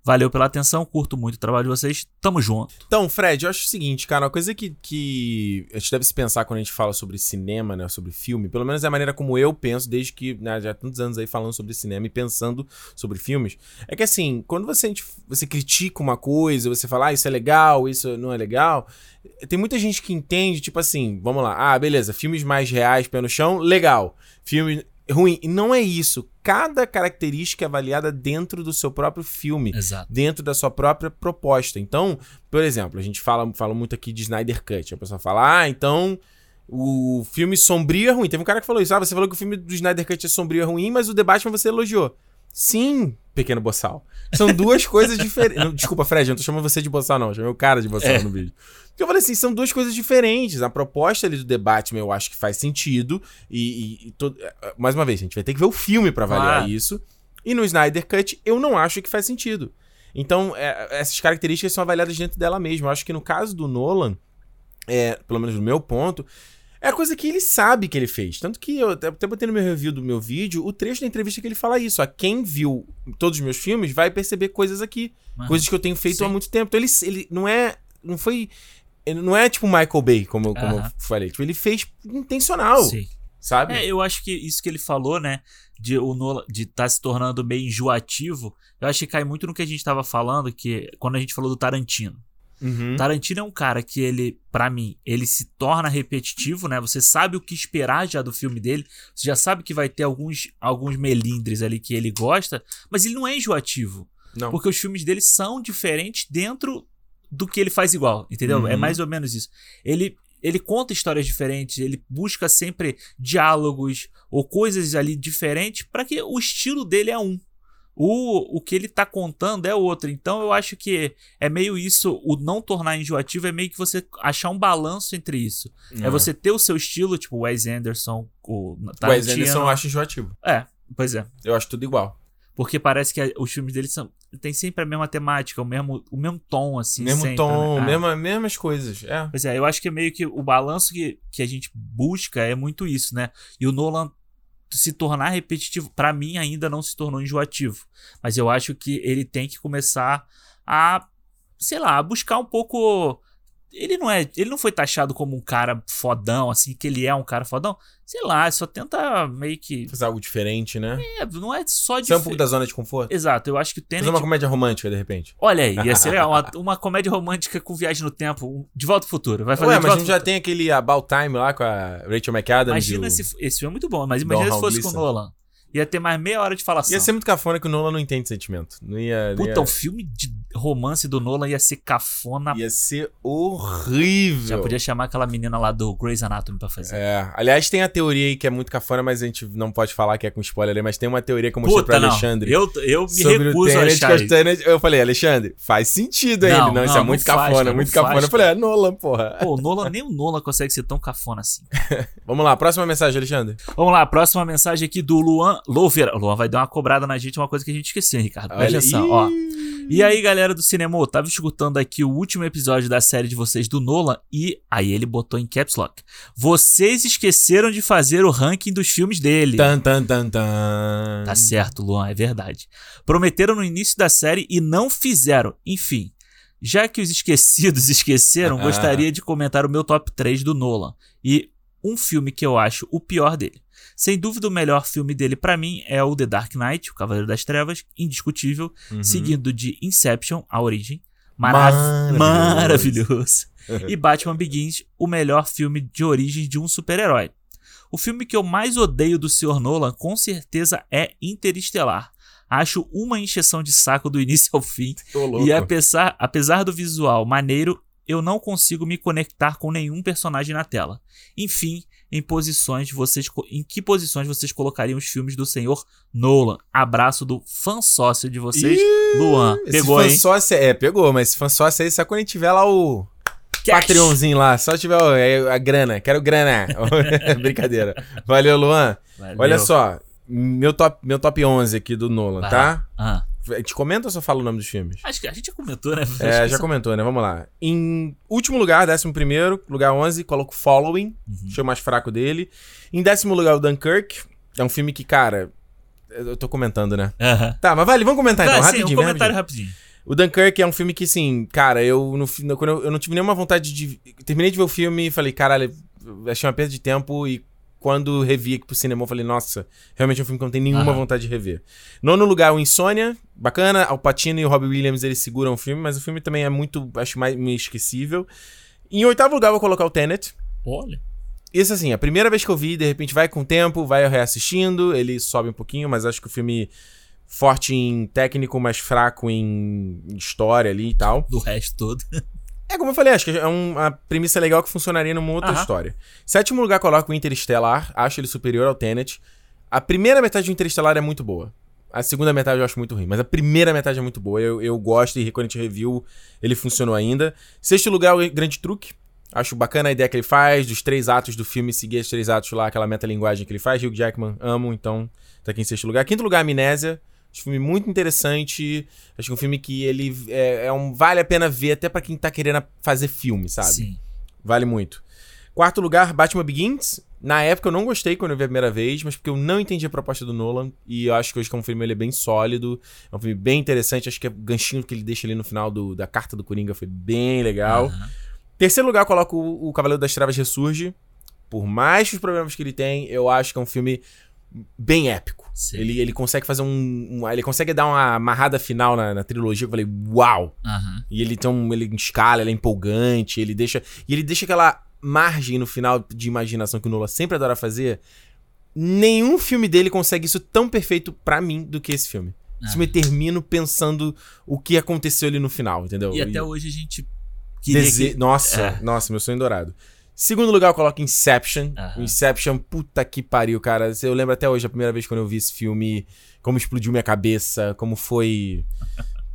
Valeu pela atenção, curto muito o trabalho de vocês, tamo junto. Então, Fred, eu acho o seguinte, cara, uma coisa que, que a gente deve se pensar quando a gente fala sobre cinema, né, sobre filme, pelo menos é a maneira como eu penso, desde que, né, já há tantos anos aí falando sobre cinema e pensando sobre filmes, é que assim, quando você, você critica uma coisa, você fala, ah, isso é legal, isso não é legal, tem muita gente que entende, tipo assim, vamos lá, ah, beleza, filmes mais reais, pé no chão, legal. Filme ruim. E não é isso. Cada característica é avaliada dentro do seu próprio filme Exato. dentro da sua própria proposta. Então, por exemplo, a gente fala, fala muito aqui de Snyder Cut. A pessoa fala, ah, então o filme sombrio é ruim. Teve um cara que falou isso. Ah, você falou que o filme do Snyder Cut é sombrio é ruim, mas o The Batman você elogiou. Sim, pequeno boçal. São duas coisas diferentes. Desculpa, Fred, eu não tô chamando você de boçal, não. Eu chamei o cara de boçal É. no vídeo. Porque eu falei assim, são duas coisas diferentes. A proposta ali do Batman eu acho que faz sentido. E, e- e todo- mais uma vez, a gente vai ter que ver o filme pra avaliar Claro. isso. E no Snyder Cut eu não acho que faz sentido. Então, é, essas características são avaliadas dentro dela mesma. Eu acho que no caso do Nolan, é, pelo menos no meu ponto, é a coisa que ele sabe que ele fez. Tanto que eu até botei no meu review do meu vídeo o trecho da entrevista que ele fala isso. A quem viu todos os meus filmes vai perceber coisas aqui. Coisas que eu tenho feito Sim. há muito tempo. Então ele, ele não é. Não foi. Ele não é tipo Michael Bay, como, como eu Aham. falei. Tipo, ele fez intencional. Sim. Sabe? É, eu acho que isso que ele falou, né? De o Nolan de estar se tornando meio enjoativo, eu acho que cai muito no que a gente tava falando, que quando a gente falou do Tarantino. Uhum. Tarantino é um cara que ele, pra mim, ele se torna repetitivo, né? Você sabe o que esperar já do filme dele, você já sabe que vai ter alguns, alguns melindres ali que ele gosta, mas ele não é enjoativo. Não. Porque os filmes dele são diferentes dentro do que ele faz igual, entendeu? Uhum. É mais ou menos isso. Ele, ele conta histórias diferentes, ele busca sempre diálogos ou coisas ali diferentes para que o estilo dele é um. O, o que ele tá contando é outro. Então eu acho que é meio isso, o não tornar enjoativo é meio que você achar um balanço entre isso. É, você ter o seu estilo, tipo o Wes Anderson, o Wes. Anderson eu acho enjoativo. É, pois é. Eu acho tudo igual. Porque parece que os filmes dele são, tem sempre a mesma temática, o mesmo, o mesmo tom, assim. mesmo sempre, tom, né? Ah. mesma, mesmas coisas. É. Pois é, eu acho que é meio que o balanço que, que a gente busca é muito isso, né? E o Nolan se tornar repetitivo, pra mim ainda não se tornou enjoativo. Mas eu acho que ele tem que começar a, sei lá, a buscar um pouco. Ele não é. Ele não foi taxado como um cara fodão, assim, que ele é um cara fodão. Sei lá, só tenta meio que. Fazer algo diferente, né? É, não é só de. Sair um pouco da zona de conforto. Exato, eu acho que o Tenet. Fazer uma comédia romântica, de repente. Olha aí, ia ser legal. Uma, uma comédia romântica com viagem no tempo. De volta ao futuro. Vai fazer Ué, mas a gente já tem aquele About Time lá com a Rachel McAdams. Imagina e o... se. Esse filme é muito bom, mas imagina se Don fosse Gleason. com o Nolan. Ia ter mais meia hora de falação. Ia ser muito cafona que o Nolan não entende sentimento. Não ia. não Puta, ia... o filme de romance do Nolan ia ser cafona. Ia ser horrível. Já podia chamar aquela menina lá do Grey's Anatomy pra fazer. É, aliás, tem a teoria aí que é muito cafona, mas a gente não pode falar que é com spoiler aí, mas tem uma teoria que eu mostrei Puta, pro não. Alexandre. Eu, eu me sobre recuso o a achar Eu falei, Alexandre, faz sentido aí. Não, Ele, não, isso não, é muito não faz, cafona, cara, muito não cafona. faz, eu falei, é Nolan, porra. Pô, Nolan, nem o Nolan consegue ser tão cafona assim. Vamos lá, próxima mensagem, Alexandre. Vamos lá, próxima mensagem aqui do Luan Louveira. O Luan vai dar uma cobrada na gente, uma coisa que a gente esqueceu, Ricardo. Presta atenção, ó. E aí, galera do cinema, eu tava escutando aqui o último episódio da série de vocês do Nolan e aí ele botou em caps lock. Vocês esqueceram de fazer o ranking dos filmes dele. Tan, tan, tan, tan. Tá certo, Luan, é verdade. Prometeram no início da série e não fizeram. Enfim, já que os esquecidos esqueceram, gostaria de comentar o meu top 3 do Nolan e um filme que eu acho o pior dele. Sem dúvida, o melhor filme dele pra mim é o The Dark Knight, o Cavaleiro das Trevas, indiscutível, Uhum. seguido de Inception, A Origem, marav- Maravilhoso. maravilhoso, e Batman Begins, o melhor filme de origem de um super-herói. O filme que eu mais odeio do Sr. Nolan com certeza é Interestelar. Acho uma encheção de saco do início ao fim. E apesar, apesar do visual maneiro, eu não consigo me conectar com nenhum personagem na tela. Enfim, em posições vocês em que posições vocês colocariam os filmes do senhor Nolan? Abraço do fã sócio de vocês, Luan. Esse Pegou, hein? sócio, é, pegou, mas esse fã sócio aí só quando a gente tiver lá o Cash. Patreonzinho lá, só tiver é, a grana, quero grana. Brincadeira. Valeu, Luan. Valeu. Olha só, meu top, meu top 11 aqui do Nolan, Vai tá? Ah, A gente comenta ou só fala o nome dos filmes? acho que a gente já comentou, né? Acho É, já isso- comentou, né? Vamos lá. Em último lugar, décimo primeiro, lugar 11, coloco Following, Uhum. achei o mais fraco dele. Em décimo lugar, o Dunkirk. É um filme que, cara, eu tô comentando, né? Tá, mas vale, vamos comentar então, Tá, sim, um rapidinho, bem comentário rapidinho. rapidinho. O Dunkirk é um filme que, assim, cara, eu, no, quando eu, eu não tive nenhuma vontade de. Terminei de ver o filme e falei, caralho, achei uma perda de tempo e quando revi aqui pro cinema, eu falei, nossa, realmente é um filme que eu não tenho nenhuma Aham. vontade de rever. Nono lugar, o Insônia, bacana. Al Pacino e o Robbie Williams eles seguram o filme, mas o filme também é muito, acho mais meio esquecível. Em oitavo lugar, eu vou colocar o Tenet. Olha. Isso assim, a primeira vez que eu vi, de repente vai com o tempo, vai reassistindo, ele sobe um pouquinho, mas acho que o filme forte em técnico, mas fraco em história ali e tal. Do resto todo. É como eu falei, acho que é um- uma premissa legal que funcionaria numa outra Aham. história. Sétimo lugar, coloco o Interestelar, acho ele superior ao Tenet. A primeira metade do Interestelar é muito boa. A segunda metade eu acho muito ruim, mas a primeira metade é muito boa. Eu, eu gosto e quando a gente review, ele funcionou ainda. Sexto lugar, o Grande Truque. Acho bacana a ideia que ele faz, dos três atos do filme, seguir os três atos lá, aquela metalinguagem que ele faz. Hugh Jackman, amo, então tá aqui em sexto lugar. Quinto lugar, Amnésia. Acho um filme muito interessante. Acho que é um filme que ele é, é um, vale a pena ver, até pra quem tá querendo fazer filme, sabe? Sim. Vale muito. Quarto lugar, Batman Begins. Na época eu não gostei quando eu vi a primeira vez, mas porque eu não entendi a proposta do Nolan. E eu acho que hoje é um filme ele é bem sólido. É um filme bem interessante. Acho que o ganchinho que ele deixa ali no final do- da carta do Coringa foi bem legal. Aham. Terceiro lugar, eu coloco o, o Cavaleiro das Trevas Ressurge. Por mais que os problemas que ele tem, eu acho que é um filme bem épico. Sim. Ele, ele consegue fazer um, um- Ele consegue dar uma amarrada final na, na trilogia. Eu falei, uau! Aham. E ele tem um, ele escala, ele é empolgante, ele deixa. E ele deixa aquela margem no final de imaginação que o Nolan sempre adora fazer. Nenhum filme dele consegue isso tão perfeito pra mim do que esse filme. Esse Ah. filme eu termino pensando o que aconteceu ali no final, entendeu? E até hoje a gente queria Dese- que... Nossa, É. nossa, meu sonho dourado. Segundo lugar, eu coloco Inception. Inception, puta que pariu, cara. Eu lembro até hoje, a primeira vez quando eu vi esse filme, como explodiu minha cabeça, como foi.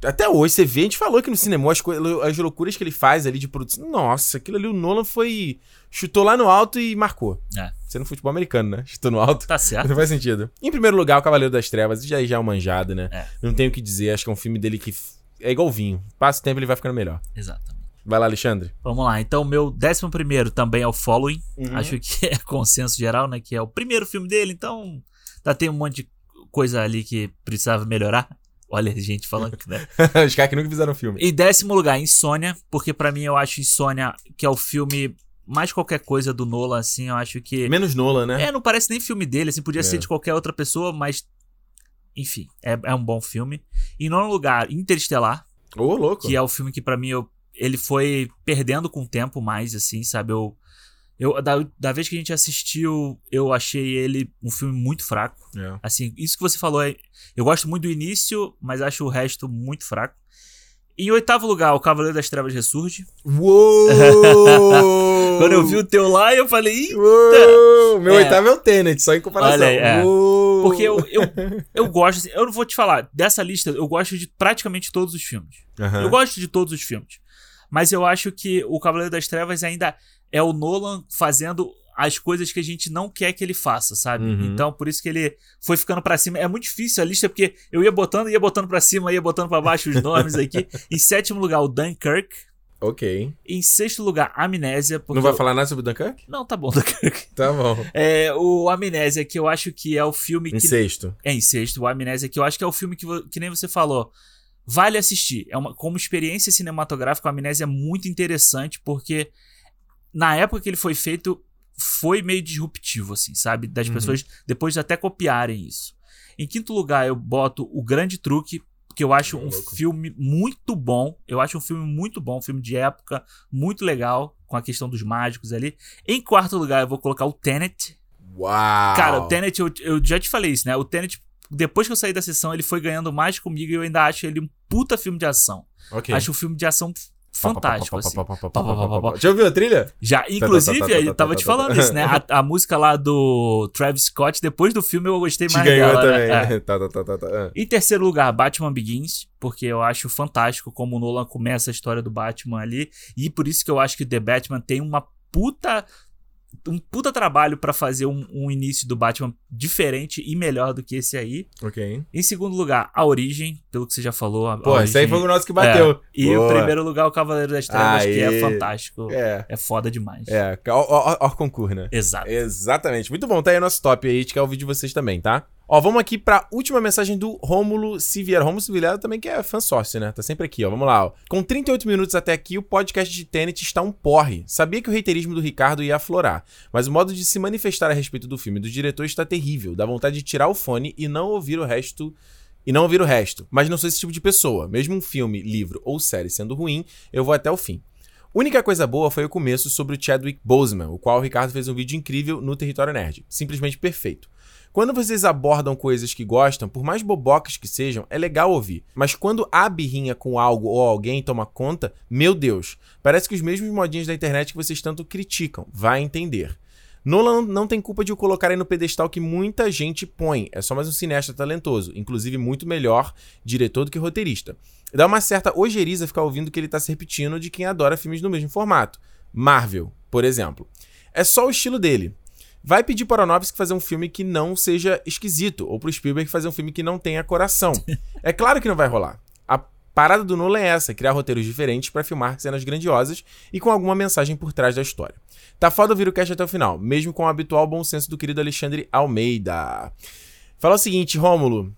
Até hoje, você vê, a gente falou aqui no cinema, as, as loucuras que ele faz ali de produção. Nossa, aquilo ali, o Nolan foi. Chutou lá no alto e marcou. É. Você no futebol americano, né? Chutou no alto. Tá certo. Não faz sentido. Em primeiro lugar, o Cavaleiro das Trevas. Já, já é uma manjada, né? É. Não tenho o que dizer. Acho que é um filme dele que é igual vinho. Passa o tempo ele vai ficando melhor. Exatamente. Vai lá, Alexandre. Vamos lá. Então, meu décimo primeiro também é o Following. Uhum. Acho que é consenso geral, né? Que é o primeiro filme dele, então... Ainda tem um monte de coisa ali que precisava melhorar. Olha, gente falando que, né? Os caras que nunca fizeram filme. Em décimo lugar, Insônia, porque pra mim eu acho Insônia que é o filme mais qualquer coisa do Nolan, assim, eu acho que... Menos Nolan, né? É, não parece nem filme dele, assim, podia É. ser de qualquer outra pessoa, mas... Enfim, é, é um bom filme. Em nono lugar, Interestelar, Ô, louco. que é o filme que pra mim eu, ele foi perdendo com o tempo mais, assim, sabe? Eu, eu da, da vez que a gente assistiu, eu achei ele um filme muito fraco. É. Assim, isso que você falou é. Eu gosto muito do início, mas acho o resto muito fraco. Em oitavo lugar, o Cavaleiro das Trevas ressurge. Uou! Quando eu vi o teu lá, eu falei! Uou! Meu É. oitavo é o Tenet, só em comparação. Olha aí, é. Porque eu, eu, eu gosto, assim, eu não vou te falar, dessa lista, eu gosto de praticamente todos os filmes. Aham. Eu gosto de todos os filmes. Mas eu acho que o Cavaleiro das Trevas ainda é o Nolan fazendo as coisas que a gente não quer que ele faça, sabe? Uhum. Então, por isso que ele foi ficando pra cima. É muito difícil a lista, porque eu ia botando, ia botando pra cima, ia botando pra baixo os nomes aqui. em sétimo lugar, o Dunkirk. Ok. Em sexto lugar, Amnésia. Porque Não vai falar nada sobre Dunkirk? Não, tá bom, Dunkirk. Tá bom. É, o Amnésia, que eu acho que é o filme Em que sexto. é, em sexto, o Amnésia, que eu acho que é o filme que, que nem você falou. Vale assistir. É uma, como experiência cinematográfica, o Amnésia é muito interessante, porque na época que ele foi feito, foi meio disruptivo, assim, sabe? Das Uhum. pessoas depois até copiarem isso. Em quinto lugar, eu boto O Grande Truque, que eu acho um louco. filme muito bom. Eu acho um filme muito bom, um filme de época, muito legal, com a questão dos mágicos ali. Em quarto lugar, eu vou colocar o Tenet, Uau! Cara, o Tenet, eu, eu já te falei isso, né? O Tenet, depois que eu saí da sessão, ele foi ganhando mais comigo e eu ainda acho ele um puta filme de ação. Ok. Acho um filme de ação fantástico, assim. Já ouviu a trilha? Já, inclusive, tá, tá, tá, eu tava te falando isso, né? A, a música lá do Travis Scott, depois do filme eu gostei Te mais ganhou dela. também. né? É. Tá, tá, tá, tá, tá. Ah. Em terceiro lugar, Batman Begins, porque eu acho fantástico como o Nolan começa a história do Batman ali. E por isso que eu acho que The Batman tem uma puta. Um puta trabalho pra fazer um, um início do Batman diferente e melhor do que esse aí. Ok. Em segundo lugar, A Origem, pelo que você já falou. A, Pô, a esse aí foi o nosso que bateu. É. E o primeiro lugar, O Cavaleiro das Trevas, que é fantástico. É, É. foda demais. É, ó, ó, ó, concurso, né? Exato. Exatamente. Muito bom, tá aí o nosso top aí, a gente quer ouvir de vocês também, tá? Ó, vamos aqui pra última mensagem do Rômulo Siviero. Rômulo Siviero também que é fã sócio, né? Tá sempre aqui, ó. Vamos lá, ó. Com 38 minutos até aqui, o podcast de Tenet está um porre. Sabia que o reiterismo do Ricardo ia aflorar, mas o modo de se manifestar a respeito do filme do diretor está terrível. Dá vontade de tirar o fone e não ouvir o resto e não ouvir o resto. Mas não sou esse tipo de pessoa. Mesmo um filme, livro ou série sendo ruim, eu vou até o fim. Única coisa boa foi o começo sobre o Chadwick Boseman, o qual o Ricardo fez um vídeo incrível no Território Nerd. Simplesmente perfeito. Quando vocês abordam coisas que gostam, por mais bobocas que sejam, é legal ouvir. Mas quando a birrinha com algo ou alguém toma conta, meu Deus, parece que os mesmos modinhos da internet que vocês tanto criticam. Vai entender. Nolan não tem culpa de o colocarem no pedestal que muita gente põe. É só mais um cineasta talentoso, inclusive muito melhor diretor do que roteirista. Dá uma certa ojeriza ficar ouvindo que ele tá se repetindo de quem adora filmes no mesmo formato. Marvel, por exemplo. É só o estilo dele. Vai pedir para o Aronofsky fazer um filme que não seja esquisito, ou pro Spielberg fazer um filme que não tenha coração. É claro que não vai rolar. A parada do Nolan é essa, criar roteiros diferentes para filmar cenas grandiosas e com alguma mensagem por trás da história. Tá foda ouvir o cast até o final, mesmo com o habitual bom senso do querido Alexandre Almeida. Fala o seguinte, Rômulo.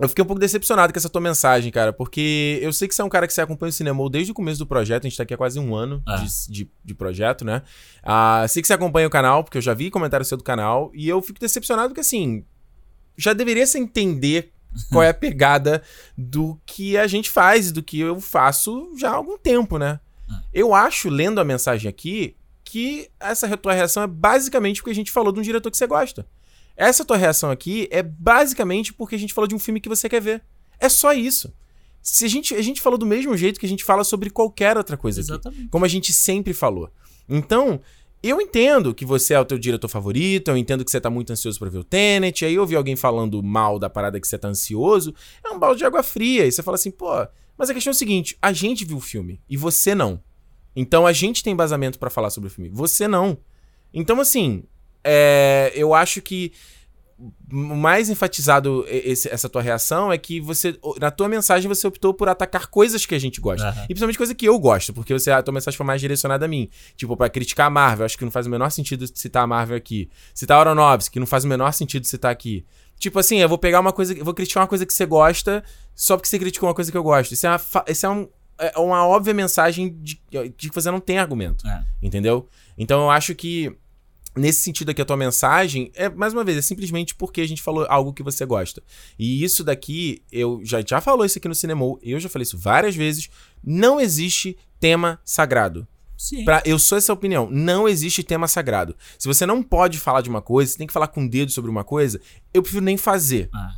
Eu fiquei um pouco decepcionado com essa tua mensagem, cara, porque eu sei que você é um cara que você acompanha o cinema desde o começo do projeto, a gente tá aqui há quase um ano É. de, de, de projeto, né? Ah, sei que você acompanha o canal, porque eu já vi comentário seu do canal, e eu fico decepcionado porque, assim, já deveria se entender qual é a pegada do que a gente faz do que eu faço já há algum tempo, né? Eu acho, lendo a mensagem aqui, que essa tua reação é basicamente porque a gente falou de um diretor que você gosta. Essa tua reação aqui é basicamente porque a gente falou de um filme que você quer ver. É só isso. Se a gente, a gente falou do mesmo jeito que a gente fala sobre qualquer outra coisa aqui. Exatamente. Como a gente sempre falou. Então, eu entendo que você é o teu diretor favorito, eu entendo que você tá muito ansioso pra ver o Tenet, aí eu ouvi alguém falando mal da parada que você tá ansioso, é um balde de água fria, e você fala assim, pô, mas a questão é o seguinte, a gente viu o filme, e você não. Então a gente tem embasamento pra falar sobre o filme, você não. Então, assim, é, eu acho que o mais enfatizado esse- essa tua reação é que você, na tua mensagem, você optou por atacar coisas que a gente gosta. Aham. E principalmente coisa que eu gosto, porque você, a tua mensagem foi mais direcionada a mim. Tipo, pra criticar a Marvel, acho que não faz o menor sentido citar a Marvel aqui. Citar a Aronofsky, que não faz o menor sentido citar aqui. Tipo assim, eu vou pegar uma coisa, vou criticar uma coisa que você gosta só porque você criticou uma coisa que eu gosto. Isso é uma, isso é um- é uma óbvia mensagem de, de que você não tem argumento. É. Entendeu? Então eu acho que nesse sentido aqui a tua mensagem é mais uma vez é simplesmente porque a gente falou algo que você gosta. E isso daqui eu já já falou isso aqui no cinema, eu já falei isso várias vezes, não existe tema sagrado. Sim. Pra, eu sou essa opinião. Não existe tema sagrado. Se você não pode falar de uma coisa, você tem que falar com o dedo sobre uma coisa, eu prefiro nem fazer. Ah.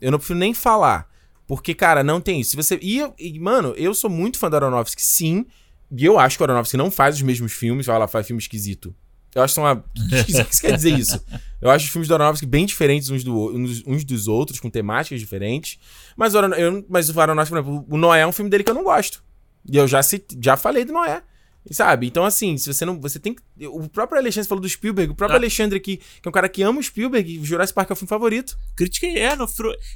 Eu não prefiro nem falar. Porque, cara, não tem isso. Se você. E, e, mano, eu sou muito fã do Aronofsky, sim. E eu acho que o Aronofsky não faz os mesmos filmes. Vai lá, faz filme esquisito. Eu acho que são uma. O que isso quer dizer isso? Eu acho os filmes do Aronofsky bem diferentes uns, do, uns, uns dos outros, com temáticas diferentes. Mas eu, mas o Aronofsky, por exemplo, o Noé é um filme dele que eu não gosto. E eu já, cit- já falei do Noé. Sabe? Então, assim, se você não. Você tem que. O próprio Alexandre falou do Spielberg. O próprio Ah. Alexandre aqui, que é um cara que ama o Spielberg, o Jurassic Park é o filme favorito. Critiquei, é. No,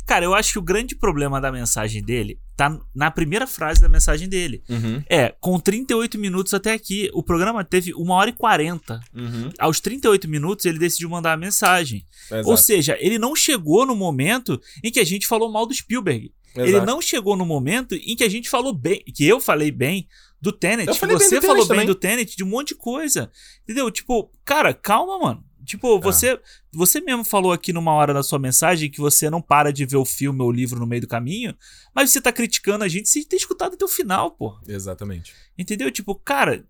Cara, eu acho que o grande problema da mensagem dele tá na primeira frase da mensagem dele. Uhum. É, com 38 minutos até aqui, o programa teve 1 hora e 40. Uhum. Aos 38 minutos, ele decidiu mandar a mensagem. Exato. Ou seja, ele não chegou no momento em que a gente falou mal do Spielberg. Ele Exato. não chegou no momento em que a gente falou bem, que eu falei bem do Tenet, você do Tenet falou também. bem do Tenet, de um monte de coisa. Entendeu? Tipo, cara, calma, mano. Tipo, você, você mesmo falou aqui numa hora da sua mensagem que você não para de ver o filme ou o livro no meio do caminho, mas você tá criticando a gente sem ter escutado até o final, pô. Exatamente. Entendeu? Tipo, cara,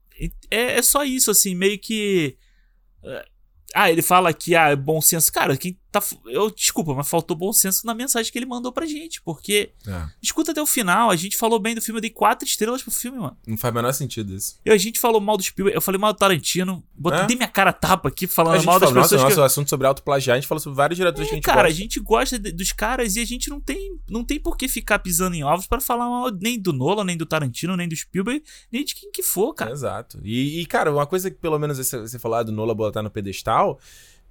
é, é só isso, assim, meio que. é, Ah, ele fala que ah, é bom senso. Cara, quem tá. Eu, desculpa, mas faltou bom senso na mensagem que ele mandou pra gente. Porque. É. Escuta até o final. A gente falou bem do filme, eu dei quatro estrelas pro filme, mano. Não faz o menor sentido isso. E a gente falou mal do Spielberg, eu falei mal do Tarantino. Botei É? minha cara a tapa aqui A falando mal das nossa, pessoas. nosso que... assunto sobre autoplagiar, a gente falou sobre vários diretores que a É, gente cara, a gosta. gente gosta de- dos caras e a gente não tem, não tem por que ficar pisando em ovos pra falar mal nem do Nolan, nem do Tarantino, nem do Spielberg, nem de quem que for, cara. Exato. E, e, cara, uma coisa que pelo menos você, você falou ah, do Nola botar no pedestal,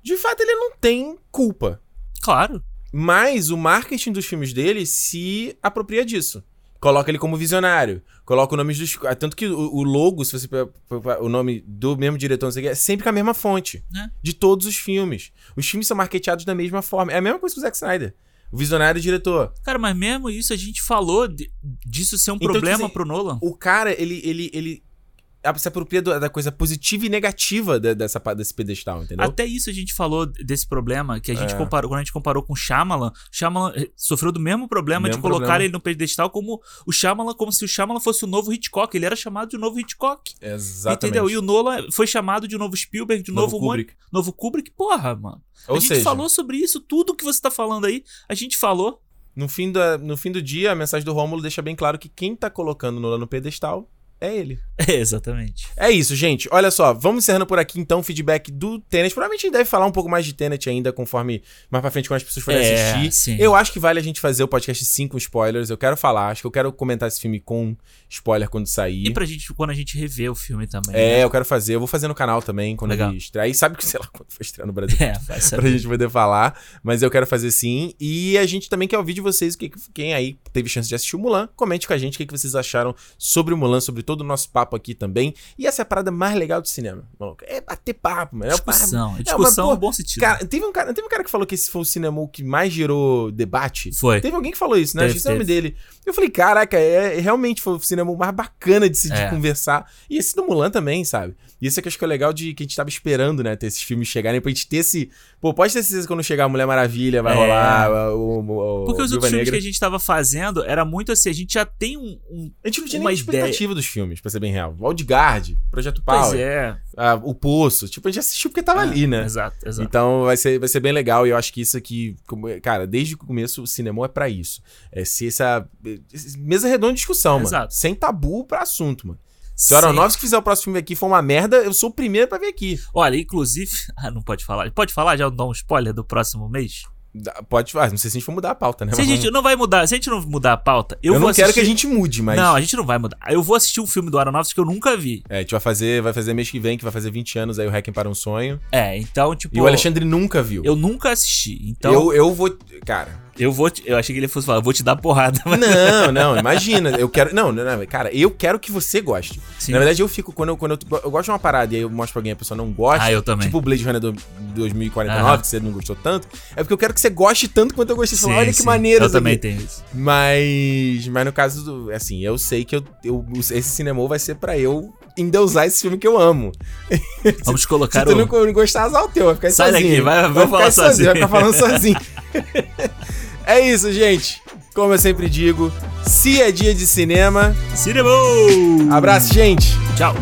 de fato ele não tem culpa. Claro. Mas o marketing dos filmes dele se apropria disso. Coloca ele como visionário. Coloca o nome dos. Tanto que o, o logo, se você o nome do mesmo diretor, não sei o que, é sempre com a mesma fonte. É. De todos os filmes. Os filmes são marketeados da mesma forma. É a mesma coisa que o Zack Snyder. O visionário e o diretor. Cara, mas mesmo isso a gente falou de- disso ser um Então, problema quer dizer, pro Nolan. O cara, ele, ele, ele se apropria da coisa positiva e negativa dessa, desse pedestal, entendeu? Até isso a gente falou desse problema que a gente É. comparou, quando a gente comparou com o Shyamalan, Shyamalan eh, sofreu do mesmo problema Mesmo de colocar problema. ele no pedestal como o Shyamalan, como se o Shyamalan fosse o novo Hitchcock, ele era chamado de novo Hitchcock. Exatamente. Entendeu? E o Nolan foi chamado de novo Spielberg, de novo, Novo Kubrick. Kubrick. Novo Kubrick, porra, mano. Ou a gente seja, falou sobre isso, tudo que você tá falando aí, a gente falou. no, fim da, no fim do dia, a mensagem do Rômulo deixa bem claro que quem tá colocando o Nolan no pedestal é ele. É, exatamente. É isso, gente. Olha só, vamos encerrando por aqui então o feedback do Tenet. Provavelmente a gente deve falar um pouco mais de Tenet ainda, conforme mais pra frente quando as pessoas forem É, assistir. sim. Eu acho que vale a gente fazer o podcast sim com spoilers. Eu quero falar, acho que eu quero comentar esse filme com spoiler quando sair. E pra gente, quando a gente rever o filme também. É, né? eu quero fazer. Eu vou fazer no canal também, quando Legal. ele estrear. E sabe que, sei lá, quando for estrear no Brasil. É, vai pra saber. gente poder falar. Mas eu quero fazer sim. E a gente também quer ouvir de vocês, que- quem aí teve chance de assistir o Mulan. Comente com a gente o que, que vocês acharam sobre o Mulan, sobre todo o nosso papo aqui também. E essa é a parada mais legal do cinema. maluco. É bater papo, mano. É papo. Discussão. É, discussão mas, no bom sentido. Cara, teve um cara, teve um cara que falou que esse foi o cinema que mais gerou debate. Foi. Teve alguém que falou isso, né? Teve, Acho que esse é o nome dele. Eu falei, caraca, é, realmente foi o cinema mais bacana de se de É. conversar. E esse do Mulan também, sabe? E isso é que eu acho que é legal de que a gente tava esperando, né? Ter esses filmes chegarem pra gente ter esse. Pô, pode ter certeza que quando chegar a Mulher Maravilha, vai É. rolar o. o, o Porque os outros filmes Negra. que a gente tava fazendo era muito assim, a gente já tem um. um- A gente não tinha uma nem expectativa dos filmes, pra ser bem real. Wildguard, Projeto pois Power, é. ah, O Poço. Tipo, a gente assistiu porque tava ali, né? Exato, exato. Então vai ser, vai ser bem legal e eu acho que isso aqui, como- cara, desde o começo o cinema é pra isso. É ser essa mesa redonda de discussão, mano. Exato. Sem tabu pra assunto, mano. Se o Aronofsky fizer o próximo filme aqui for uma merda, eu sou o primeiro pra ver aqui. Olha, inclusive. Ah, não pode falar. Pode falar? Já dar um spoiler do próximo mês? Pode, ah, não sei se a gente for mudar a pauta, né? Se a gente não vai mudar, se a gente não mudar a pauta, eu, eu vou não quero assistir... que a gente mude, mas. Não, a gente não vai mudar. Eu vou assistir um filme do Aronofsky que eu nunca vi. É, a gente vai fazer, vai fazer mês que vem, que vai fazer 20 anos aí o Hacking para um Sonho. É, então, tipo. E o Alexandre nunca viu. Eu nunca assisti. Então, eu, eu vou. Cara. Eu vou. te- Eu achei que ele fosse falar, eu vou te dar porrada. Mas... Não, não, imagina. Eu quero. Não, não, não, cara, eu quero que você goste. Sim. Na verdade, eu fico. Quando, eu, quando eu, eu gosto de uma parada e aí eu mostro pra alguém e a pessoa não gosta. Ah, eu também. Tipo o Blade Runner do 2049, Aham. que você não gostou tanto. É porque eu quero que você goste tanto quanto eu gostei. Você fala, Sim, olha que sim. maneiro Eu também aqui." tenho isso. Mas. Mas no caso do. Assim, eu sei que eu, eu, esse cinema vai ser pra eu endeusar esse filme que eu amo. Vamos Se colocar tu o. não, não gostar, azar o teu, vai ficar Sai sozinho. daqui, vai- vai ficar falar aí sozinho. Vai ficar falando sozinho. é isso, gente. Como eu sempre digo, se é dia de cinema. Cinema! Abraço, gente. Tchau.